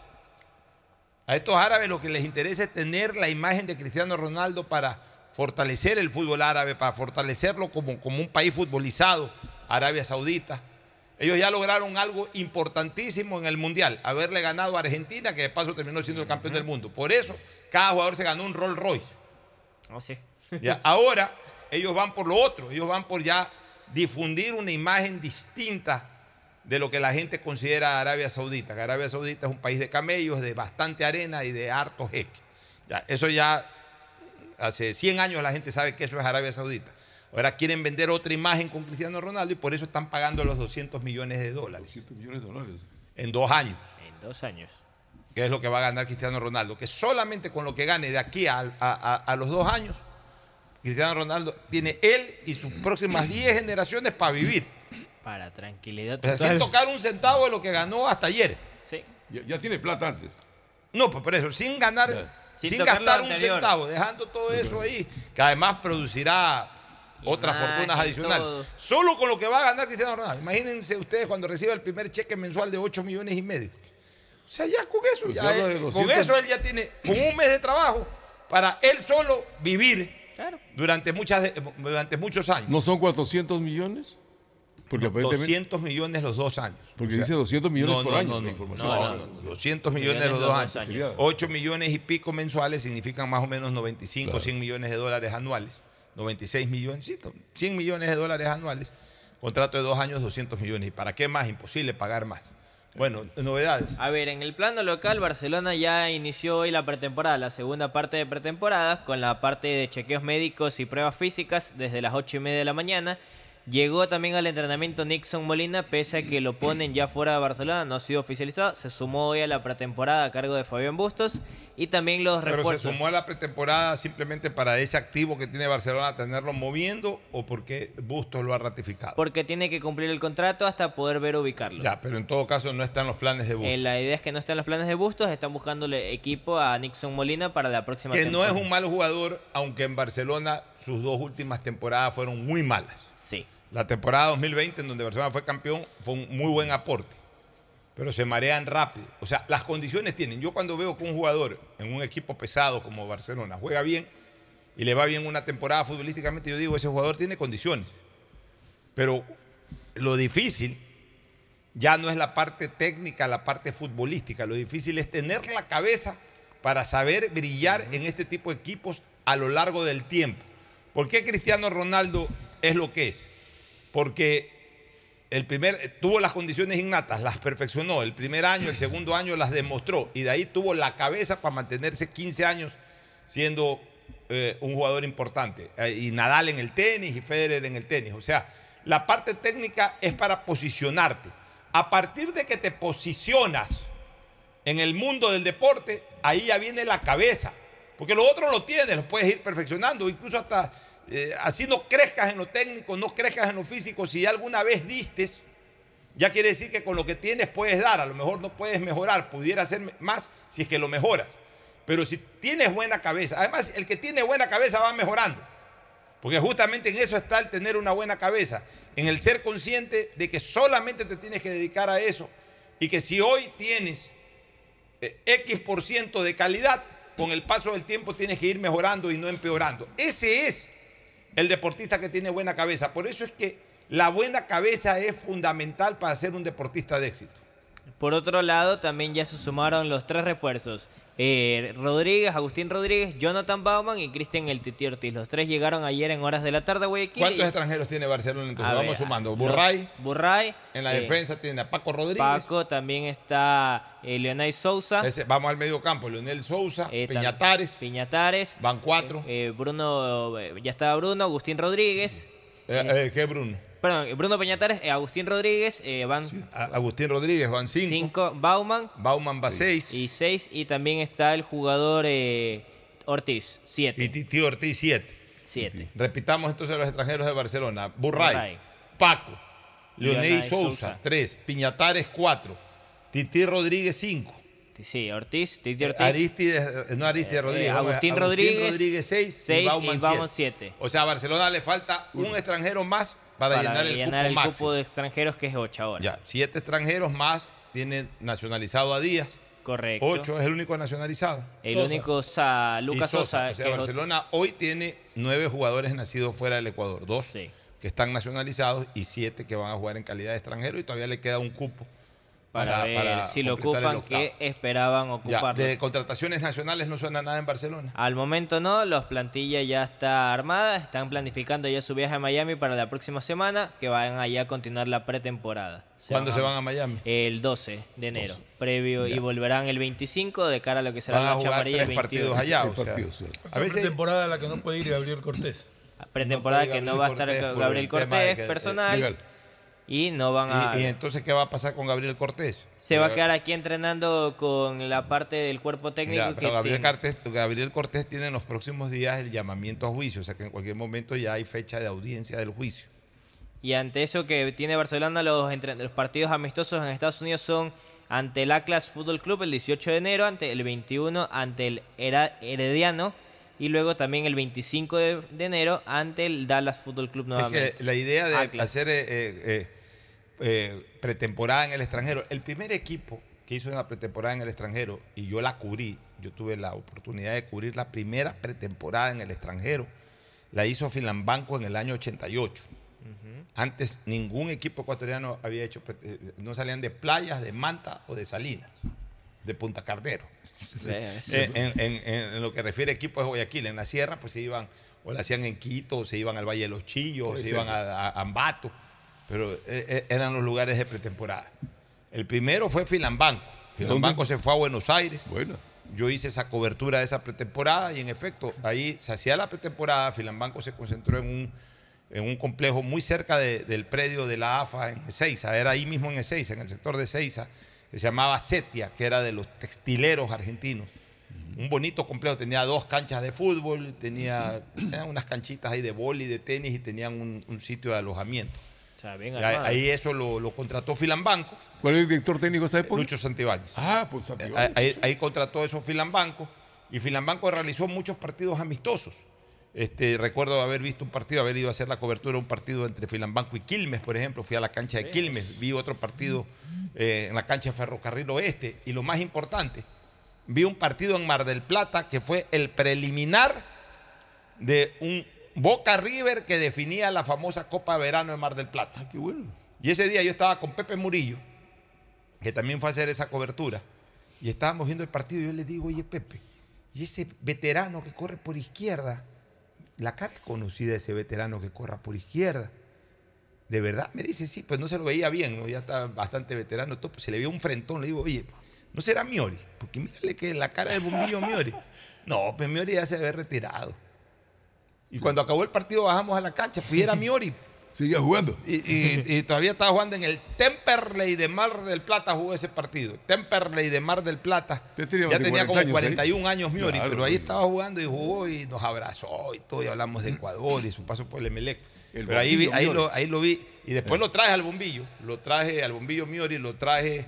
A estos árabes lo que les interesa es tener la imagen de Cristiano Ronaldo para fortalecer el fútbol árabe, para fortalecerlo como, como un país futbolizado, Arabia Saudita. Ellos ya lograron algo importantísimo en el Mundial, haberle ganado a Argentina, que de paso terminó siendo el campeón del mundo. Por eso, cada jugador se ganó un Rolls Royce.
Oh, sí.
Ya, *laughs* ahora ellos van por lo otro, ellos van por ya difundir una imagen distinta de lo que la gente considera Arabia Saudita, que Arabia Saudita es un país de camellos, de bastante arena y de harto jeque. Ya, eso ya hace 100 años la gente sabe que eso es Arabia Saudita. Ahora quieren vender otra imagen con Cristiano Ronaldo y por eso están pagando los 200 millones de dólares
200 millones de dólares.
en dos años
En dos años.
Que es lo que va a ganar Cristiano Ronaldo, que solamente con lo que gane de aquí a, a- a- los dos años, Cristiano Ronaldo tiene él y sus próximas 10 generaciones para vivir.
Para tranquilidad
O sea,
total.
sin tocar un centavo de lo que ganó hasta ayer.
Sí.
Ya, ya tiene plata antes.
No, pues por eso, sin ganar,
Sin
gastar un centavo, dejando todo eso ahí, que además producirá otras
Imagen,
fortunas adicionales.
todo.
Solo con lo que va a ganar Cristiano Ronaldo. Imagínense ustedes cuando reciba el primer cheque mensual de 8 millones y medio. O sea, ya con eso,
Pues
ya él-
de
con
200.
eso él ya tiene, con un mes de trabajo, para él solo vivir
Claro.
durante, muchas, de- durante muchos años.
¿No son 400 millones? Porque aparentemente.
200 millones los dos años.
Porque
O sea,
dice 200 millones
no,
por
no,
año.
no,
la
no,
información.
no, no, no, 200 millones los dos años.
Sería-
8 millones y pico mensuales significan más o menos 95, 100 millones de dólares anuales. 96 millones, sí, 100 millones de dólares anuales. Contrato de dos años, 200 millones. ¿Y para qué más? Imposible pagar más. Bueno, novedades.
A ver, en el plano local, Barcelona ya inició hoy la pretemporada, la segunda parte de pretemporada, con la parte de chequeos médicos y pruebas físicas desde las 8 y media de la mañana. Llegó también al entrenamiento Nixon Molina, pese a que lo ponen ya fuera de Barcelona, no ha sido oficializado. Se sumó hoy a la pretemporada a cargo de Fabián Bustos y también los
Pero se
refuerzos.
sumó a la pretemporada simplemente para ese activo que tiene Barcelona, tenerlo moviendo o porque Bustos lo ha ratificado.
Porque tiene que cumplir el contrato hasta poder ver ubicarlo.
Ya, pero en todo caso no están los planes de Bustos.
Eh, la idea es que no estén los planes de Bustos, están buscándole equipo a Nixon Molina para la próxima
que no es
temporada.
un mal jugador, aunque en Barcelona sus dos últimas temporadas fueron muy malas. La temporada 2020, en donde Barcelona fue campeón, fue un muy buen aporte. Pero se marean rápido. O sea, las condiciones tienen. Yo cuando veo que un jugador en un equipo pesado como Barcelona juega bien y le va bien una temporada futbolísticamente, yo digo, ese jugador tiene condiciones. Pero lo difícil ya no es la parte técnica, la parte futbolística. Lo difícil es tener la cabeza para saber brillar en este tipo de equipos a lo largo del tiempo. ¿Por qué Cristiano Ronaldo es lo que es? Porque el primer tuvo las condiciones innatas, las perfeccionó. El primer año, el segundo año las demostró y de ahí tuvo la cabeza para mantenerse 15 años siendo eh, un jugador importante. Eh, y Nadal en el tenis y Federer en el tenis. O sea, la parte técnica es para posicionarte. A partir de que te posicionas en el mundo del deporte, ahí ya viene la cabeza. Porque lo otro lo tienes, lo puedes ir perfeccionando, incluso hasta eh, así no crezcas en lo técnico, no crezcas en lo físico. Si alguna vez distes, ya quiere decir que con lo que tienes puedes dar. A lo mejor no puedes mejorar, pudiera ser más si es que lo mejoras. Pero si tienes buena cabeza, además el que tiene buena cabeza va mejorando. Porque justamente en eso está el tener una buena cabeza, en el ser consciente de que solamente te tienes que dedicar a eso y que si hoy tienes eh, X por ciento de calidad, con el paso del tiempo tienes que ir mejorando y no empeorando. Ese es el deportista que tiene buena cabeza. Por eso es que la buena cabeza es fundamental para ser un deportista de éxito.
Por otro lado, también ya se sumaron los tres refuerzos. Eh, Rodríguez, Agustín Rodríguez, Jonathan Bauman y Cristian El Titi Ortiz. Los tres llegaron ayer en horas de la tarde a Guayaquil.
¿Cuántos
y-
extranjeros tiene Barcelona entonces?
A
Vamos
ver,
sumando. Burray.
Burray.
En la
eh,
defensa tiene a Paco Rodríguez.
Paco, también está eh, Leonay Sousa.
Ese- vamos al medio campo. Leonel Sousa,
Eh,
Peñatares.
Piñatares.
Van cuatro.
Eh, Bruno, ya estaba Bruno, Agustín Rodríguez.
Eh, eh, ¿Qué Bruno?
Perdón, Bruno Peñatares, eh, Agustín Rodríguez, eh, van
A- Agustín Rodríguez van cinco.
cinco, Bauman.
Bauman va seis.
Y seis, y también está el jugador eh, Ortiz, siete.
Y Titi Ortiz siete.
Siete.
Repitamos entonces los extranjeros de Barcelona. Burray,
Burray.
Paco, Leonel
Leonay
Sousa,
Sousa.
tres. Piñatares, cuatro. Titi Rodríguez, cinco.
Sí, Ortiz, Titi Ortiz.
Aristides, eh, no Aristides
Eh,
Rodríguez.
eh,
vamos a-
Agustín Rodríguez,
6
seis,
y Bauman,
y Bauman,
siete.
siete.
O sea, a Barcelona le falta un extranjero más para, llenar el cupo
el
máximo.
cupo de extranjeros que es ocho ahora.
Ya, siete extranjeros más tienen nacionalizado a Díaz.
Correcto.
Ocho es el único nacionalizado.
El único Sa- Lucas
Y
Sosa.
O sea,
que es otro-
Barcelona hoy tiene nueve jugadores nacidos fuera del Ecuador. Dos
Sí.
que están nacionalizados y siete que van a jugar en calidad de extranjero y todavía le queda un cupo
para, ver si lo ocupan, que esperaban
Ya,
ocuparlo.
de contrataciones nacionales no suena nada en Barcelona.
Al momento no, los plantilla ya está armada, están planificando ya su viaje a Miami para la próxima semana, que van allá a continuar la pretemporada.
¿Cuándo se van a Miami?
El 12 de enero,
12.
previo, y volverán el 25 de cara a lo que será
Van
la noche amarilla el
tres
22.
partidos allá. o
Tres
sea,
partidos, sí.
a veces
temporada a la que no puede ir Gabriel Cortés.
Pretemporada
No
que no va a estar
Gabriel Cortés eh,
personal,
legal.
Y no van a...
¿Y, y entonces qué va a pasar con Gabriel Cortés?
se va a quedar aquí entrenando con la parte del cuerpo técnico
Ya,
que
pero Gabriel,
tiene-
Cortés, Gabriel Cortés tiene en los próximos días el llamamiento a juicio, o sea que en cualquier momento ya hay fecha de audiencia del juicio.
Y ante eso que tiene Barcelona, los, entre- los partidos amistosos en Estados Unidos son ante el Atlas Fútbol Club el 18 de enero, ante el 21 ante el Herediano y luego también el 25 de, de enero ante el Dallas Fútbol Club nuevamente.
Es que la idea de
Atlas.
hacer eh, eh, eh, pretemporada en el extranjero, el primer equipo que hizo una pretemporada en el extranjero, y yo la cubrí, yo tuve la oportunidad de cubrir la primera pretemporada en el extranjero, la hizo Filambanco en el año 88. Antes ningún equipo ecuatoriano había hecho, eh, no salían de playas, de Manta o de Salinas, de Punta Cardero.
Sí, sí.
Eh, en, en- en- en lo que refiere a equipos de Guayaquil, en la sierra, pues se iban, o la hacían en Quito, o se iban al Valle de los Chillos, o se iban a, a Ambato, pero eh, eh, eran los lugares de pretemporada. El primero fue Filambanco. Filambanco se fue a Buenos Aires.
Bueno.
Yo hice esa cobertura de esa pretemporada y en efecto, ahí se hacía la pretemporada, Filambanco se concentró en un, en un complejo muy cerca de- del predio de la AFA en Ezeiza, era ahí mismo en Ezeiza, en el sector de Ezeiza, que se llamaba Setia, que era de los textileros argentinos. Un bonito complejo, tenía dos canchas de fútbol, tenía, tenía unas canchitas ahí de boli, de tenis y tenían un, un sitio de alojamiento.
O sea, bien
Y ahí, eso lo, lo contrató Filambanco.
¿Cuál es el director técnico de esa época?
Lucho Santibáñez.
Ah, pues Santibáñez.
Ahí, ahí contrató eso Filambanco y Filambanco realizó muchos partidos amistosos. Este, recuerdo haber visto un partido, haber ido a hacer la cobertura de un partido entre Filambanco y Quilmes, por ejemplo. Fui a la cancha de Quilmes, vi otro partido eh, en la cancha de Ferrocarril Oeste. Y lo más importante, vi un partido en Mar del Plata que fue el preliminar de un Boca River que definía la famosa Copa Verano de Mar del Plata.
qué bueno.
Y ese día yo estaba con Pepe Murillo, que también fue a hacer esa cobertura, y estábamos viendo el partido y yo le digo, oye Pepe, y ese veterano que corre por izquierda, la cara es conocida de ese veterano que corra por izquierda. De verdad, me dice, sí, pues no se lo veía bien, ¿no? ya está bastante veterano, todo, pues se le vio un frentón, le digo, oye, ¿no será Miori? Porque mírale que la cara del bombillo Miori. *laughs* No, pues Miori ya se había retirado. Y cuando acabó el partido bajamos a la cancha, pues y era *laughs* Miori.
Seguía jugando.
Y, y- y todavía estaba jugando en el Temperley de Mar del Plata, jugó ese partido. Temperley de Mar del Plata.
tenía
Ya tenía
40
como
años
41
ahí.
años Miori,
Claro,
pero ahí estaba jugando y jugó y nos abrazó y todo, y hablamos de Ecuador y su paso por el Emelec.
El
pero ahí, vi- ahí, lo, ahí lo vi. Y después lo traje al bombillo. Lo traje al bombillo Miori, lo traje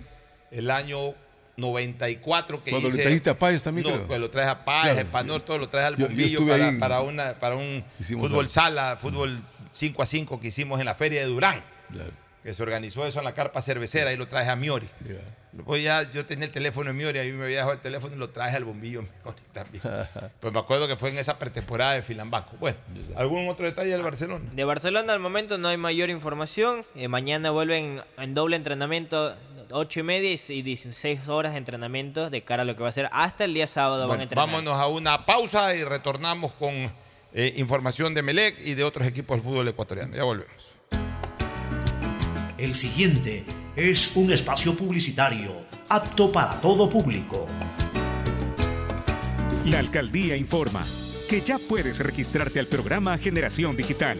el año 94 que
Cuando le
hice-
trajiste a Páez también,
No,
creo.
pues lo traje a Páez,
Claro.
Espanol, todo lo traje al
Yo-
bombillo para,
ahí.
para una, para un
Hicimos
fútbol
algo.
sala, fútbol 5 a 5 que hicimos en la feria de Durán. Que se organizó eso en la carpa cervecera, ahí lo traje a Miori. Después ya yo tenía el teléfono de Miori, ahí me había dejado el teléfono y lo traje al bombillo Miori *laughs* también. *laughs* pues me acuerdo que fue en esa pretemporada de Filambanco. Bueno, ¿algún otro detalle del Barcelona?
De Barcelona al momento no hay mayor información. Eh, mañana vuelven en doble entrenamiento, 8 y media y 16 horas de entrenamiento de cara a lo que va a ser hasta el día sábado. van a
Bueno,
entrenar.
vámonos a una pausa y retornamos con eh, información de Melec y de otros equipos del fútbol ecuatoriano. Ya volvemos.
El siguiente es un espacio publicitario apto para todo público.
La alcaldía informa que ya puedes registrarte al programa Generación Digital.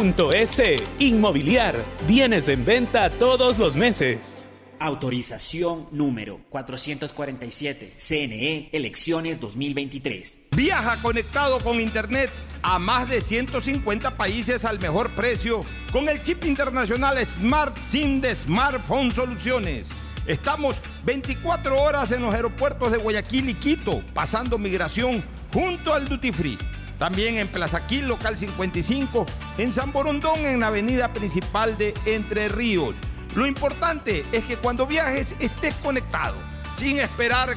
www.inmobiliariapublica.es. Inmobiliar, bienes en venta todos los meses.
Autorización número 447. CNE, elecciones 2023.
Viaja conectado con Internet a más de 150 países al mejor precio con el chip internacional Smart SIM de Smartphone Soluciones. Estamos 24 horas en los aeropuertos de Guayaquil y Quito, pasando migración junto al Duty Free. También en Plaza Quil, local 55, en San Borondón, en la avenida principal de Entre Ríos. Lo importante es que cuando viajes estés conectado, sin esperar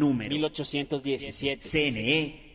número 1817. CNE,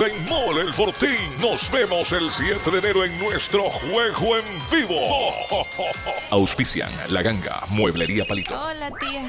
en Mole el Fortín. Nos vemos el 7 de enero en nuestro juego en vivo.
Auspician La Ganga, Mueblería Palito.
Hola, tía.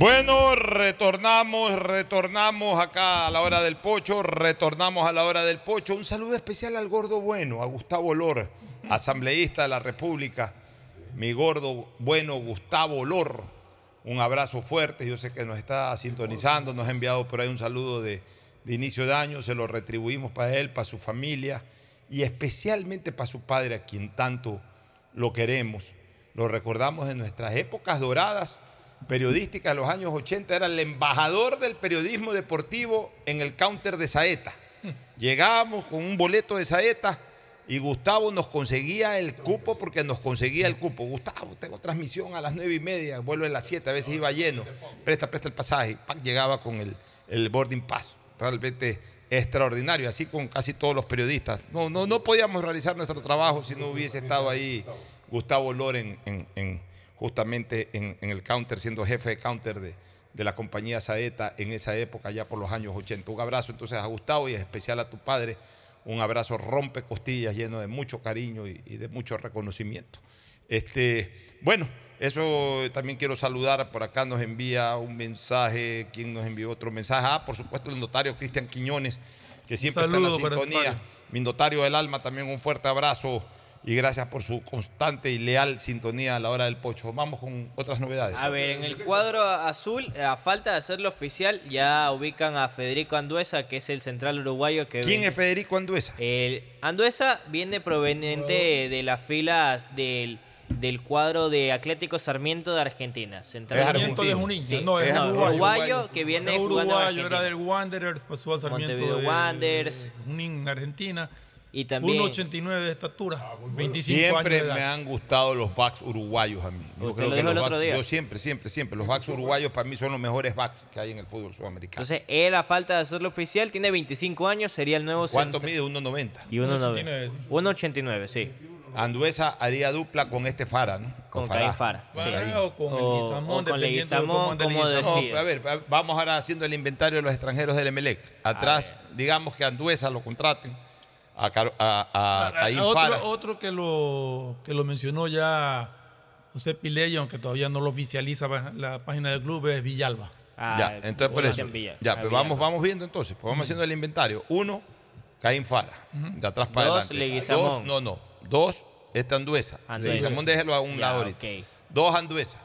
Bueno, retornamos, retornamos acá a la hora del pocho, retornamos a la hora del pocho. Un saludo especial al gordo bueno, a Gustavo Lor, asambleísta de la República. Mi gordo bueno, Gustavo Lor. Un abrazo fuerte, yo sé que nos está sintonizando, nos ha enviado por ahí un saludo de, de inicio de año, se lo retribuimos para él, para su familia y especialmente para su padre, a quien tanto lo queremos. Lo recordamos en nuestras épocas doradas periodísticas de los años 80, era el embajador del periodismo deportivo en el counter de Saeta. Llegábamos con un boleto de Saeta y Gustavo nos conseguía el cupo porque nos conseguía el cupo. Gustavo, tengo transmisión a las nueve y media, vuelvo a las siete, a veces iba lleno. Presta, presta el pasaje. Pac llegaba con el, el boarding pass. Realmente extraordinario, así con casi todos los periodistas. No, no, no podíamos realizar nuestro trabajo si no hubiese estado ahí Gustavo Loren en, en, justamente en, en, el counter, siendo jefe de counter de, de, la compañía Saeta en esa época, ya por los años 80. Un abrazo entonces a Gustavo y en especial a tu padre. Un abrazo rompe costillas lleno de mucho cariño y, y de mucho reconocimiento. Este, bueno, eso también quiero saludar. Por acá nos envía un mensaje. ¿Quién nos envió otro mensaje? Ah, por supuesto, el notario Cristian Quiñones, que siempre está en la sintonía. Mi notario del alma, también un fuerte abrazo y gracias por su constante y leal sintonía a la hora del pocho. Vamos con otras novedades.
A ver, en el cuadro azul, a falta de hacerlo oficial, ya ubican a Federico Anduesa, que es el central uruguayo que
¿Quién es Federico Anduesa?
El Anduesa viene proveniente de las filas del del cuadro de Atlético Sarmiento de Argentina.
Central Sarmiento de Junín,
sí.
no, es
no,
uruguayo,
uruguayo, que viene jugando
uruguayo, era del Wanderers, pasó al Sarmiento
Montevideo
de
Wanderers.
Junín, Argentina.
Y también
1.89 de estatura, 25
siempre
años de edad.
me han gustado los backs uruguayos a mí. Yo,
Usted lo dijo
los
el otro
backs-
día.
yo siempre, siempre, siempre. Los backs uruguayos para mí son los mejores backs que hay en el fútbol sudamericano.
Entonces, él a falta de hacerlo oficial, tiene 25 años, sería el nuevo
¿Cuánto mide? 1.90.
Y 1.89. 1.89, sí.
Anduesa haría dupla con este Fara, ¿no?
Con Fara, sí.
O con el
o con
dependiendo de
como decía.
No, a ver, va- vamos ahora haciendo el inventario de los extranjeros del Emelec. Atrás, digamos que Anduesa lo contraten, a, Car- a, a
Ah,
Caín
otro,
Fara.
otro que lo que lo mencionó ya José Piley, aunque todavía no lo oficializa la página del club, es Villalba.
Ah,
ya, entonces por eso. Ya, pero vamos, vamos viendo entonces, pues vamos haciendo el inventario. Uno, Caín Fara, de atrás para
Dos,
adelante.
Leguizamón.
Dos, no, no. Dos, este Anduesa.
Anduesa.
Leguizamón déjelo a un
Ya,
lado ahorita. Dos, Anduesa.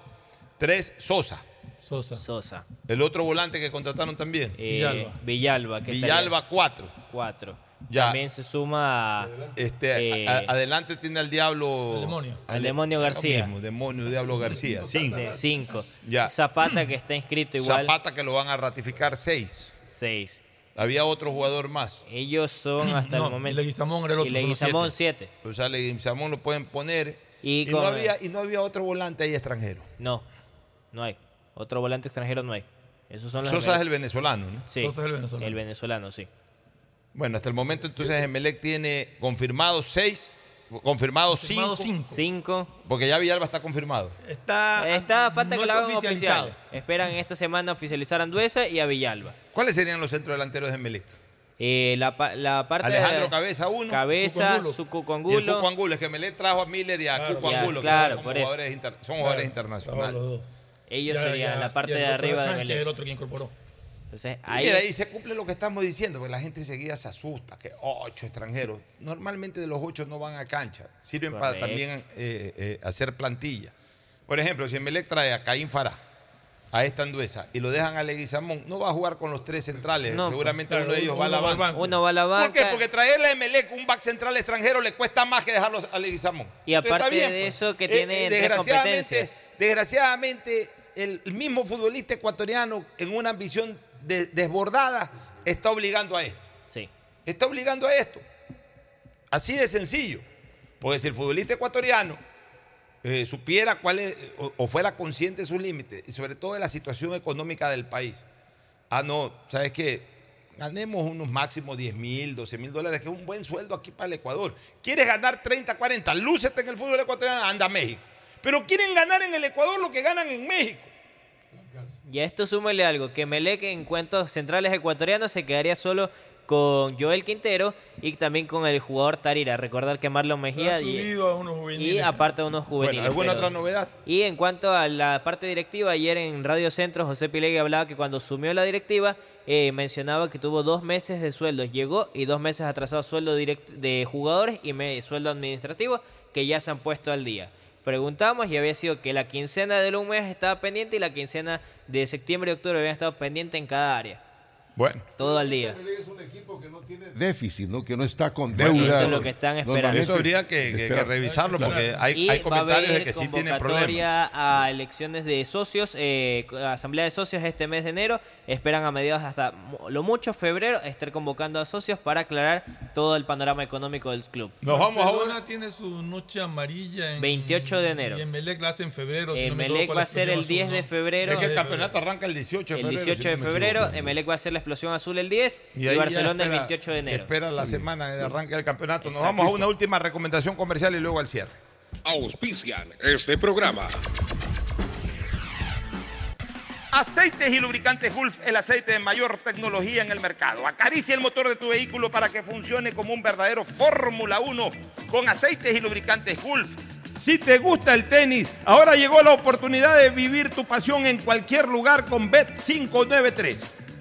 Tres, Sosa.
Sosa.
Sosa.
El otro volante que contrataron también.
Eh,
Villalba.
Villalba. que
Villalba, cuatro.
Cuatro.
Ya.
También se suma
Este,
Eh,
a- a- adelante tiene al diablo.
Al demonio.
Al demonio García.
mismo, demonio, diablo García. Cinco.
de cinco.
Ya.
Zapata, que está inscrito igual.
Zapata que lo van a ratificar seis.
Seis.
Había otro jugador más.
Ellos son hasta
No,
el momento.
y Leguizamón era el otro,
Y Leguizamón, siete.
O sea, Leguizamón lo pueden poner.
Y
Y, no había, y no había otro volante ahí extranjero.
No, no hay. Otro volante extranjero no hay. Esos son los
Sosa es el venezolano, ¿no?
Sí,
Sosa es el venezolano.
El venezolano, sí.
Bueno, hasta el momento entonces Emelec tiene confirmados seis, confirmados
Confirmado
cinco,
cinco.
Porque ya Villalba está confirmado.
Está,
Está falta
no
que lo hagan
oficializado.
oficial. Esperan esta semana oficializar a Anduesa y a Villalba.
¿Cuáles serían los centros delanteros de Emelec?
Eh, la, la parte
Alejandro
de
Cabeza, uno.
Cabeza, su
Y el
Cucongulo.
Cuco Angulo, es que Emelec trajo a Miller y a
Claro,
Cuco
ya,
Angulo,
claro,
que son, como
por eso.
jugadores, inter- son jugadores
Claro,
internacionales.
los dos.
Ellos
Ya,
serían
ya,
la parte
y
de arriba de
Sánchez,
Emelec.
el otro que incorporó.
Entonces,
Y
ahí,
mira, ahí se cumple lo que estamos diciendo, porque la gente enseguida se asusta, que ocho extranjeros. Normalmente de los ocho no van a cancha, sirven para también eh, eh, hacer plantilla. Por ejemplo, si Emelec trae a Caín Fará, a esta Anduesa, y lo dejan a Leguizamón, no va a jugar con los tres centrales,
No,
seguramente
claro,
uno de ellos
uno
va a la banca.
banco.
uno va a la
¿Por qué?
banca.
Porque traerle a Emelec un back central extranjero le cuesta más que dejarlo a Leguizamón.
Y
Entonces,
aparte de eso, que
Eh,
tiene
eh, desgraciadamente-
competencias.
Desgraciadamente, el mismo futbolista ecuatoriano, en una ambición de- desbordada, está obligando a esto.
Sí.
Está obligando a esto. Así de sencillo. Porque si el futbolista ecuatoriano eh, supiera cuál es, o, o fuera consciente de sus límites, y sobre todo de la situación económica del país, ah, no, ¿sabes qué? Ganemos unos máximos 10 mil, 12 mil dólares, que es un buen sueldo aquí para el Ecuador. ¿Quieres ganar 30, 40? Lúcete en el fútbol ecuatoriano, anda a México. Pero quieren ganar en el Ecuador lo que ganan en México.
Y a esto súmele algo, que Melec en cuentos centrales ecuatorianos se quedaría solo con Joel Quintero y también con el jugador Tarira. Recordar que Marlon Mejía
Ha
y,
subido a unos juveniles.
y aparte de unos juveniles.
Bueno, ¿alguna
pero-
otra novedad?
Y en cuanto a la parte directiva, ayer en Radio Centro José Pilegui hablaba que cuando asumió la directiva eh, mencionaba que tuvo dos meses de sueldos. Llegó y dos meses atrasado sueldo direct de jugadores y me- sueldo administrativo que ya se han puesto al día. Preguntamos y había sido que la quincena del un mes estaba pendiente y la quincena de septiembre y octubre habían estado pendiente en cada área.
Bueno.
Todo al día.
Es un equipo que no tiene déficit, ¿no? que no está con
Bueno,
deudas.
eso es lo que están esperando.
Eso habría que, que- que revisarlo porque hay,
y
hay
va a
comentarios de que sí tienen problemas.
convocatoria a elecciones de socios, eh, asamblea de socios este mes de enero. Esperan a mediados hasta lo mucho febrero estar convocando a socios para aclarar todo el panorama económico del club.
Nos vamos a
Barcelona
una.
tiene su noche amarilla en
28 de enero.
Y en Melec la hace en febrero. si no me
Emelec
equivoco,
va
la
a ser el
explosión
10 de
¿no?
febrero.
Es que el campeonato arranca el 18 de
El
febrero.
18
si
de
no me
febrero,
equivoco.
Emelec va a hacer la explosión azul el 10 y, Barcelona el
espera-
28 de enero.
Espera la semana de arranque del campeonato. Nos vamos a una última recomendación comercial y luego al cierre.
Auspician este programa.
Aceites y lubricantes Gulf, el aceite de mayor tecnología en el mercado. Acaricia el motor de tu vehículo para que funcione como un verdadero Fórmula 1 con aceites y lubricantes Gulf. Si te gusta el tenis, ahora llegó la oportunidad de vivir tu pasión en cualquier lugar con Bet593.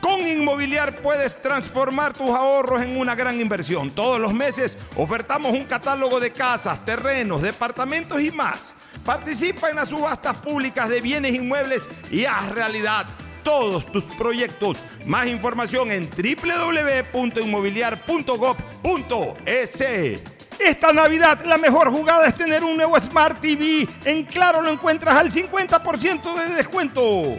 Con Inmobiliar puedes transformar tus ahorros en una gran inversión. Todos los meses ofertamos un catálogo de casas, terrenos, departamentos y más. Participa en las subastas públicas de bienes inmuebles y haz realidad todos tus proyectos. Más información en www.inmobiliar.gov.es. Esta Navidad la mejor jugada es tener un nuevo Smart TV. En Claro lo encuentras al 50% de descuento.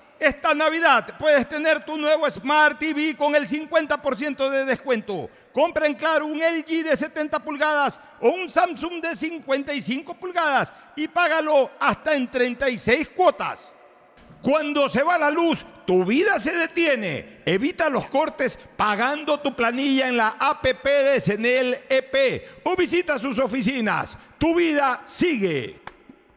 Esta Navidad puedes tener tu nuevo Smart TV con el 50% de descuento. Compra en Claro un LG de 70 pulgadas o un Samsung de 55 pulgadas y págalo hasta en 36 cuotas. Cuando se va la luz, tu vida se detiene. Evita los cortes pagando tu planilla en la APP de Senel EP o visita sus oficinas. Tu vida sigue.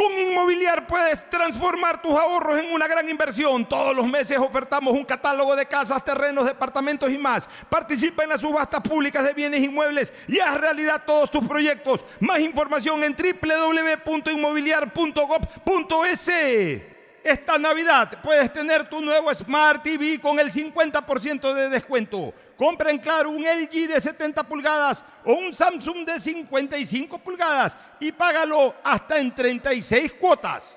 Con Inmobiliar puedes transformar tus ahorros en una gran inversión. Todos los meses ofertamos un catálogo de casas, terrenos, departamentos y más. Participa en las subastas públicas de bienes inmuebles y haz realidad todos tus proyectos. Más información en www.inmobiliar.gov.es. Esta Navidad puedes tener tu nuevo Smart TV con el 50% de descuento. Compra en Claro un LG de 70 pulgadas o un Samsung de 55 pulgadas y págalo hasta en 36 cuotas.